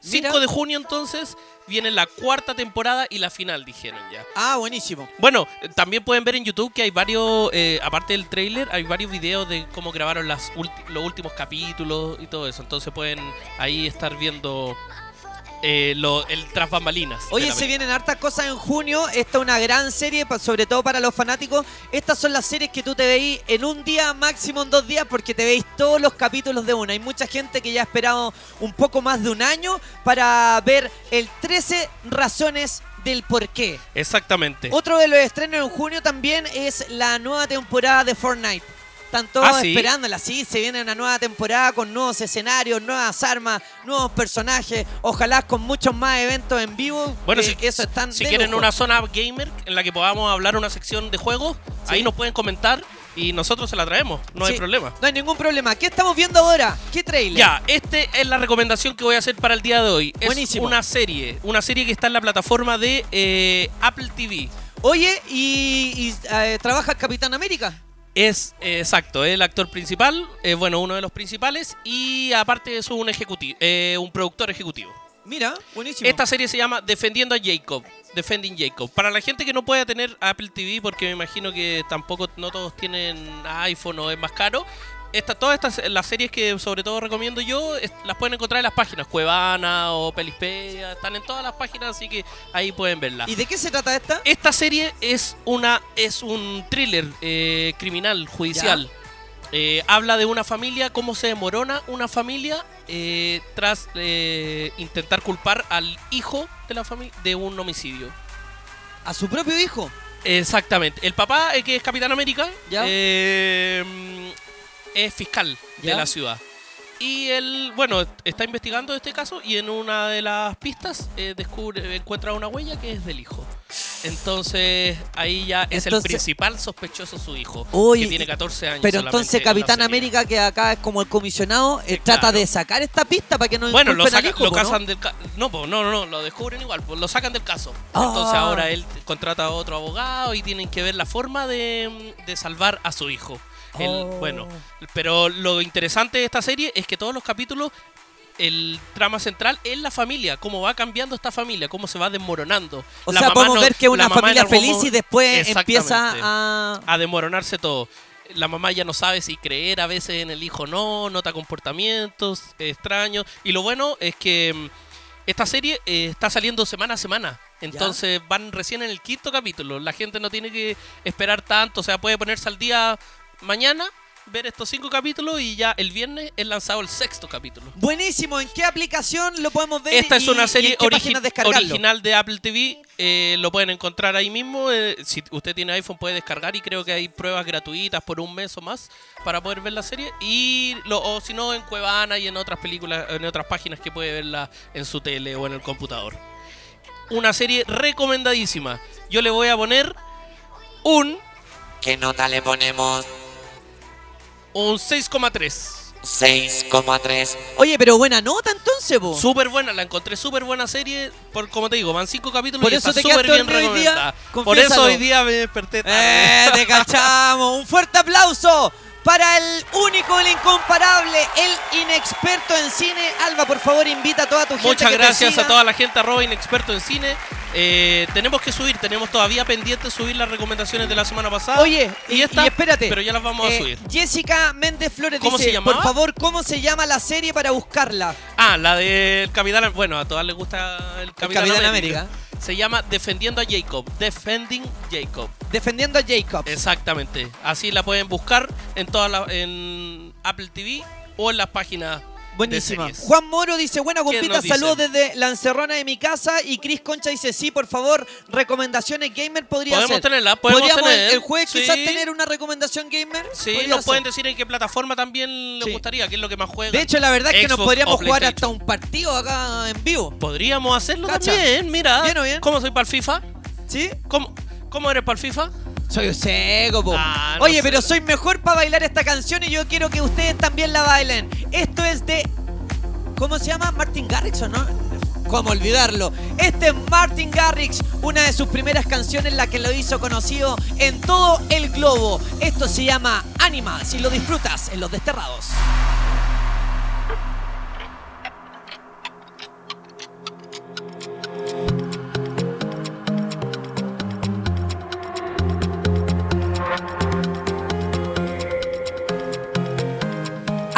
5 Mira. de junio entonces viene la cuarta temporada y la final, dijeron ya. Ah, buenísimo. Bueno, también pueden ver en YouTube que hay varios, eh, aparte del trailer, hay varios videos de cómo grabaron las los últimos capítulos y todo eso. Entonces pueden ahí estar viendo eh, lo- el tras bambalinas. Oye, se vienen hartas cosas en junio. Esta es una gran serie, sobre todo para los fanáticos. Estas son las series que tú te veís en un día, máximo en dos días, porque te veis todos los capítulos de una. Hay mucha gente que ya ha esperado un poco más de un año para ver el 13 razones del por qué. Exactamente. Otro de los estrenos en junio también es la nueva temporada de Fortnite. Están todos Ah, ¿sí? esperándola, sí, se viene una nueva temporada con nuevos escenarios, nuevas armas, nuevos personajes, ojalá con muchos más eventos en vivo. Bueno, si, eso están si quieren lujo. una zona gamer en la que podamos hablar una sección de juegos, ahí nos pueden comentar y nosotros se la traemos. No hay problema. No hay ningún problema. ¿Qué estamos viendo ahora? ¿Qué trailer? Ya, este es la recomendación que voy a hacer para el día de hoy. Es Buenísimo. una serie, una serie que está en la plataforma de eh, Apple TV. Oye, ¿y, y, eh, trabaja Capitán América? Es eh, exacto, es el actor principal, eh, bueno, uno de los principales y aparte es un ejecutivo, eh, un productor ejecutivo. Mira, buenísimo. Esta serie se llama Defendiendo a Jacob. Defending Jacob. Para la gente que no pueda tener Apple TV, porque me imagino que tampoco no todos tienen iPhone o es más caro. Esta, todas estas las series que sobre todo recomiendo yo es- las pueden encontrar en las páginas Cuevana o Pelispedia, están en todas las páginas así que ahí pueden verlas. ¿Y de qué se trata esta? Esta serie es una es un thriller eh, criminal judicial. Eh, habla de una familia, cómo se demorona una familia eh, tras eh, intentar culpar al hijo de la familia de un homicidio. ¿A su propio hijo? Exactamente. El papá, eh, que es Capitán América, Ya. eh, es fiscal de la ciudad. Y él, bueno, está investigando este caso y en una de las pistas eh, descubre, encuentra una huella que es del hijo. Entonces ahí ya es el principal sospechoso su hijo, Uy, que tiene 14 años. Pero entonces Capitán. América, que acá es como el comisionado, eh, trata de sacar esta pista para que no Bueno, lo, saca- hijo, lo po, ¿no? del caso. No, po, no, no, no, lo descubren igual, pues lo sacan del caso. Ah. Entonces ahora él contrata a otro abogado y tienen que ver la forma de, de salvar a su hijo. El- Oh. bueno, pero lo interesante de esta serie es que todos los capítulos, el trama central es la familia, cómo va cambiando esta familia, cómo se va desmoronando. O La sea, podemos no- ver que es una familia feliz y después empieza a... a desmoronarse todo. La mamá ya no sabe si creer a veces en el hijo o no, nota comportamientos extraños. Y lo bueno es que mm, esta serie eh, está saliendo semana a semana. Entonces van recién en el quinto capítulo. La gente no tiene que esperar tanto, o sea, puede ponerse al día mañana ver estos cinco capítulos y ya el viernes es lanzado el sexto capítulo. Buenísimo, ¿en qué aplicación lo podemos ver? Esta es una serie origi- original de Apple TV. eh, lo pueden encontrar ahí mismo. eh, si usted tiene iPhone puede descargar y creo que hay pruebas gratuitas por un mes o más para poder ver la serie. Y lo, o si no en Cuevana y en otras películas, en otras páginas que puede verla en su tele o en el computador. Una serie recomendadísima. Yo le voy a poner un ¿Qué nota le ponemos? Un 6,3. 6,3. Oye, pero buena nota entonces, po. Súper buena, la encontré súper buena serie. Por, como te digo, van cinco capítulos Por y eso está súper bien dormido hoy día, recomendada. Por eso hoy día me desperté tarde. ¡Eh, te cachamos! Un fuerte aplauso para el único, el incomparable, el inexperto en cine. Alba, por favor, invita a toda tu gente Muchas que te gracias siga. a toda la gente arroba inexperto en cine. Eh, tenemos que subir, tenemos todavía pendiente subir las recomendaciones de la semana pasada. Oye, y, esta, y espérate. Pero ya las vamos Eh, a subir. Jessica Méndez Flores ¿Cómo dice, se llamaba? por favor, ¿cómo se llama la serie para buscarla? Ah, la del Capitán. Bueno, a todas les gusta el Capitán, Capitán América. Se llama Defendiendo a Jacob. Defending Jacob. Defendiendo a Jacob. Exactamente. Así la pueden buscar en todas en Apple TV o en las páginas Buenísima. de. Juan Moro dice, buena ¿Qué compita, nos saludos desde la encerrona de mi casa. Y Cris Concha dice, sí, por favor, recomendaciones gamer podría Podemos ser. tenerla, podemos Podríamos el- tener, el jueves sí. quizás tener una recomendación gamer. Sí, nos ser. pueden decir en qué plataforma también les gustaría, qué es lo que más juegan. De hecho, la verdad es que nos Xbox podríamos o jugar hasta un partido acá en vivo. Podríamos hacerlo Cacha. también, mira. ¿Bien bien? ¿Cómo soy para el FIFA? ¿Sí? ¿Cómo, cómo eres para el FIFA? Soy un seco, po. Ah, no Oye, sé. pero soy mejor para bailar esta canción y yo quiero que ustedes también la bailen. Esto es de. ¿Cómo se llama? Martin Garrix, ¿o no? ¿Cómo olvidarlo? Este es Martin Garrix, una de sus primeras canciones, la que lo hizo conocido en todo el globo. Esto se llama Animals y lo disfrutas en Los Desterrados.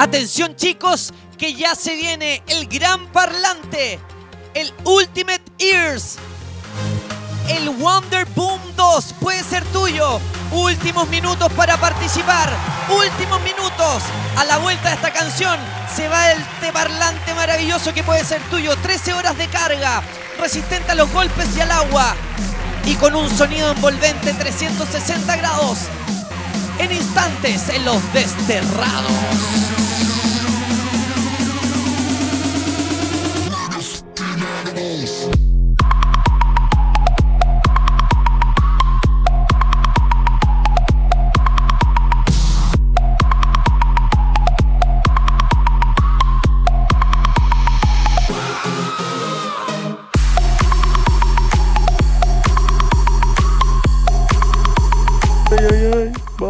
Atención chicos, que ya se viene el gran parlante, el Ultimate Ears, el Wonder Boom 2 puede ser tuyo. Últimos minutos para participar, últimos minutos. A la vuelta de esta canción se va el te parlante maravilloso que puede ser tuyo. 13 horas de carga, resistente a los golpes y al agua. Y con un sonido envolvente 360 grados. En instantes en los desterrados.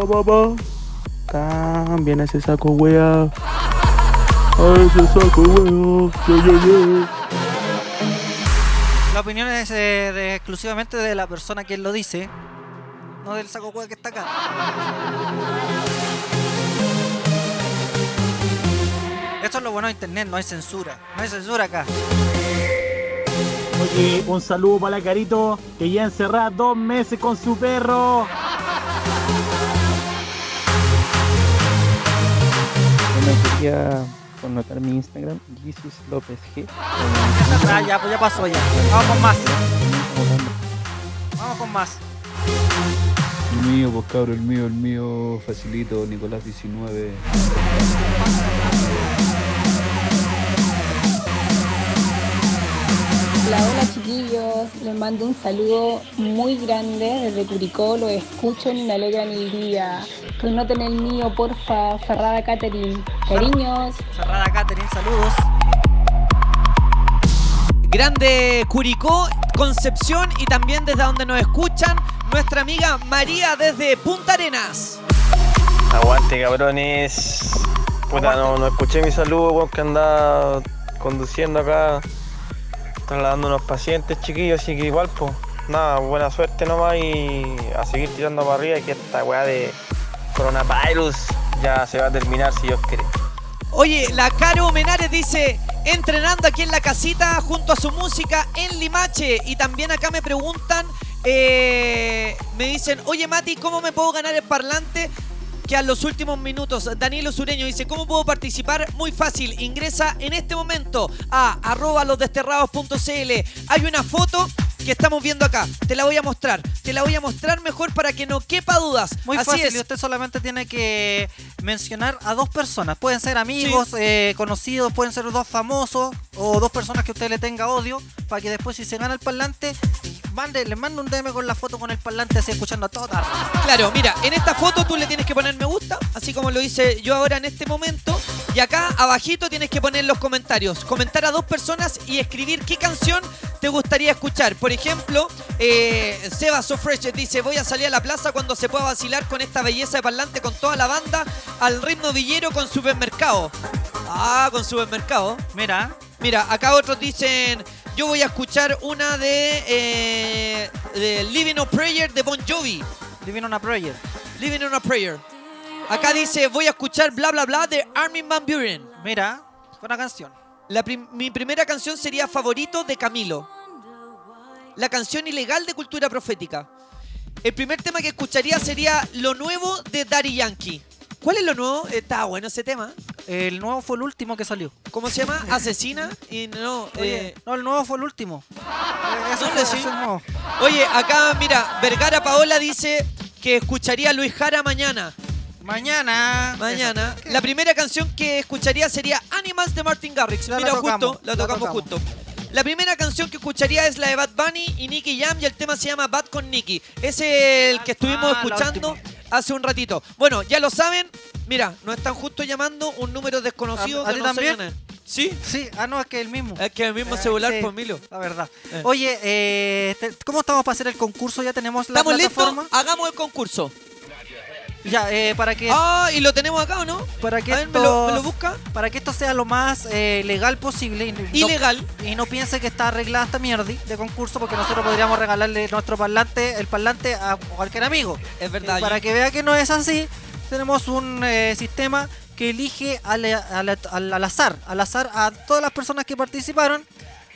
Va. Cambien ese saco, wea. A ese saco, wea. La opinión es eh, de- exclusivamente de la persona que lo dice, no del saco hueá que está acá. Esto es lo bueno de internet, no hay censura. No hay censura acá. Oye, un saludo para la Carito, que ya encerrada dos meses con su perro. Quería connotar mi Instagram, Jesus López G. Ah, ya, pues ya pasó ya. Vamos con más. Vamos con más. El mío, pues cabro, el mío, el mío, facilito, Nicolás 19. Hola, hola chiquillos, les mando un saludo muy grande desde Curicó, lo escucho y me alegran el día. Que noten el mío, porfa, Ferrada Catherine. Cariños. Cerrada Catherine, saludos. Grande Curicó, Concepción y también desde donde nos escuchan nuestra amiga María desde Punta Arenas. Aguante, cabrones. Puta, no, no escuché mi saludo, weón, que andaba conduciendo acá, trasladando unos pacientes chiquillos, así que igual, pues, nada, buena suerte nomás y a seguir tirando para arriba, que esta weá de coronavirus ya se va a terminar si Dios quiere. Oye, la Caro Menares dice, entrenando aquí en la casita junto a su música en Limache. Y también acá me preguntan, eh, me dicen, oye Mati, ¿cómo me puedo ganar el parlante? Quedan los últimos minutos. Daniel Sureño dice, ¿cómo puedo participar? Muy fácil, ingresa en este momento a arroba losdesterrados.cl. Hay una foto que estamos viendo acá. Te la voy a mostrar. Te la voy a mostrar mejor para que no quepa dudas. Muy Así fácil, es. y usted solamente tiene que mencionar a dos personas. Pueden ser amigos, eh, conocidos, pueden ser dos famosos o dos personas que usted le tenga odio, para que después si se gana el parlante, mande, le mande un DM con la foto con el parlante así escuchando a toda. Claro, mira, en esta foto tú le tienes que poner me gusta, así como lo hice yo ahora en este momento. Y acá abajito tienes que poner los comentarios. Comentar a dos personas y escribir qué canción te gustaría escuchar. Por ejemplo, eh, Seba So Fresh dice, voy a salir a la plaza cuando se pueda vacilar con esta belleza de parlante con toda la banda al ritmo villero con supermercado. Ah, con supermercado. Mira. Mira, acá otros dicen, yo voy a escuchar una de, eh, de Living on Prayer de Bon Jovi. Living on a Prayer. Living on a Prayer. Acá dice, voy a escuchar bla bla bla de Armin Van Buren. Mira, una canción. La prim- mi primera canción sería Favorito de Camilo. La canción ilegal de cultura profética. El primer tema que escucharía sería Lo Nuevo de Daddy Yankee. ¿Cuál es lo nuevo? Está bueno ese tema. El nuevo fue el último que salió. ¿Cómo se llama? Asesina. Y no, Oye, eh, no, el nuevo fue el último. *laughs* Eso ¿Dónde fue- sí? nuevo. Oye, acá, mira, Vergara Paola dice que escucharía a Luis Jara mañana. Mañana. Mañana. La primera canción que escucharía sería Animals de Martin Garrix. La Mira, tocamos, justo, la la tocamos tocamos. justo. La primera canción que escucharía es la de Bad Bunny y Nicky Jam y el tema se llama Bad con Nicky. Es el que estuvimos Ah, escuchando hace un ratito. Bueno, ya lo saben. Mira, nos están justo llamando un número desconocido. ¿A- a que no también? ¿Sí? Sí, ah, no, es que el mismo. Es que el mismo Eh, celular, sí, por Milo. La verdad. Eh. Oye, eh, ¿cómo estamos para hacer el concurso? ¿Ya tenemos la ¿Estamos listos? Hagamos el concurso. Ya, eh, para que... Ah, ¿y lo tenemos acá o no? Para que A ver, ¿me esto, lo, me lo busca? Para que esto sea lo más eh, legal posible. Y no- Ilegal. y no piense que está arreglada esta mierda de concurso, porque nosotros podríamos regalarle nuestro parlante, el parlante a cualquier amigo. Es verdad. Eh, para que vea que no es así, tenemos un eh, sistema que elige al, al- al- al azar, al azar a todas las personas que participaron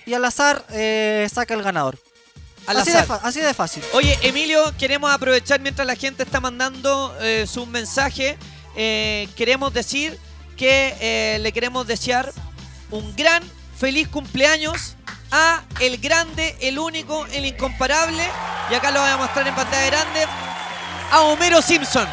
y al azar eh, saca el ganador. Al así, azar. De, así de fácil. Oye, Emilio, queremos aprovechar mientras la gente está mandando eh, su mensaje. eh, queremos decir que eh, le queremos desear un gran, feliz cumpleaños a el grande, el único, el incomparable. Y acá lo voy a mostrar en pantalla grande. A Homero Simpson.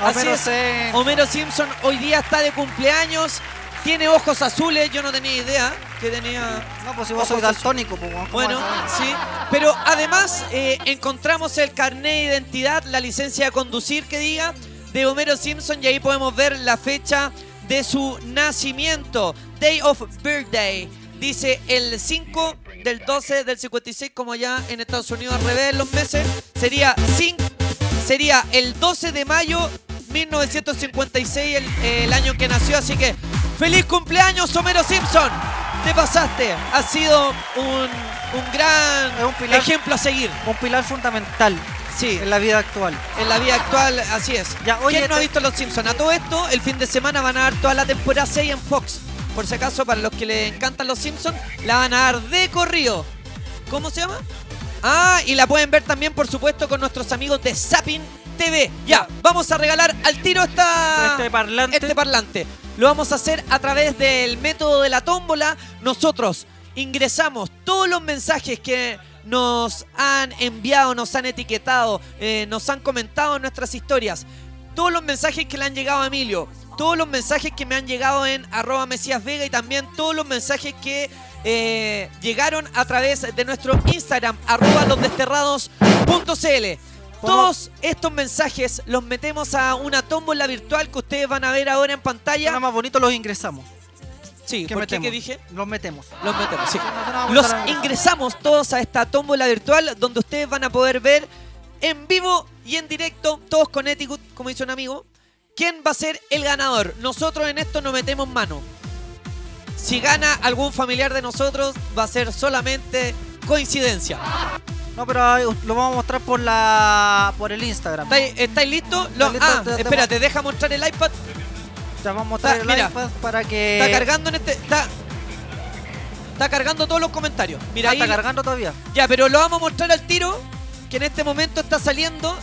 Así Homero es. Simpson. Homero Simpson hoy día está de cumpleaños. Tiene ojos azules, yo no tenía idea que tenía. No, pues si vos sois ojos daltónico, pues, ¿cómo bueno, sí. Pero además eh, encontramos el carnet de identidad, la licencia de conducir que diga de Homero Simpson y ahí podemos ver la fecha de su nacimiento. Day of birthday. Dice el 5 del 12 del 56, como ya en Estados Unidos al revés los meses. Sería, sería el 12 de mayo 1956 el, el año que nació. Así que feliz cumpleaños Homero Simpson. Te pasaste. Ha sido un, un gran Es un pilar- ejemplo a seguir. Un pilar fundamental Sí. en la vida actual. En la vida actual, así es. Ya, oye, ¿Quién no ha visto Los Simpsons? A todo esto, el fin de semana van a dar toda la temporada 6 en Fox. Por si acaso, para los que les encantan Los Simpsons, la van a dar de corrido. ¿Cómo se llama? Ah, y la pueden ver también, por supuesto, con nuestros amigos de Zapping TV. Ya, vamos a regalar al tiro esta, Este parlante. este parlante. Lo vamos a hacer a través del método de la tómbola. Nosotros ingresamos todos los mensajes que nos han enviado, nos han etiquetado, eh, nos han comentado en nuestras historias. Todos los mensajes que le han llegado a Emilio, todos los mensajes que me han llegado en arroba Mesías Vega y también todos los mensajes que eh, llegaron a través de nuestro Instagram, arroba losdesterrados.cl. Todos estos mensajes los metemos a una tómbola virtual que ustedes van a ver ahora en pantalla. Suena más bonito los ingresamos. Sí, ¿Qué ¿por metemos? ¿Qué dije? Los metemos. Los metemos, sí. Los ingresamos todos a esta tómbola virtual donde ustedes van a poder ver en vivo y en directo, todos con Eticut, como dice un amigo, quién va a ser el ganador. Nosotros en esto no metemos mano. Si gana algún familiar de nosotros, va a ser solamente coincidencia. No, pero lo vamos a mostrar por la por el Instagram. ¿Estáis, estáis listos? Lo- listo, ah, te- te- espérate, deja mostrar el iPad. Te vamos a mostrar Está- el mira, iPad para que. Está cargando en este. Está, está cargando todos los comentarios. Mira Ah, ahí. está cargando todavía. Ya, pero lo vamos a mostrar al tiro. Que en este momento está saliendo.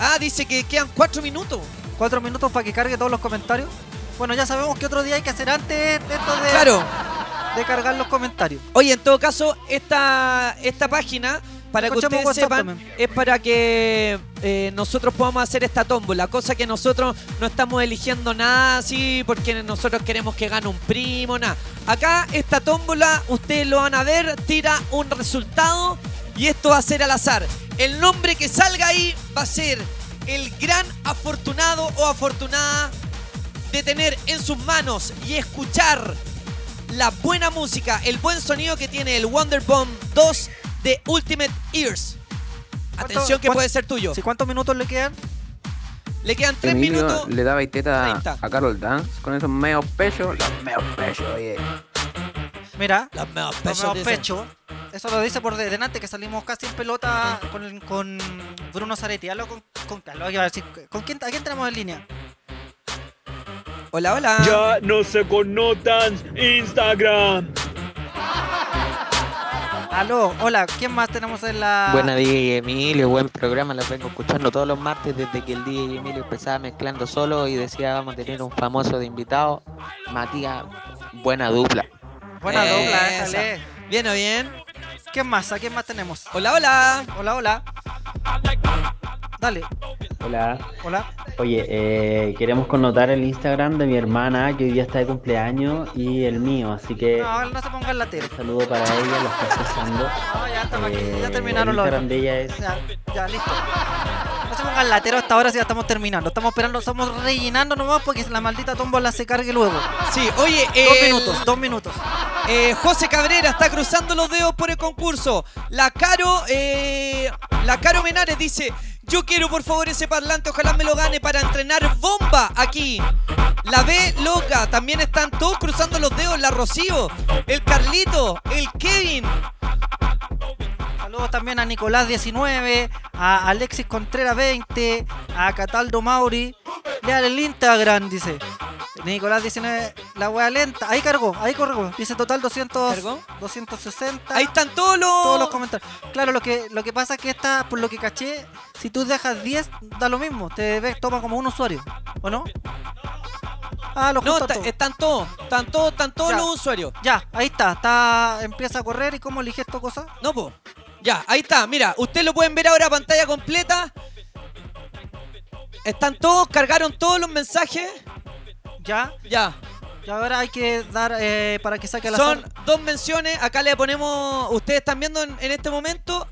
Ah, dice que quedan cuatro minutos. Cuatro minutos para que cargue todos los comentarios. Bueno, ya sabemos que otro día hay que hacer antes de esto de, Claro. de cargar los comentarios. Oye, en todo caso, esta, esta página, para que Escuchemos ustedes sepan, también. es para que eh, nosotros podamos hacer esta tómbola. Cosa que nosotros no estamos eligiendo nada así porque nosotros queremos que gane un primo, nada. Acá, esta tómbola, ustedes lo van a ver, tira un resultado y esto va a ser al azar. El nombre que salga ahí va a ser el gran afortunado o afortunada de tener en sus manos y escuchar la buena música, el buen sonido que tiene el Wonder Bomb 2 de Ultimate Ears. Atención que puede ser tuyo. ¿Sí, ¿Cuántos minutos le quedan? Le quedan 3 Emilio minutos. le daba teta 30. a Carol Dance con esos meos pechos. Los meos pechos, oye. Mira, Los meos los pechos, pechos. Eso lo dice por de- delante que salimos casi en pelota con, con Bruno Zaretti. Hablo con, con Carlos, iba a decir, ¿con quién, ¿A quién tenemos en línea? Hola, hola. Ya no se connotan Instagram. Aló, hola, ¿quién más tenemos en la. Buena DJ Emilio, buen programa, lo vengo escuchando todos los martes desde que el DJ Emilio empezaba mezclando solo y decía vamos a tener un famoso de invitado, Matías, buena dupla. Buena dupla, Esa. Bien o bien. ¿Quién más? ¿A quién más tenemos? Hola, hola. Hola, hola. Dale, Hola. hola. Oye, eh, queremos connotar el Instagram de mi hermana que hoy día está de cumpleaños y el mío, así que No, no se pongan la tele. un saludo para ella, lo está pasando. No, ya estamos aquí, Eh, ya terminaron el los. Instagram de ella es Ya, ya, listo. No se pongan latero hasta ahora si ya estamos terminando. Estamos esperando, estamos rellenando nomás porque la maldita tómbola se cargue luego. Sí, oye, Dos el- minutos, dos minutos. Eh, José Cabrera está cruzando los dedos por el concurso. La Caro, eh, la Caro Menares dice, yo quiero por favor ese parlante, ojalá me lo gane para entrenar bomba aquí. La B loca, también están todos cruzando los dedos. La Rocío, el Carlito, el Kevin. Saludos también a Nicolás 19, a Alexis Contreras 20, a Cataldo Mauri. Lea el Instagram, dice. Nicolás 19, la wea lenta. Ahí cargó, ahí cargó. Dice total 200, ¿Cargó? 260. Ahí están todos los... todos los comentarios. Claro, lo que, lo que pasa es que esta, por lo que caché, si tú dejas 10, da lo mismo. Te ves, toma como un usuario, ¿o no? Ah, lo No, junta está- todo. están todos, están todos, están todos los usuarios. Ya, ahí está, está. Empieza a correr y cómo elige esta cosa. No, po. Ya, ahí está. Mira, ustedes lo pueden ver ahora a pantalla completa. Están todos, cargaron todos los mensajes. Ya. Ya. Y ahora hay que dar eh, para que saque la Son dos menciones. Acá le ponemos. Ustedes están viendo en, en este momento.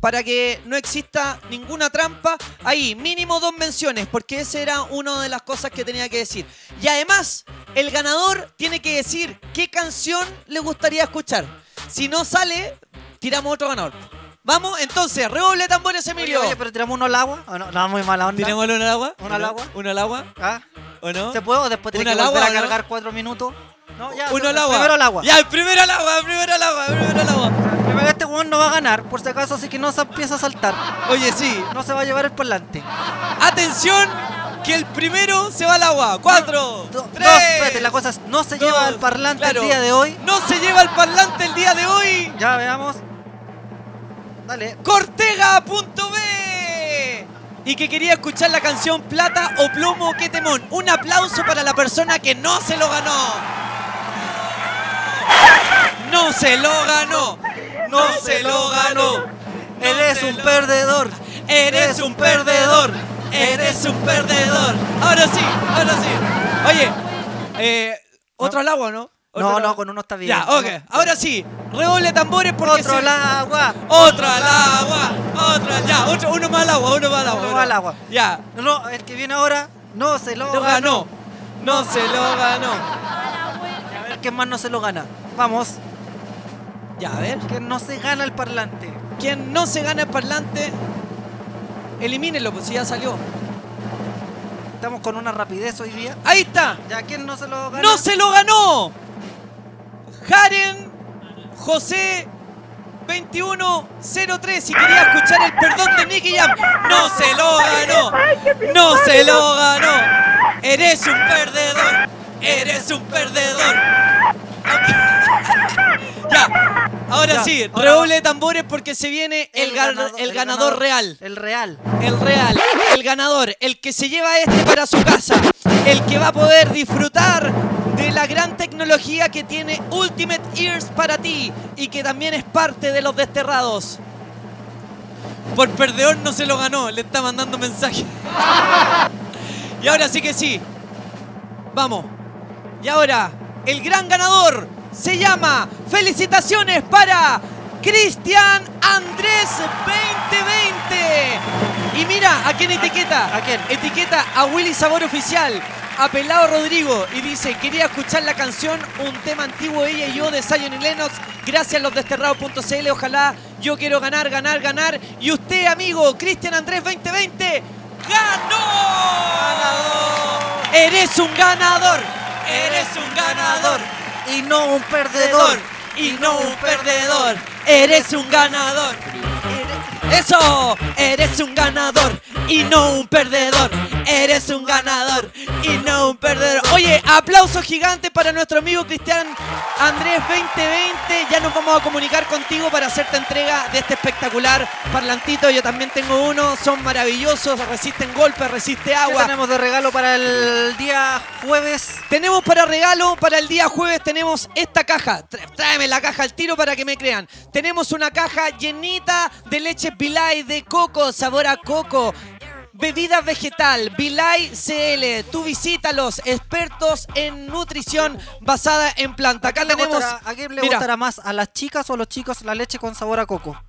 Para que no exista ninguna trampa. Ahí, mínimo dos menciones. Porque esa era una de las cosas que tenía que decir. Y además, el ganador tiene que decir qué canción le gustaría escuchar. Si no sale, tiramos otro ganador. Vamos, entonces, redoble tambores, Emilio. oye, pero tiramos uno al agua. ¿O no? no, muy mala onda. ¿Tirémoslo uno al agua? ¿Uno al agua? ¿Uno al agua? ¿Ah? ¿O no? ¿Se puede o después tiene ¿Uno que volver agua a cargar cuatro minutos? No, ya. Uno al agua. Primero al agua. Ya, el primero al agua, primero al agua, primero al agua. Primero este weón no va a ganar, por si acaso, así que no se empieza a saltar. Oye, sí. No se va a llevar el parlante. Atención, que el primero se va al agua. Cuatro, Do- tres. dos, espérate, la cosa es, no se lleva el parlante claro. el día de hoy. No se lleva el parlante el día de hoy. Ya veamos. Dale. Cortega.b y que quería escuchar la canción Plata o Plomo, qué temón. Un aplauso para la persona que no se lo ganó. No se lo ganó. No se lo ganó. Eres un perdedor. Eres un perdedor. Eres un perdedor. Ahora sí, ahora sí. Oye, eh, otro al agua, ¿no? Otro No, no, con uno está bien. Ya, ok. Ahora sí. Redoble tambores porque Otro se- al agua. Otro al agua. Otro, ya, otro, uno más al agua, uno más al agua. Uno más al agua. Ya. No, el que viene ahora no se lo Lo ganó. ganó. No se lo ganó. Quién más no se lo gana. Vamos. Ya, a ver. Que no se gana el parlante. Quien no se gana el parlante, elimínelo, pues si ya salió. Estamos con una rapidez hoy día. Ahí está. Ya, ¿quién no se lo gana? ¡No se lo ganó! Jaren José 2103 si quería escuchar el perdón de Nicky Jam. ¡No se lo ganó! ¡No se lo ganó! ¡Eres un perdedor! ¡Eres un perdedor! *laughs* ya, Ahora Ya, sí, ahora redoble de tambores porque se viene el ganador, real. El real. El real, el ganador, el que se lleva este para su casa, el que va a poder disfrutar de la gran tecnología que tiene Ultimate Ears para ti y que también es parte de los desterrados. Por perdedor no se lo ganó, le está mandando mensaje. *laughs* y ahora sí que sí. Vamos. Y ahora, el gran ganador se llama Felicitaciones para Cristian Andrés 2020. Y mira, ¿a quién etiqueta? ¿A quién? Etiqueta a Willy Sabor Oficial, a Pelado Rodrigo y dice, quería escuchar la canción Un tema antiguo ella y yo de Zion y Lennox. Gracias a los desterrados.cl, ojalá yo quiero ganar, ganar, ganar. Y usted, amigo, Cristian Andrés 2020, ¡ganó! Eres un ganador, eres un ganador. Y no un perdedor. Y no un perdedor. Eres un ganador. Eso, eres un ganador y no un perdedor. Eres un ganador y no un perdedor. Oye, aplauso gigante para nuestro amigo Cristian Andrés 2020. Ya nos vamos a comunicar contigo para hacerte entrega de este espectacular parlantito. Yo también tengo uno, son maravillosos, resisten golpes, resiste agua. tenemos de regalo para el día jueves? Tenemos para regalo, para el día jueves tenemos esta caja. Tráeme la caja al tiro para que me crean. Tenemos una caja llenita de leche Bilay de coco, sabor a coco. Bebida vegetal, Bilay CL. Tú visítalos, expertos en nutrición basada en planta. Acá ¿A quién tenemos. gustará- ¿A quién le Mira, gustará más? ¿A las chicas o a los chicos la leche con sabor a coco?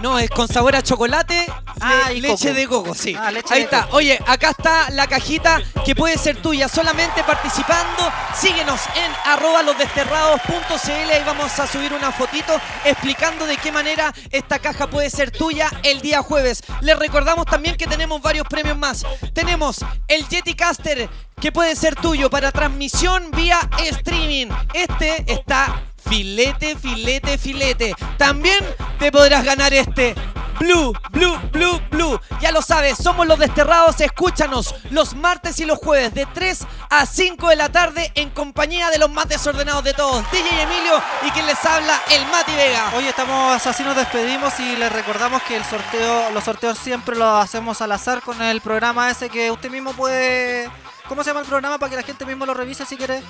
No, es con sabor a chocolate, Ah, le- y leche coco. de coco, sí. Ah, leche Ahí de está. coco. Oye, acá está la cajita que puede ser tuya solamente participando. Síguenos en arroba losdesterrados.cl y vamos a subir una fotito explicando de qué manera esta caja puede ser tuya el día jueves. Les recordamos también que tenemos varios premios más. Tenemos el Yeti Caster que puede ser tuyo para transmisión vía streaming. Este está filete, filete, filete. También te podrás ganar este. Blue, Blue, Blue, Blue. Ya lo sabes, somos los desterrados. Escúchanos los martes y los jueves de 3 a 5 de la tarde en compañía de los más desordenados de todos. DJ Emilio y quien les habla, el Mati Vega. Oye, estamos así nos despedimos y les recordamos que el sorteo, los sorteos siempre los hacemos al azar con el programa ese que usted mismo puede. ¿Cómo se llama el programa para que la gente mismo lo revise si quiere?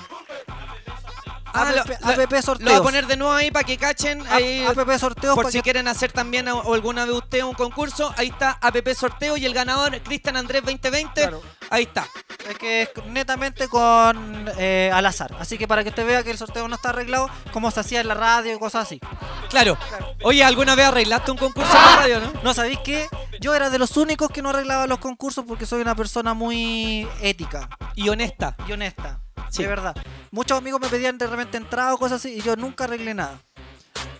Ah, APP, lo- APP Lo sorteos. voy a poner de nuevo ahí para que cachen. A- Ahí, APP sorteos por si que- quieren hacer también alguna vez usted un concurso. Ahí está APP sorteo y el ganador Cristian Andrés 2020. Ahí está. Es que es netamente con eh, al azar. Así que para que usted vea que el sorteo no está arreglado, como se hacía en la radio y cosas así. Claro. Oye, ¿alguna vez arreglaste un concurso en la radio, no? No, ¿sabéis qué? Yo era de los únicos que no arreglaba los concursos porque soy una persona muy ética. Y honesta. Y honesta. Sí. De verdad. Muchos amigos me pedían de repente entrada o cosas así y yo nunca arreglé nada.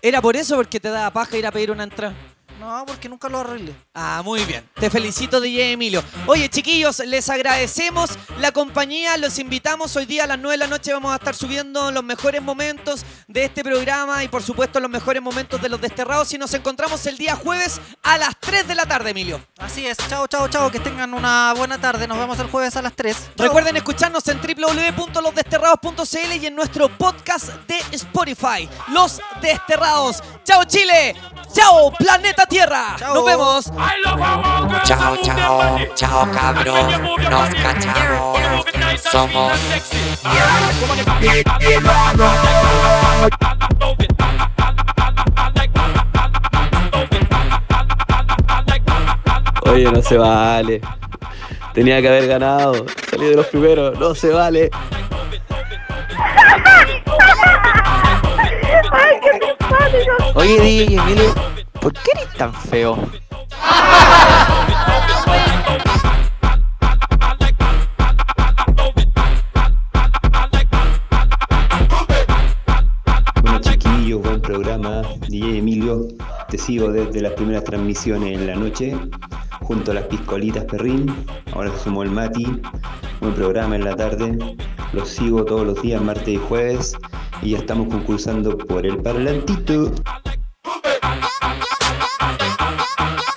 ¿Era por eso porque te daba paja ir a pedir una entrada? No, porque nunca lo arreglé. Ah, muy bien. Te felicito, DJ Emilio. Oye, chiquillos, les agradecemos la compañía. Los invitamos hoy día a las 9 de la noche. Vamos a estar subiendo los mejores momentos de este programa y, por supuesto, los mejores momentos de los desterrados. Y nos encontramos el día jueves a las 3 de la tarde, Emilio. Así es. Chao, chao, chao. Que tengan una buena tarde. Nos vemos el jueves a las 3. Recuerden escucharnos en www.losdesterrados.cl y en nuestro podcast de Spotify. Los Desterrados. ¡Chao, Chile! ¡Chao, planeta Tierra! ¡Nos vemos! Chao, chao, chao cabros, nos cachamos, somos Oye, no se vale. Tenía que haber ganado. Salí de los primeros. No se vale. Oye, DJ ¿por qué eres tan feo? Bueno chiquillos, buen programa. DJ Emilio, te sigo desde las primeras transmisiones en la noche, junto a las piscolitas Perrín. Ahora se sumó el Mati. Buen programa en la tarde. Los sigo todos los días, martes y jueves. Y ya estamos concursando por el parlantito. Hey, I, I, I, I, I,